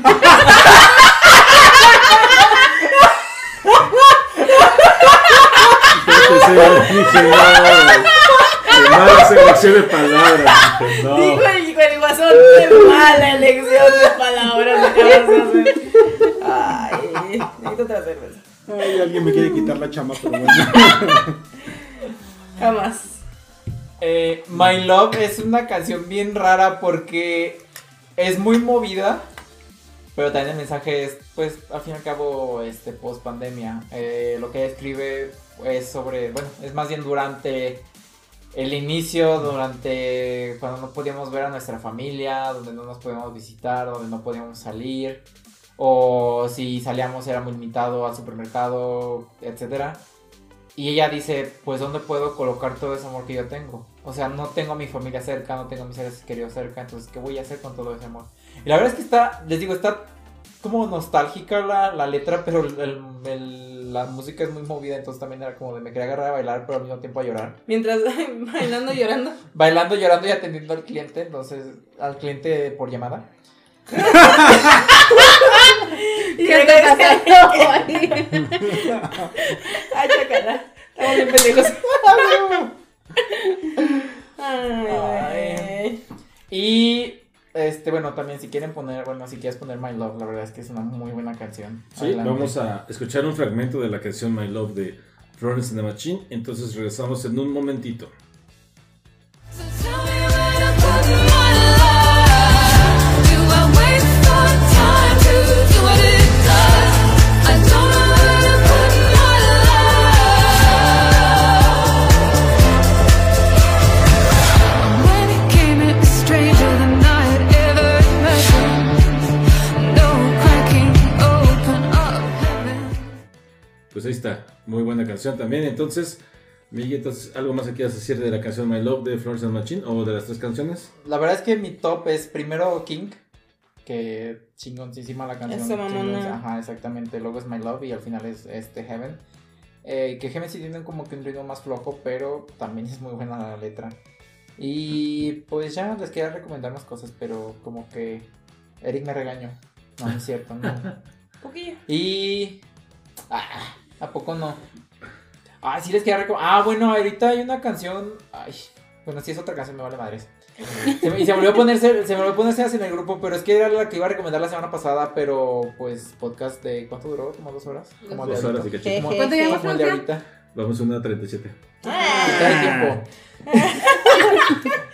Sí, dije, no. Qué mala selección de palabras. Dije, no. Dijo el, el guasón, qué mala elección de palabras acabas de hacer. Ay, necesito otra cerveza. Ay, alguien me quiere quitar la chama, pero bueno. Jamás. Eh, My Love es una canción bien rara porque es muy movida, pero también el mensaje es, pues, al fin y al cabo, este, post pandemia. lo que ella escribe es sobre, bueno, es más bien durante el inicio, durante cuando no podíamos ver a nuestra familia, donde no nos podíamos visitar, donde no podíamos salir, o si salíamos era muy limitado al supermercado, etcétera. Y ella dice, pues ¿dónde puedo colocar todo ese amor que yo tengo? O sea, no tengo a mi familia cerca, no tengo a mis seres queridos cerca, entonces ¿qué voy a hacer con todo ese amor? Y la verdad es que está, les digo, está como nostálgica la, la letra, pero el- el- el- la música es muy movida, entonces también era como de me quería agarrar a bailar, pero al mismo tiempo a llorar. Mientras bailando, llorando. Bailando, llorando y atendiendo al cliente, entonces al cliente por llamada. Y ¿Qué ahí? Ay, chacala. Estamos bien pendejos. Ay, Ay. Y este, bueno, también si quieren poner, bueno, si quieres poner My Love, la verdad es que es una muy buena canción. Sí, Adelante. vamos a escuchar un fragmento de la canción My Love de Florence and the Machine. Entonces regresamos en un momentito. Canción también. Entonces, Miguel, entonces, ¿algo más que quieras decir de la canción My Love de Florence and the Machine o de las tres canciones? La verdad es que mi top es primero King, que chingoncísima la canción. Eso, Ajá, exactamente. Luego es My Love y al final es este Heaven. Eh, que Heaven sí tiene como que un ritmo más flojo, pero también es muy buena la letra. Y pues ya les quería recomendar más cosas, pero como que Eric me regañó. No, no es cierto, no. Poquillo. Y. Ah, ¿A poco no? Ah, sí les quería recomendar. Ah, bueno, ahorita hay una canción. Ay, bueno, sí es otra canción, me vale madres. Se me- y se me olvidó ponerse, se me olvidó ponerse en el grupo, pero es que era la que iba a recomendar la semana pasada, pero pues podcast de ¿cuánto duró? ¿Como dos horas? Como Dos horas y cachito. ¿Cuánto llevamos, como el de Francia? ahorita. Vamos a una 37. Trae tiempo.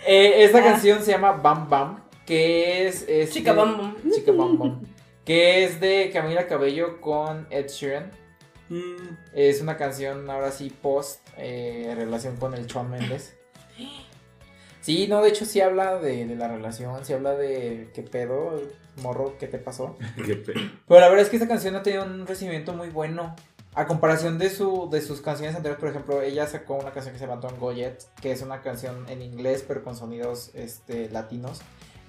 Eh, esta canción se llama Bam Bam, que es... es Chica de- Bam Bam. Chica Bam Bam. Que es de Camila Cabello con Ed Sheeran. Mm, Es una canción ahora sí post eh, relación con el Shawn Mendes. Sí, no, de hecho sí habla de, de la relación, sí habla de qué pedo, morro, qué te pasó. Qué pe- Pero la verdad es que esta canción ha tenido un recibimiento muy bueno. A comparación de, su, de sus canciones anteriores, por ejemplo, ella sacó una canción que se llama Don't Go Yet, que es una canción en inglés pero con sonidos este, latinos.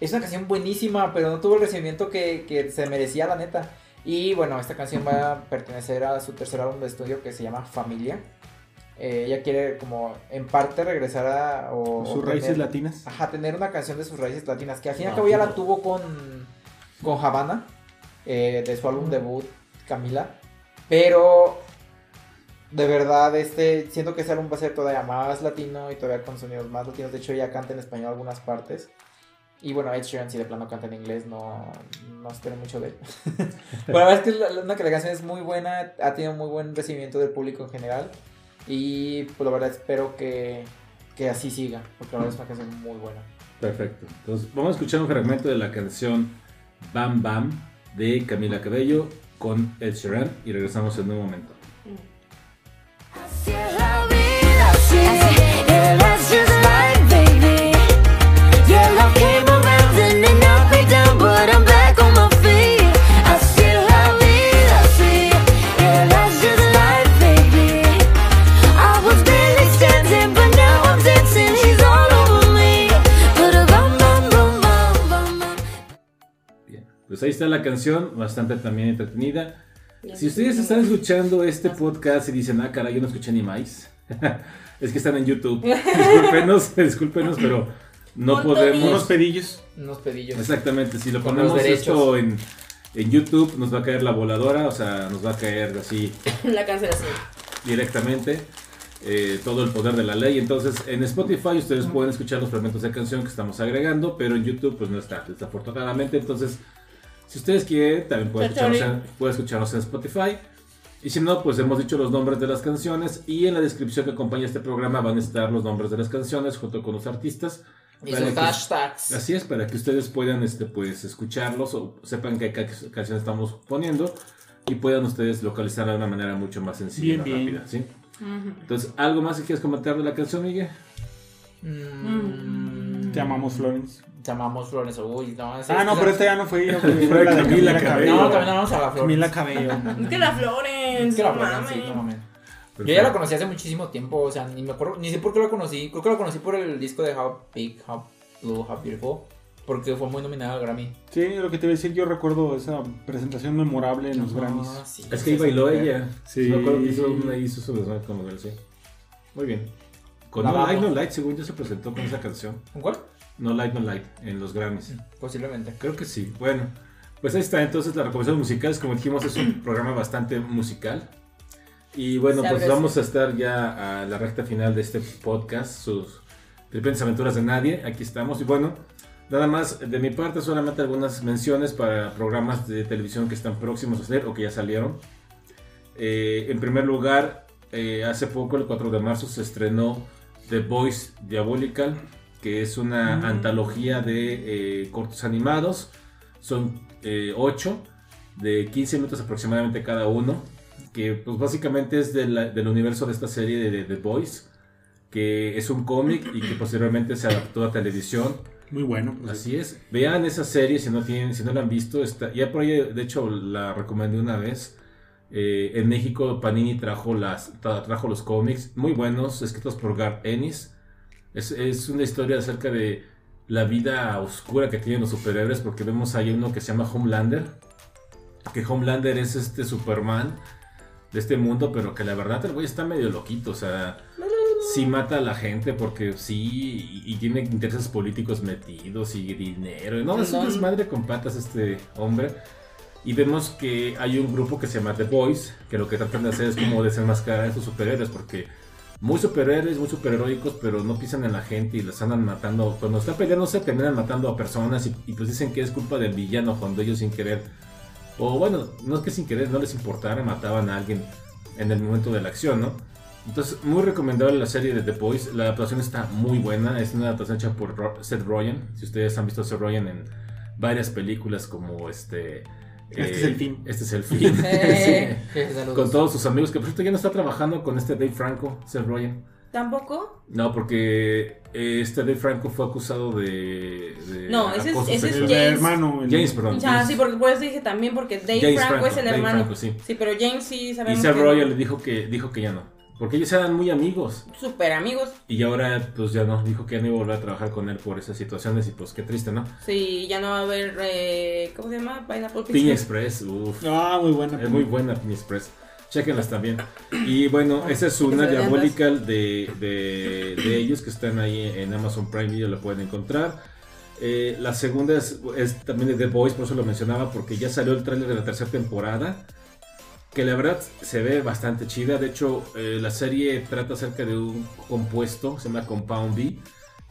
Es una canción buenísima, pero no tuvo el recibimiento que, que se merecía, la neta. Y bueno, esta canción va a pertenecer a su tercer álbum de estudio que se llama Familia. Eh, ella quiere como en parte regresar a... O, sus o raíces tener- latinas. Ajá, tener una canción de sus raíces latinas, que al fin y al Ah, cabo ya la tuvo con, con Havana, eh, de su álbum debut, Camila. Pero, de verdad, este, siento que ese álbum va a ser todavía más latino y todavía con sonidos más latinos. De hecho, ella canta en español algunas partes. Y bueno, Ed Sheeran, si de plano canta en inglés, no, no espero mucho de él. Pero la verdad es que la, la- que la canción es muy buena, ha tenido muy buen recibimiento del público en general. Y pues la verdad espero que, que así siga, porque la verdad es una canción muy buena. Perfecto. Entonces, vamos a escuchar un fragmento de la canción Bam Bam de Camila Cabello con Ed Sheeran y regresamos en un momento. Así Pues ahí está la canción, bastante también entretenida. Si ustedes están escuchando este podcast y dicen, ah, caray, yo no escuché ni más, es que están en YouTube. Discúlpenos, discúlpenos, pero no podemos. Unos pedillos. Unos pedillos. Exactamente, si lo ponemos esto en, en YouTube, nos va a caer la voladora, o sea, nos va a caer así La cancelación. directamente eh, todo el poder de la ley. Entonces, en Spotify ustedes pueden escuchar los fragmentos de canción que estamos agregando, pero en YouTube pues no está, desafortunadamente. Entonces, si ustedes quieren, también pueden escucharnos, en, pueden escucharnos en Spotify. Y si no, pues hemos dicho los nombres de las canciones y en la descripción que acompaña este programa van a estar los nombres de las canciones junto con los artistas. Y sus que- hashtags. Así es, para que ustedes puedan este, pues, escucharlos o sepan qué ca- canción estamos poniendo y puedan ustedes localizarla de una manera mucho más sencilla y Bien, más bien. rápida. ¿sí? Entonces, ¿algo más que quieras comentar de la canción, Miguel? Mm, Te amamos, Florence. Te amamos Flores. Uy, no, ese- Ah, no, pero esta ya no fue ella. Fue, la de Camila Cabello. No, también amamos a la Flores. Camila Cabello. Es que la Florence. Es que la no mames. sí, no mames. Yo ya la conocí hace muchísimo tiempo, o sea, ni me acuerdo, ni sé por qué la conocí. Creo que la conocí por el disco de How Big, How Blue, How Beautiful, porque fue muy nominada al Grammy. Sí, lo que te iba a decir, yo recuerdo esa presentación memorable en los Ajá, Grammys. sí, Es que ahí sí, bailó sí. ella. Sí. Me acuerdo que hizo, una, hizo su desmadre con Miguel, sí. Muy bien. Con La No Light. No Light, según yo se presentó con esa canción. ¿Con cuál? No Light, No Light, en los Grammys. Posiblemente. Creo que sí. Bueno, pues ahí está entonces la recomendación musicales. Como dijimos, es un programa bastante musical. Y bueno, pues Sabroso. vamos a estar ya a la recta final de este podcast, sus Tripentes Aventuras de Nadie. Aquí estamos. Y bueno, nada más de mi parte, solamente algunas menciones para programas de televisión que están próximos a salir o que ya salieron. Eh, en primer lugar, eh, hace poco, el 4 de marzo, se estrenó The Voice Diabolical, que es una Mm. antología de eh, cortos animados. Son 8 de 15 minutos aproximadamente cada uno, que pues básicamente es de la- del universo de esta serie de, de The Voice, que es un cómic y que posteriormente se adaptó a televisión. Muy bueno. pues. Así es. Vean esa serie si no tienen, si no la han visto. Está, ya por ahí, de hecho, la recomendé una vez. Eh, en México Panini trajo, las, tra- trajo los cómics muy buenos, escritos por Garth Ennis. Es, es una historia acerca de la vida oscura que tienen los superhéroes, porque vemos ahí uno que se llama Homelander. Que Homelander es este Superman de este mundo, pero que la verdad el güey está medio loquito, o sea, sí mata a la gente porque sí, y, y tiene intereses políticos metidos y dinero. No, es un desmadre con patas este hombre. Y vemos que hay un grupo que se llama The Boys, que lo que tratan de hacer es como desenmascarar a estos superhéroes, porque muy superhéroes, muy superheroicos, pero no pisan en la gente y les andan matando. Cuando están peleando se terminan matando a personas y, y pues dicen que es culpa del villano cuando ellos sin querer, o bueno, no es que sin querer, no les importara, mataban a alguien en el momento de la acción, ¿no? Entonces, muy recomendable la serie de The Boys. La adaptación está muy buena. Es una adaptación hecha por Seth Rogen. Si ustedes han visto a Seth Rogen en varias películas como este... Este es el fin. Este es el fin. Eh. Sí. Saludos. Con todos sus amigos, que por cierto ya no está trabajando con este Dave Franco, Seth Rogen. ¿Tampoco? No, porque eh, este Dave Franco fue acusado de... de No, ese es- acoso ese es sexual. El James. hermano. el- James, perdón. O sea, James. sí, porque por eso dije también, porque Dave James Franco, Franco, es el Dave hermano. Franco, sí. pero James sí Y sabemos Seth que Rogen le dijo que, dijo que ya no. Porque ellos eran muy amigos. Súper amigos. Y ahora, pues ya no, dijo que ya no iba a volver a trabajar con él por esas situaciones y pues qué triste, ¿no? Sí, ya no va a haber, eh, ¿cómo se llama? Pineapple Piña. Express, uff, Ah, muy buena. es muy buena Piña Express. Chequenlas también. Y bueno, esa es una diabólica de, de, de ellos que están ahí en Amazon Prime Video, la pueden encontrar. Eh, la segunda es, es también de The Boys, por eso lo mencionaba, porque ya salió el tráiler de la tercera temporada. Que la verdad se ve bastante chida. De hecho, eh, la serie trata acerca de un compuesto, se llama Compound B,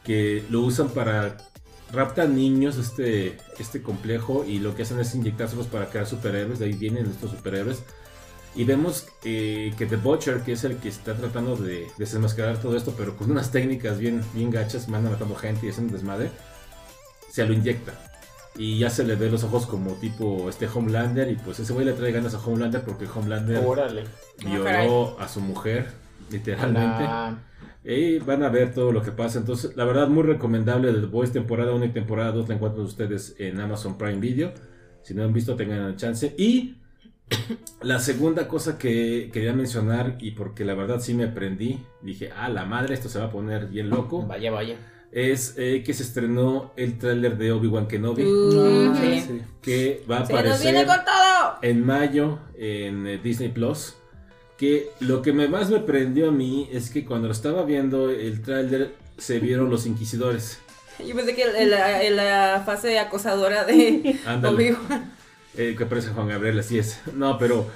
que lo usan para raptan niños este, este complejo y lo que hacen es inyectárselos para crear superhéroes. De ahí vienen estos superhéroes. Y vemos eh, que The Butcher, que es el que está tratando de desenmascarar todo esto, pero con unas técnicas bien, bien gachas, manda matando gente y haciendo desmadre, se lo inyecta. Y ya se le ve los ojos como tipo este Homelander. Y pues ese güey le trae ganas a Homelander porque Homelander Órale. violó a su mujer, literalmente. Y van a ver todo lo que pasa. Entonces, la verdad, muy recomendable The Boys temporada 1 y temporada 2 la encuentran ustedes en Amazon Prime Video. Si no han visto, tengan la chance. Y la segunda cosa que quería mencionar, y porque la verdad sí me prendí, dije, ah, la madre, esto se va a poner bien loco, Vaya, vaya. Es eh, que se estrenó el tráiler de Obi-Wan Kenobi, Uh, sí. sí. que va a Se aparecer viene con todo. en mayo en eh, Disney Plus. Que lo que me más me prendió a mí es que cuando lo estaba viendo el tráiler se vieron los inquisidores. Yo pensé que en la, en la fase acosadora de. Obi-Wan. Eh, que aparece Juan Gabriel, así es. No, pero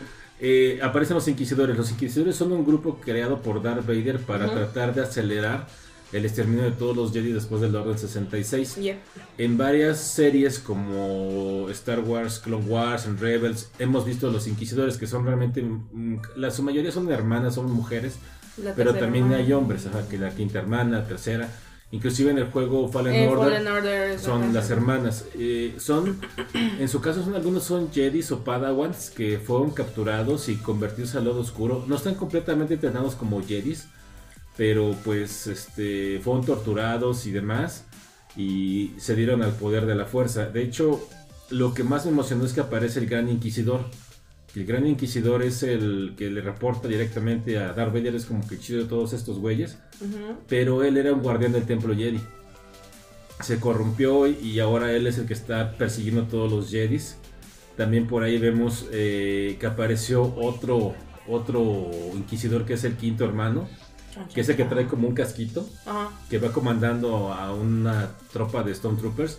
eh, aparecen los inquisidores. Los inquisidores son un grupo creado por Darth Vader para tratar de acelerar el exterminio de todos los Jedi después del Orden 66. Yeah. En varias series como Star Wars, Clone Wars, en Rebels, hemos visto los inquisidores que son realmente, mm, la su mayoría son hermanas, son mujeres, La pero también hay hombres, ajá, que la quinta hermana, la tercera, inclusive en el juego Fallen Eh, Order. Fallen Order. Son ajá. las hermanas. Eh, son, en su caso, son algunos son Jedis o Padawans que fueron capturados y convertidos al lado oscuro. No están completamente entrenados como Jedis, pero pues este, fueron torturados y demás y se dieron al poder de la fuerza. De hecho, lo que más me emocionó es que aparece el Gran Inquisidor. El Gran Inquisidor es el que le reporta directamente a Darth Vader, es como que chido de todos estos güeyes Ujú. pero él era un guardián del templo Jedi. Se corrompió y ahora él es el que está persiguiendo a todos los Jedis. También por ahí vemos eh, que apareció otro, otro inquisidor que es el quinto hermano, que es el que trae como un casquito, Ajá. que va comandando a una tropa de Stormtroopers.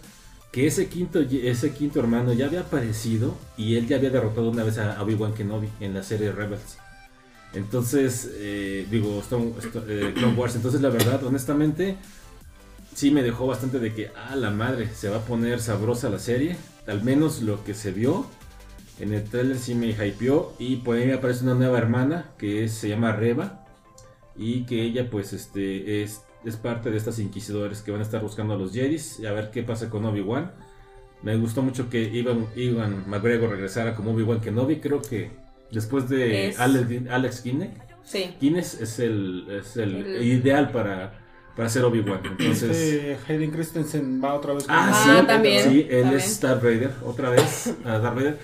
Que ese quinto, ese quinto hermano ya había aparecido y él ya había derrotado una vez a Obi-Wan Kenobi en la serie Rebels. Entonces, eh, digo, Stone- Sto- eh, Clone Wars. Entonces, la verdad, honestamente, sí me dejó bastante de que, ah, la madre, se va a poner sabrosa la serie. Al menos lo que se vio en el trailer sí me hypeó. Y por ahí me aparece una nueva hermana que es- se llama Reba. Y que ella, pues, este, es, es parte de estas inquisidores que van a estar buscando a los Jedis. Y a ver qué pasa con Obi-Wan. Me gustó mucho que Ivan, Ivan McGregor regresara como Obi-Wan Kenobi. Creo que después de Es- Alex, Alex Kinneck. Sí. Guinness es el, es el El- ideal para, para ser Obi-Wan. Entonces, Este Hayden Christensen va otra vez con ah, Ah, sí, también, sí, él también. es Darth Vader, otra vez, a Darth Vader.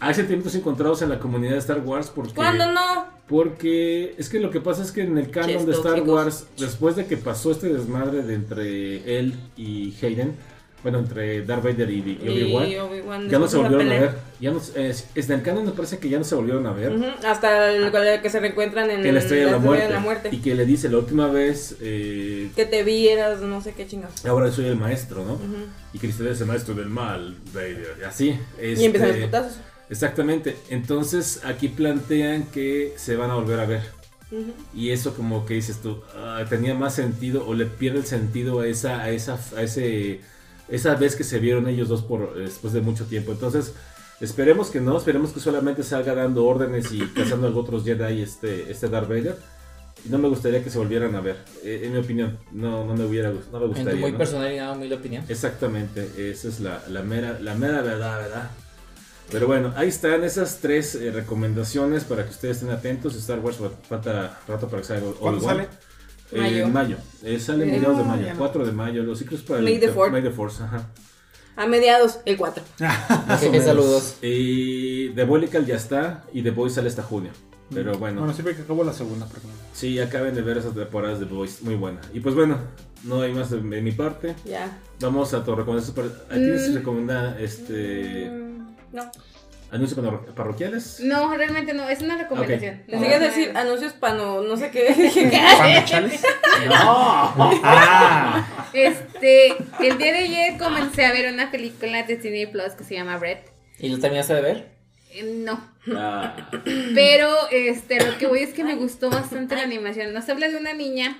Hay sentimientos encontrados en la comunidad de Star Wars porque... ¿Cuándo no? Porque es que lo que pasa es que en el canon de Star tóxicos. Wars, después de que pasó este desmadre de entre él y Hayden, bueno, entre Darth Vader y, y Obi-Wan, Y Obi-Wan ya no se volvieron a ver. Ya no, es, es- en el canon me parece que ya no se volvieron a ver. Hasta el, el que se reencuentran en En la Estrella de la, muerte, de la Muerte. Y que le dice la última vez, eh, Que te vieras, no sé qué chingados. ahora soy el maestro, ¿no? Ujú. Y que usted es el maestro del mal, Vader. Y así. Y empiezan los este, putazos. Exactamente. Entonces aquí plantean que se van a volver a ver. Y eso como que dices tú, ah, tenía más sentido o le pierde el sentido a esa, a esa, a ese, esa vez que se vieron ellos dos por después de mucho tiempo. Entonces, esperemos que no, esperemos que solamente salga dando órdenes y cazando a otros Jedi este, este Darth Vader. Y no me gustaría que se volvieran a ver, eh, en mi opinión, no, no me hubiera no me En tu gustaría. muy ¿no? personal y nada muy de opinión. Exactamente, esa es la, la mera, la mera verdad, ¿verdad? Pero bueno, ahí están esas tres eh, recomendaciones para que ustedes estén atentos. Star Wars fa- falta rato para que salga. ¿Cuándo sale? Eh, Mayo. en mayo. Eh, sale en Eh, mediados de mayo, no. 4 de mayo. Los ciclos para May el the. May the Force, ajá. A mediados, el 4. Más o Jeje, saludos. Y The Boylical ya está y The Boys sale hasta junio. Pero bueno, Bueno, sirve que acabó la segunda. perdón. sí, acaben de ver esas temporadas de The Boys, muy buena. Y pues bueno, no hay más de, de mi parte. Ya. Vamos a tu recomendación. para- ¿A quién se Mm. recomienda este Mm, No. anuncios parro- parroquiales? No, realmente no, es una recomendación. No, sigues no, decir no. anuncios para no, no sé qué. ¿Pandachales? Ah, Este, el día de ayer comencé a ver una película de Disney Plus que se llama Red. ¿Y lo terminaste de ver? Eh, No, Ah, pero este, lo que voy es que me gustó bastante la animación. Nos habla de una niña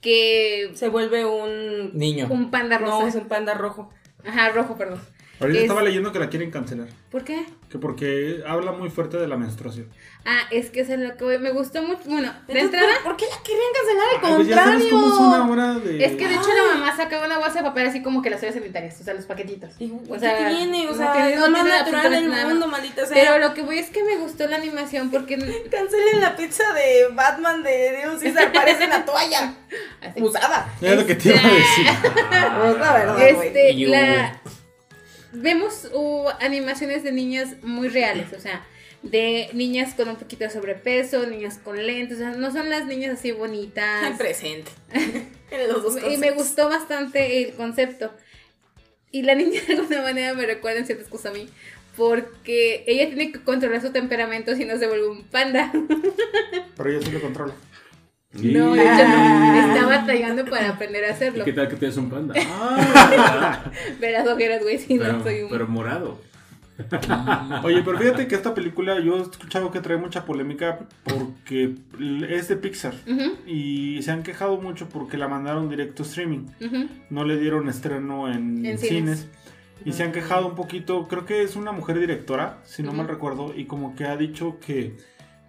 que Se vuelve un. Niño. un panda rosa. No, es un panda rojo. Ajá, rojo, perdón. Ahorita Es- estaba leyendo que la quieren cancelar. ¿Por qué? Que porque habla muy fuerte de la menstruación. Ah, es que eso es lo que voy- me gustó mucho. Bueno, de entrada, ¿por, qué la querían cancelar? Al pues ya sabes contrario. cómo es una hora de. es que de hecho la mamá sacaba una bolsa de papel así como que las ollas sanitarias, o sea, los paquetitos. Y, O sea, ¿Qué tiene? O sea, tiene- es lo más natural del mundo, maldita sea. Pero lo que voy es que me gustó la animación porque Cancelen la pizza de Batman de Dios César, parece una toalla Así. usada. Es lo que te iba a decir. Es la verdad. Este, la... Vemos uh, animaciones de niñas muy reales, o sea, de niñas con un poquito de sobrepeso, niñas con lentes, o sea, no son las niñas así bonitas. En presente. en los dos Y me gustó bastante el concepto. Y la niña de alguna manera me recuerda en ciertas cosas a mí. Porque ella tiene que controlar su temperamento si no se vuelve un panda. Pero ella sí lo controla. No, hecho no. Está batallando para aprender a ¿Y hacerlo. qué tal que tienes un panda? Ah, Verás ojeras, güey, si pero, no soy un... pero morado. Oye, pero fíjate que esta película yo he escuchado que trae mucha polémica porque es de Pixar. Y se han quejado mucho porque la mandaron directo a streaming. No le dieron estreno en, En cines. cines. Y se han quejado un poquito, creo que es una mujer directora, si no mal recuerdo, y como que ha dicho que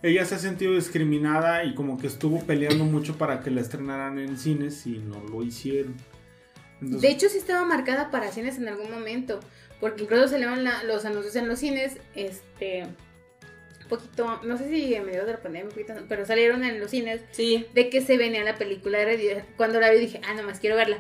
ella se ha sentido discriminada y como que estuvo peleando mucho para que la estrenaran en cines y no lo hicieron. Entonces, De hecho, sí estaba marcada para cines en algún momento. Porque incluso salieron la- los anuncios en los cines. Este. Un poquito. No sé si en medio de la pandemia, un poquito, pero salieron en los cines. Sí. de que se venía la película de Red. Cuando la vi dije, ah, nomás quiero verla.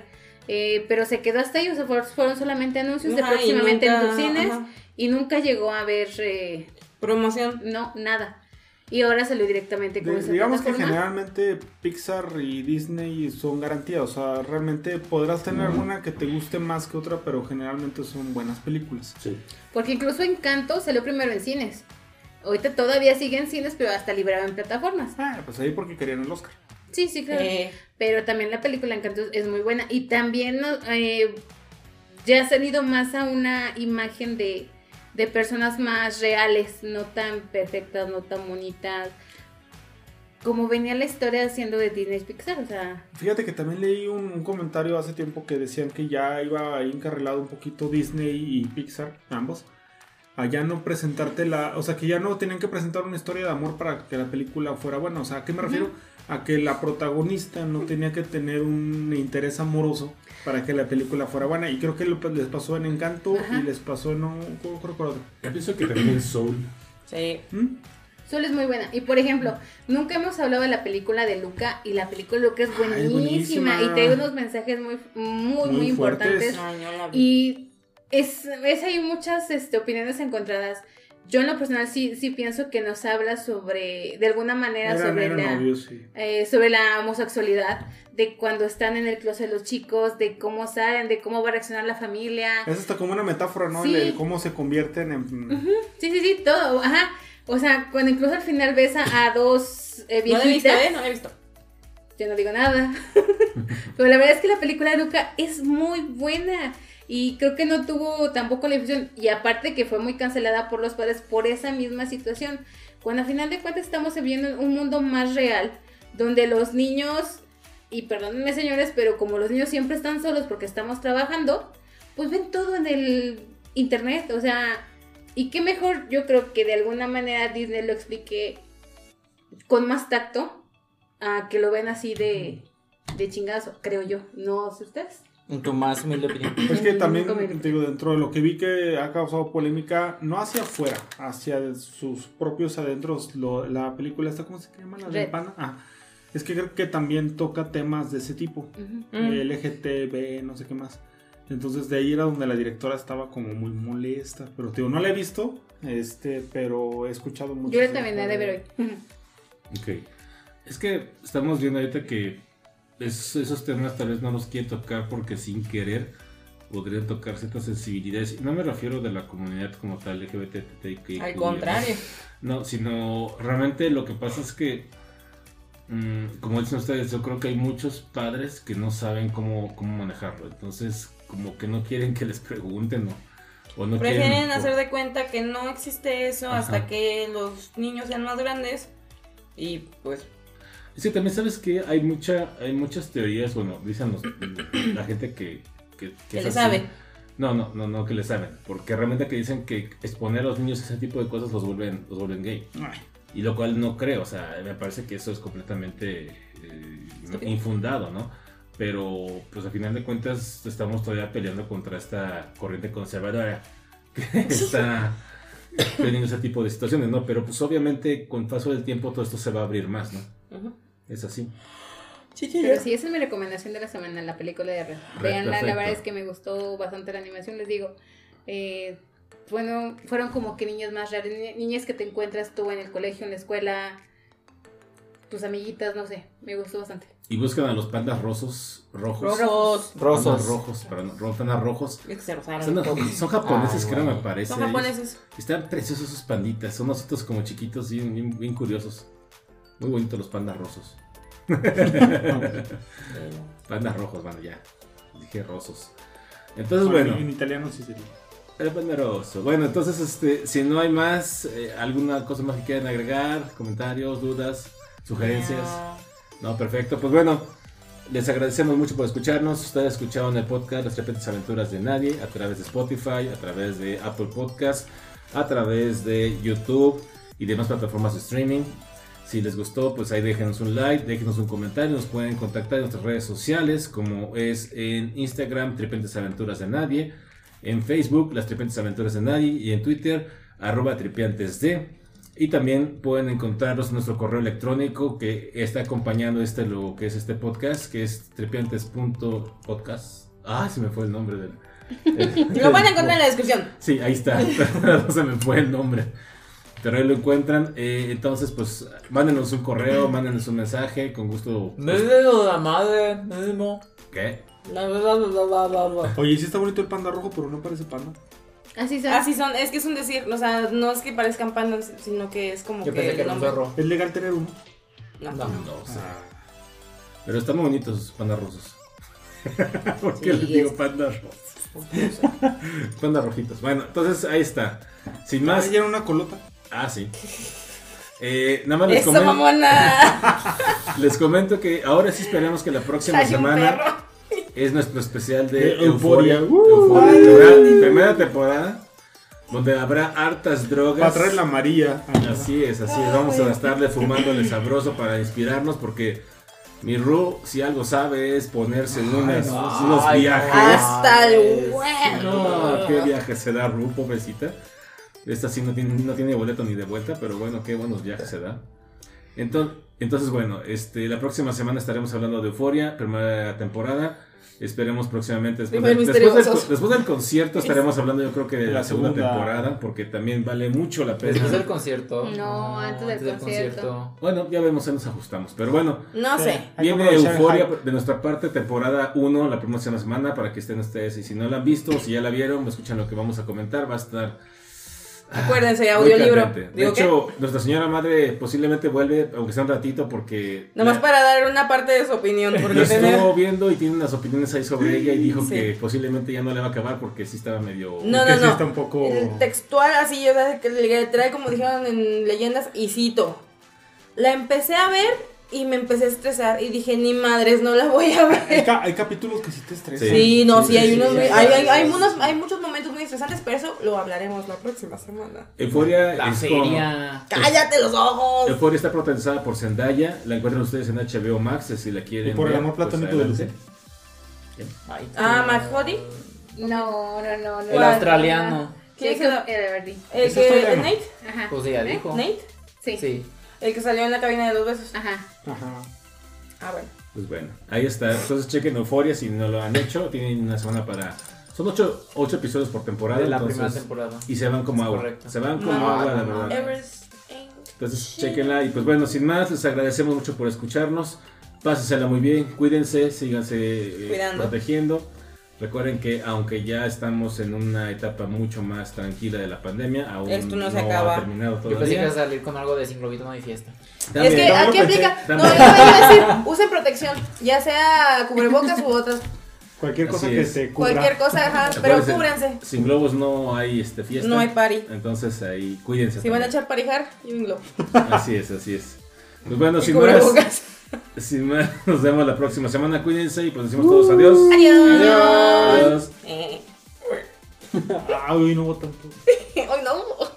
Eh, pero se quedó hasta ahí, o sea, fueron, solamente anuncios de Ajá, próximamente en tus cines ajá. y nunca llegó a ver, eh, Promoción. no, nada. Y ahora salió directamente con de- esa digamos que generalmente Pixar y Disney son garantías, o sea, realmente podrás tener una que te guste más que otra, pero generalmente son buenas películas. Sí. Porque incluso Encanto salió primero en cines. Ahorita todavía sigue en cines, pero hasta librado en plataformas. Ah, pues ahí porque querían el Oscar. Sí, sí, claro. Eh, Pero también la película Encanto es muy buena. Y también eh, ya ha salido más a una imagen de, de personas más reales, no tan perfectas, no tan bonitas. Como venía la historia siendo de Disney Pixar, o sea, Fíjate que también leí un, un comentario hace tiempo que decían que ya iba encarrilado un poquito Disney y Pixar, ambos, a ya no presentarte la, o sea que ya no tenían que presentar una historia de amor para que la película fuera buena, o sea, ¿a qué me refiero? A que la protagonista no tenía que tener un interés amoroso para que la película fuera buena y creo que lo- les pasó en Encanto Ajá. y les pasó en, no, ¿cómo creo que otro? Yo pienso que también Soul. sí. ¿Mm? Soul es muy buena. Y por ejemplo, nunca hemos hablado de la película de Luca y la película de Luca es Ah, es buenísima, buenísima. y trae unos mensajes muy, muy, muy, Muy importantes. No, yo la vi. Y es, es hay muchas este, opiniones encontradas yo en lo personal sí, sí pienso que nos habla sobre, de alguna manera, Eran, sobre eran la... novios, sí. eh, sobre la homosexualidad, de cuando están en el closet los chicos, de cómo salen, de cómo va a reaccionar la familia. Es hasta como una metáfora, ¿no? Sí. El cómo se convierten en... Sí, sí, sí, todo, ajá. O sea, cuando incluso al final ves a, a dos eh, No la he visto, viejitas, ¿eh? No he visto. yo no digo nada. Pero la verdad es que la película de Luca es muy buena. Y creo que no tuvo tampoco la difusión. Y aparte que fue muy cancelada por los padres por esa misma situación. Cuando a final de cuentas estamos viviendo un mundo más real. Donde los niños, y perdónenme señores, pero como los niños siempre están solos porque estamos trabajando, pues ven todo en el internet. O sea, y qué mejor yo creo que de alguna manera Disney lo explique con más tacto a que lo ven así de, de chingazo, creo yo. No sé ustedes. En tu más humilde opinión. Es que también, me- digo, dentro de lo que vi que ha causado polémica, no hacia afuera, hacia sus propios adentros, lo- la película esta, ¿cómo se llama? La de. Pana. Ah, es que creo que también toca temas de ese tipo, Ujú. Mm. LGTB, no sé qué más. Entonces de ahí era donde la directora estaba como muy molesta, pero digo, no la he visto, este, pero he escuchado mucho. Yo la acerca terminé de ver hoy. Ok. Es que estamos viendo ahorita que es- esos temas tal vez no los quiere tocar porque sin querer podrían tocar ciertas sensibilidades. Y No me refiero de la comunidad como tal, LGBTQIA+. Al contrario. No, sino realmente lo que pasa es que, mm, como dicen ustedes, yo creo que hay muchos padres que no saben cómo, cómo manejarlo. Entonces, como que no quieren que les pregunten o, o no Prefieren quieren... hacer de cuenta que no existe eso Ajá. hasta que los niños sean más grandes. Y pues. Es que también sabes que hay mucha, hay muchas teorías, bueno, dicen los- la gente que, que, le sabe. No, no, no, no que le saben, porque realmente que dicen que exponer a los niños a ese tipo de cosas los vuelven, los vuelven gay. Ay, Y lo cual no creo, o sea, me parece que eso es completamente eh, infundado, ¿no? Pero, pues al final de cuentas, estamos todavía peleando contra esta corriente conservadora que está teniendo ese tipo de situaciones, ¿no? Pero, pues obviamente, con paso del tiempo, todo esto se va a abrir más, ¿no? ujú. Es así. Pero sí, esa es mi recomendación de la semana, la película de Red. Veanla, la verdad es que me gustó bastante la animación, les digo. Eh, bueno, fueron como que niñas más raras, ni- niñas que te encuentras tú en el colegio, en la escuela, tus amiguitas, no sé, me gustó bastante. Y buscan a los pandas rosos, rojos. Rojos. Pandas Rosos. rojos, perdón, pandas rojos. Es que se rozaron Son, son japoneses, Ay, creo, me parece. Son ellos. japoneses. Están preciosos esos panditas, son ositos como chiquitos, bien, bien, bien curiosos. Muy bonitos los pandas rosos. Pandas rojos, bueno, ya. Dije rosos. Entonces, bueno, bueno, en italiano sí sería. el panda roso. Bueno, entonces, este, si no hay más, eh, alguna cosa más que quieran agregar, comentarios, dudas, sugerencias. No, perfecto. Pues bueno, les agradecemos mucho por escucharnos. Ustedes escucharon el podcast Las Repentes Aventuras de Nadie a través de Spotify, a través de Apple Podcast, a través de YouTube y demás plataformas de streaming. Si les gustó, pues ahí déjenos un like, déjenos un comentario, nos pueden contactar en nuestras redes sociales, como es en Instagram, Tripentes Aventuras de Nadie, en Facebook, Las Tripentes Aventuras de Nadie, y en Twitter, arroba tripiantesd. Y también pueden encontrarnos en nuestro correo electrónico que está acompañando este lo que es este podcast, que es tripiantes.podcast. Ah, se me fue el nombre del. Lo van a encontrar en la descripción. Sí, ahí está. no se me fue el nombre. Pero ahí lo encuentran. Eh, entonces, pues, mándenos un correo, mándenos un mensaje, con gusto. No es de la madre, mismo. ¿Qué? La verdad, la la la la. Oye, sí está bonito el panda rojo, pero no parece panda. Así son. Así son, es que es un decir, o sea, no es que parezcan pandas, sino que es como Yo que pensé que era un zorro. ¿Es legal tener uno? No. No. No sé. Pero están muy bonitos esos pandas rosos. ¿Por qué Sí, les digo es- pandas rosos? pandas rojitos. Bueno, entonces ahí está. Sin más. Ah, ya era una colota. Ah, sí. Eh, nada más les ¡Eso, comento, mamona! les comento que ahora sí esperemos que la próxima Hay un semana es nuestro especial de De Euforia. Euforia. Uh, Euforia, ay. temporada- primera temporada. Donde habrá hartas drogas. Para traer la María. Así es, así es. Vamos a estarle fumándole sabroso para inspirarnos porque mi Ru, si algo sabe, es ponerse en unas- unos Ay, viajes. Hasta el huevo. No, qué viaje se da Ru, pobrecita. Esta sí no tiene, no tiene boleto ni de vuelta, pero bueno, qué buenos viajes se da. Entonces, entonces bueno, este, la próxima semana estaremos hablando de Euforia, primera temporada. Esperemos próximamente. Después, del- después, del, después del concierto estaremos hablando yo creo que de la, La segunda, segunda. temporada porque también vale mucho la pena. Después del concierto. No, antes del concierto. Bueno, ya vemos, ya nos ajustamos. Pero bueno, No sé. Viene Euforia de nuestra parte, temporada 1, la próxima semana, para que estén ustedes. Y si no la han visto, si ya la vieron, escuchan lo que vamos a comentar. Va a estar. Acuérdense, audiolibro. De ¿Digo qué? hecho, nuestra señora madre posiblemente vuelve, aunque sea un ratito, porque. Nomás la- para dar una parte de su opinión. Lo Porque tener... estuvo viendo y tiene unas opiniones ahí sobre ella y dijo Sí. que posiblemente ya no le va a acabar porque sí estaba medio. No, que no, sí no. está un poco- El textual así, o sea, que literal como dijeron en leyendas, y cito. La empecé a ver y me empecé a estresar y dije, ni madres, no la voy a Hay, ver. ca- hay capítulos que sí te estresan. Sí, no, sí, Sí, hay sí, unos, hay, hay, hay unos, hay muchos momentos muy estresantes, pero eso lo hablaremos la próxima semana. Euforia La es como- feria. ¡Cállate los ojos! Euforia está protagonizada por Zendaya. La encuentran ustedes en HBO Max si la quieren. Y por el amor pues, platónico de adelante. Lucy. Ah, qué- McHoddy. No, no, no, no. El australiano. ¿Quién es el- Edeverdy. El que, ¿el australiano. Nate, Ajá. Pues ella dijo. Nate, Sí. Sí. el que salió en la cabina de dos besos. Ajá. Ajá. Ah, bueno. Pues bueno, ahí está. Entonces chequen Euforia si no lo han hecho. Tienen una semana para. Son ocho, ocho episodios por temporada. De la entonces- primera temporada. Y se van como Es agua. correcto. Se van como No, agua, la no, verdad. Entonces, chequenla. Y pues bueno, sin más, les agradecemos mucho por escucharnos. Pásensela muy bien, cuídense, síganse eh, protegiendo. Recuerden que aunque ya estamos en una etapa mucho más tranquila de la pandemia, aún Esto no se acaba. ha terminado Yo pensé que ibas a salir con algo de sin globito no hay fiesta. También. es que lo aquí aplica. No, yo iba a decir, usen protección, ya sea cubrebocas u otras, Cualquier cosa Así que es. te cubra. cualquier cosa, ajá, pero cúbranse. Sin globos no hay este, fiesta. No hay party. Entonces ahí cuídense. Si van a echar parijar, lleven globo. Así es, así es. Pues bueno, Y sin más, cubrebocas. Sin más, nos vemos la próxima semana. Cuídense y pues decimos todos adiós. Uh. Adiós. Adiós. Eh. adiós. Ay, no hubo. Hoy no.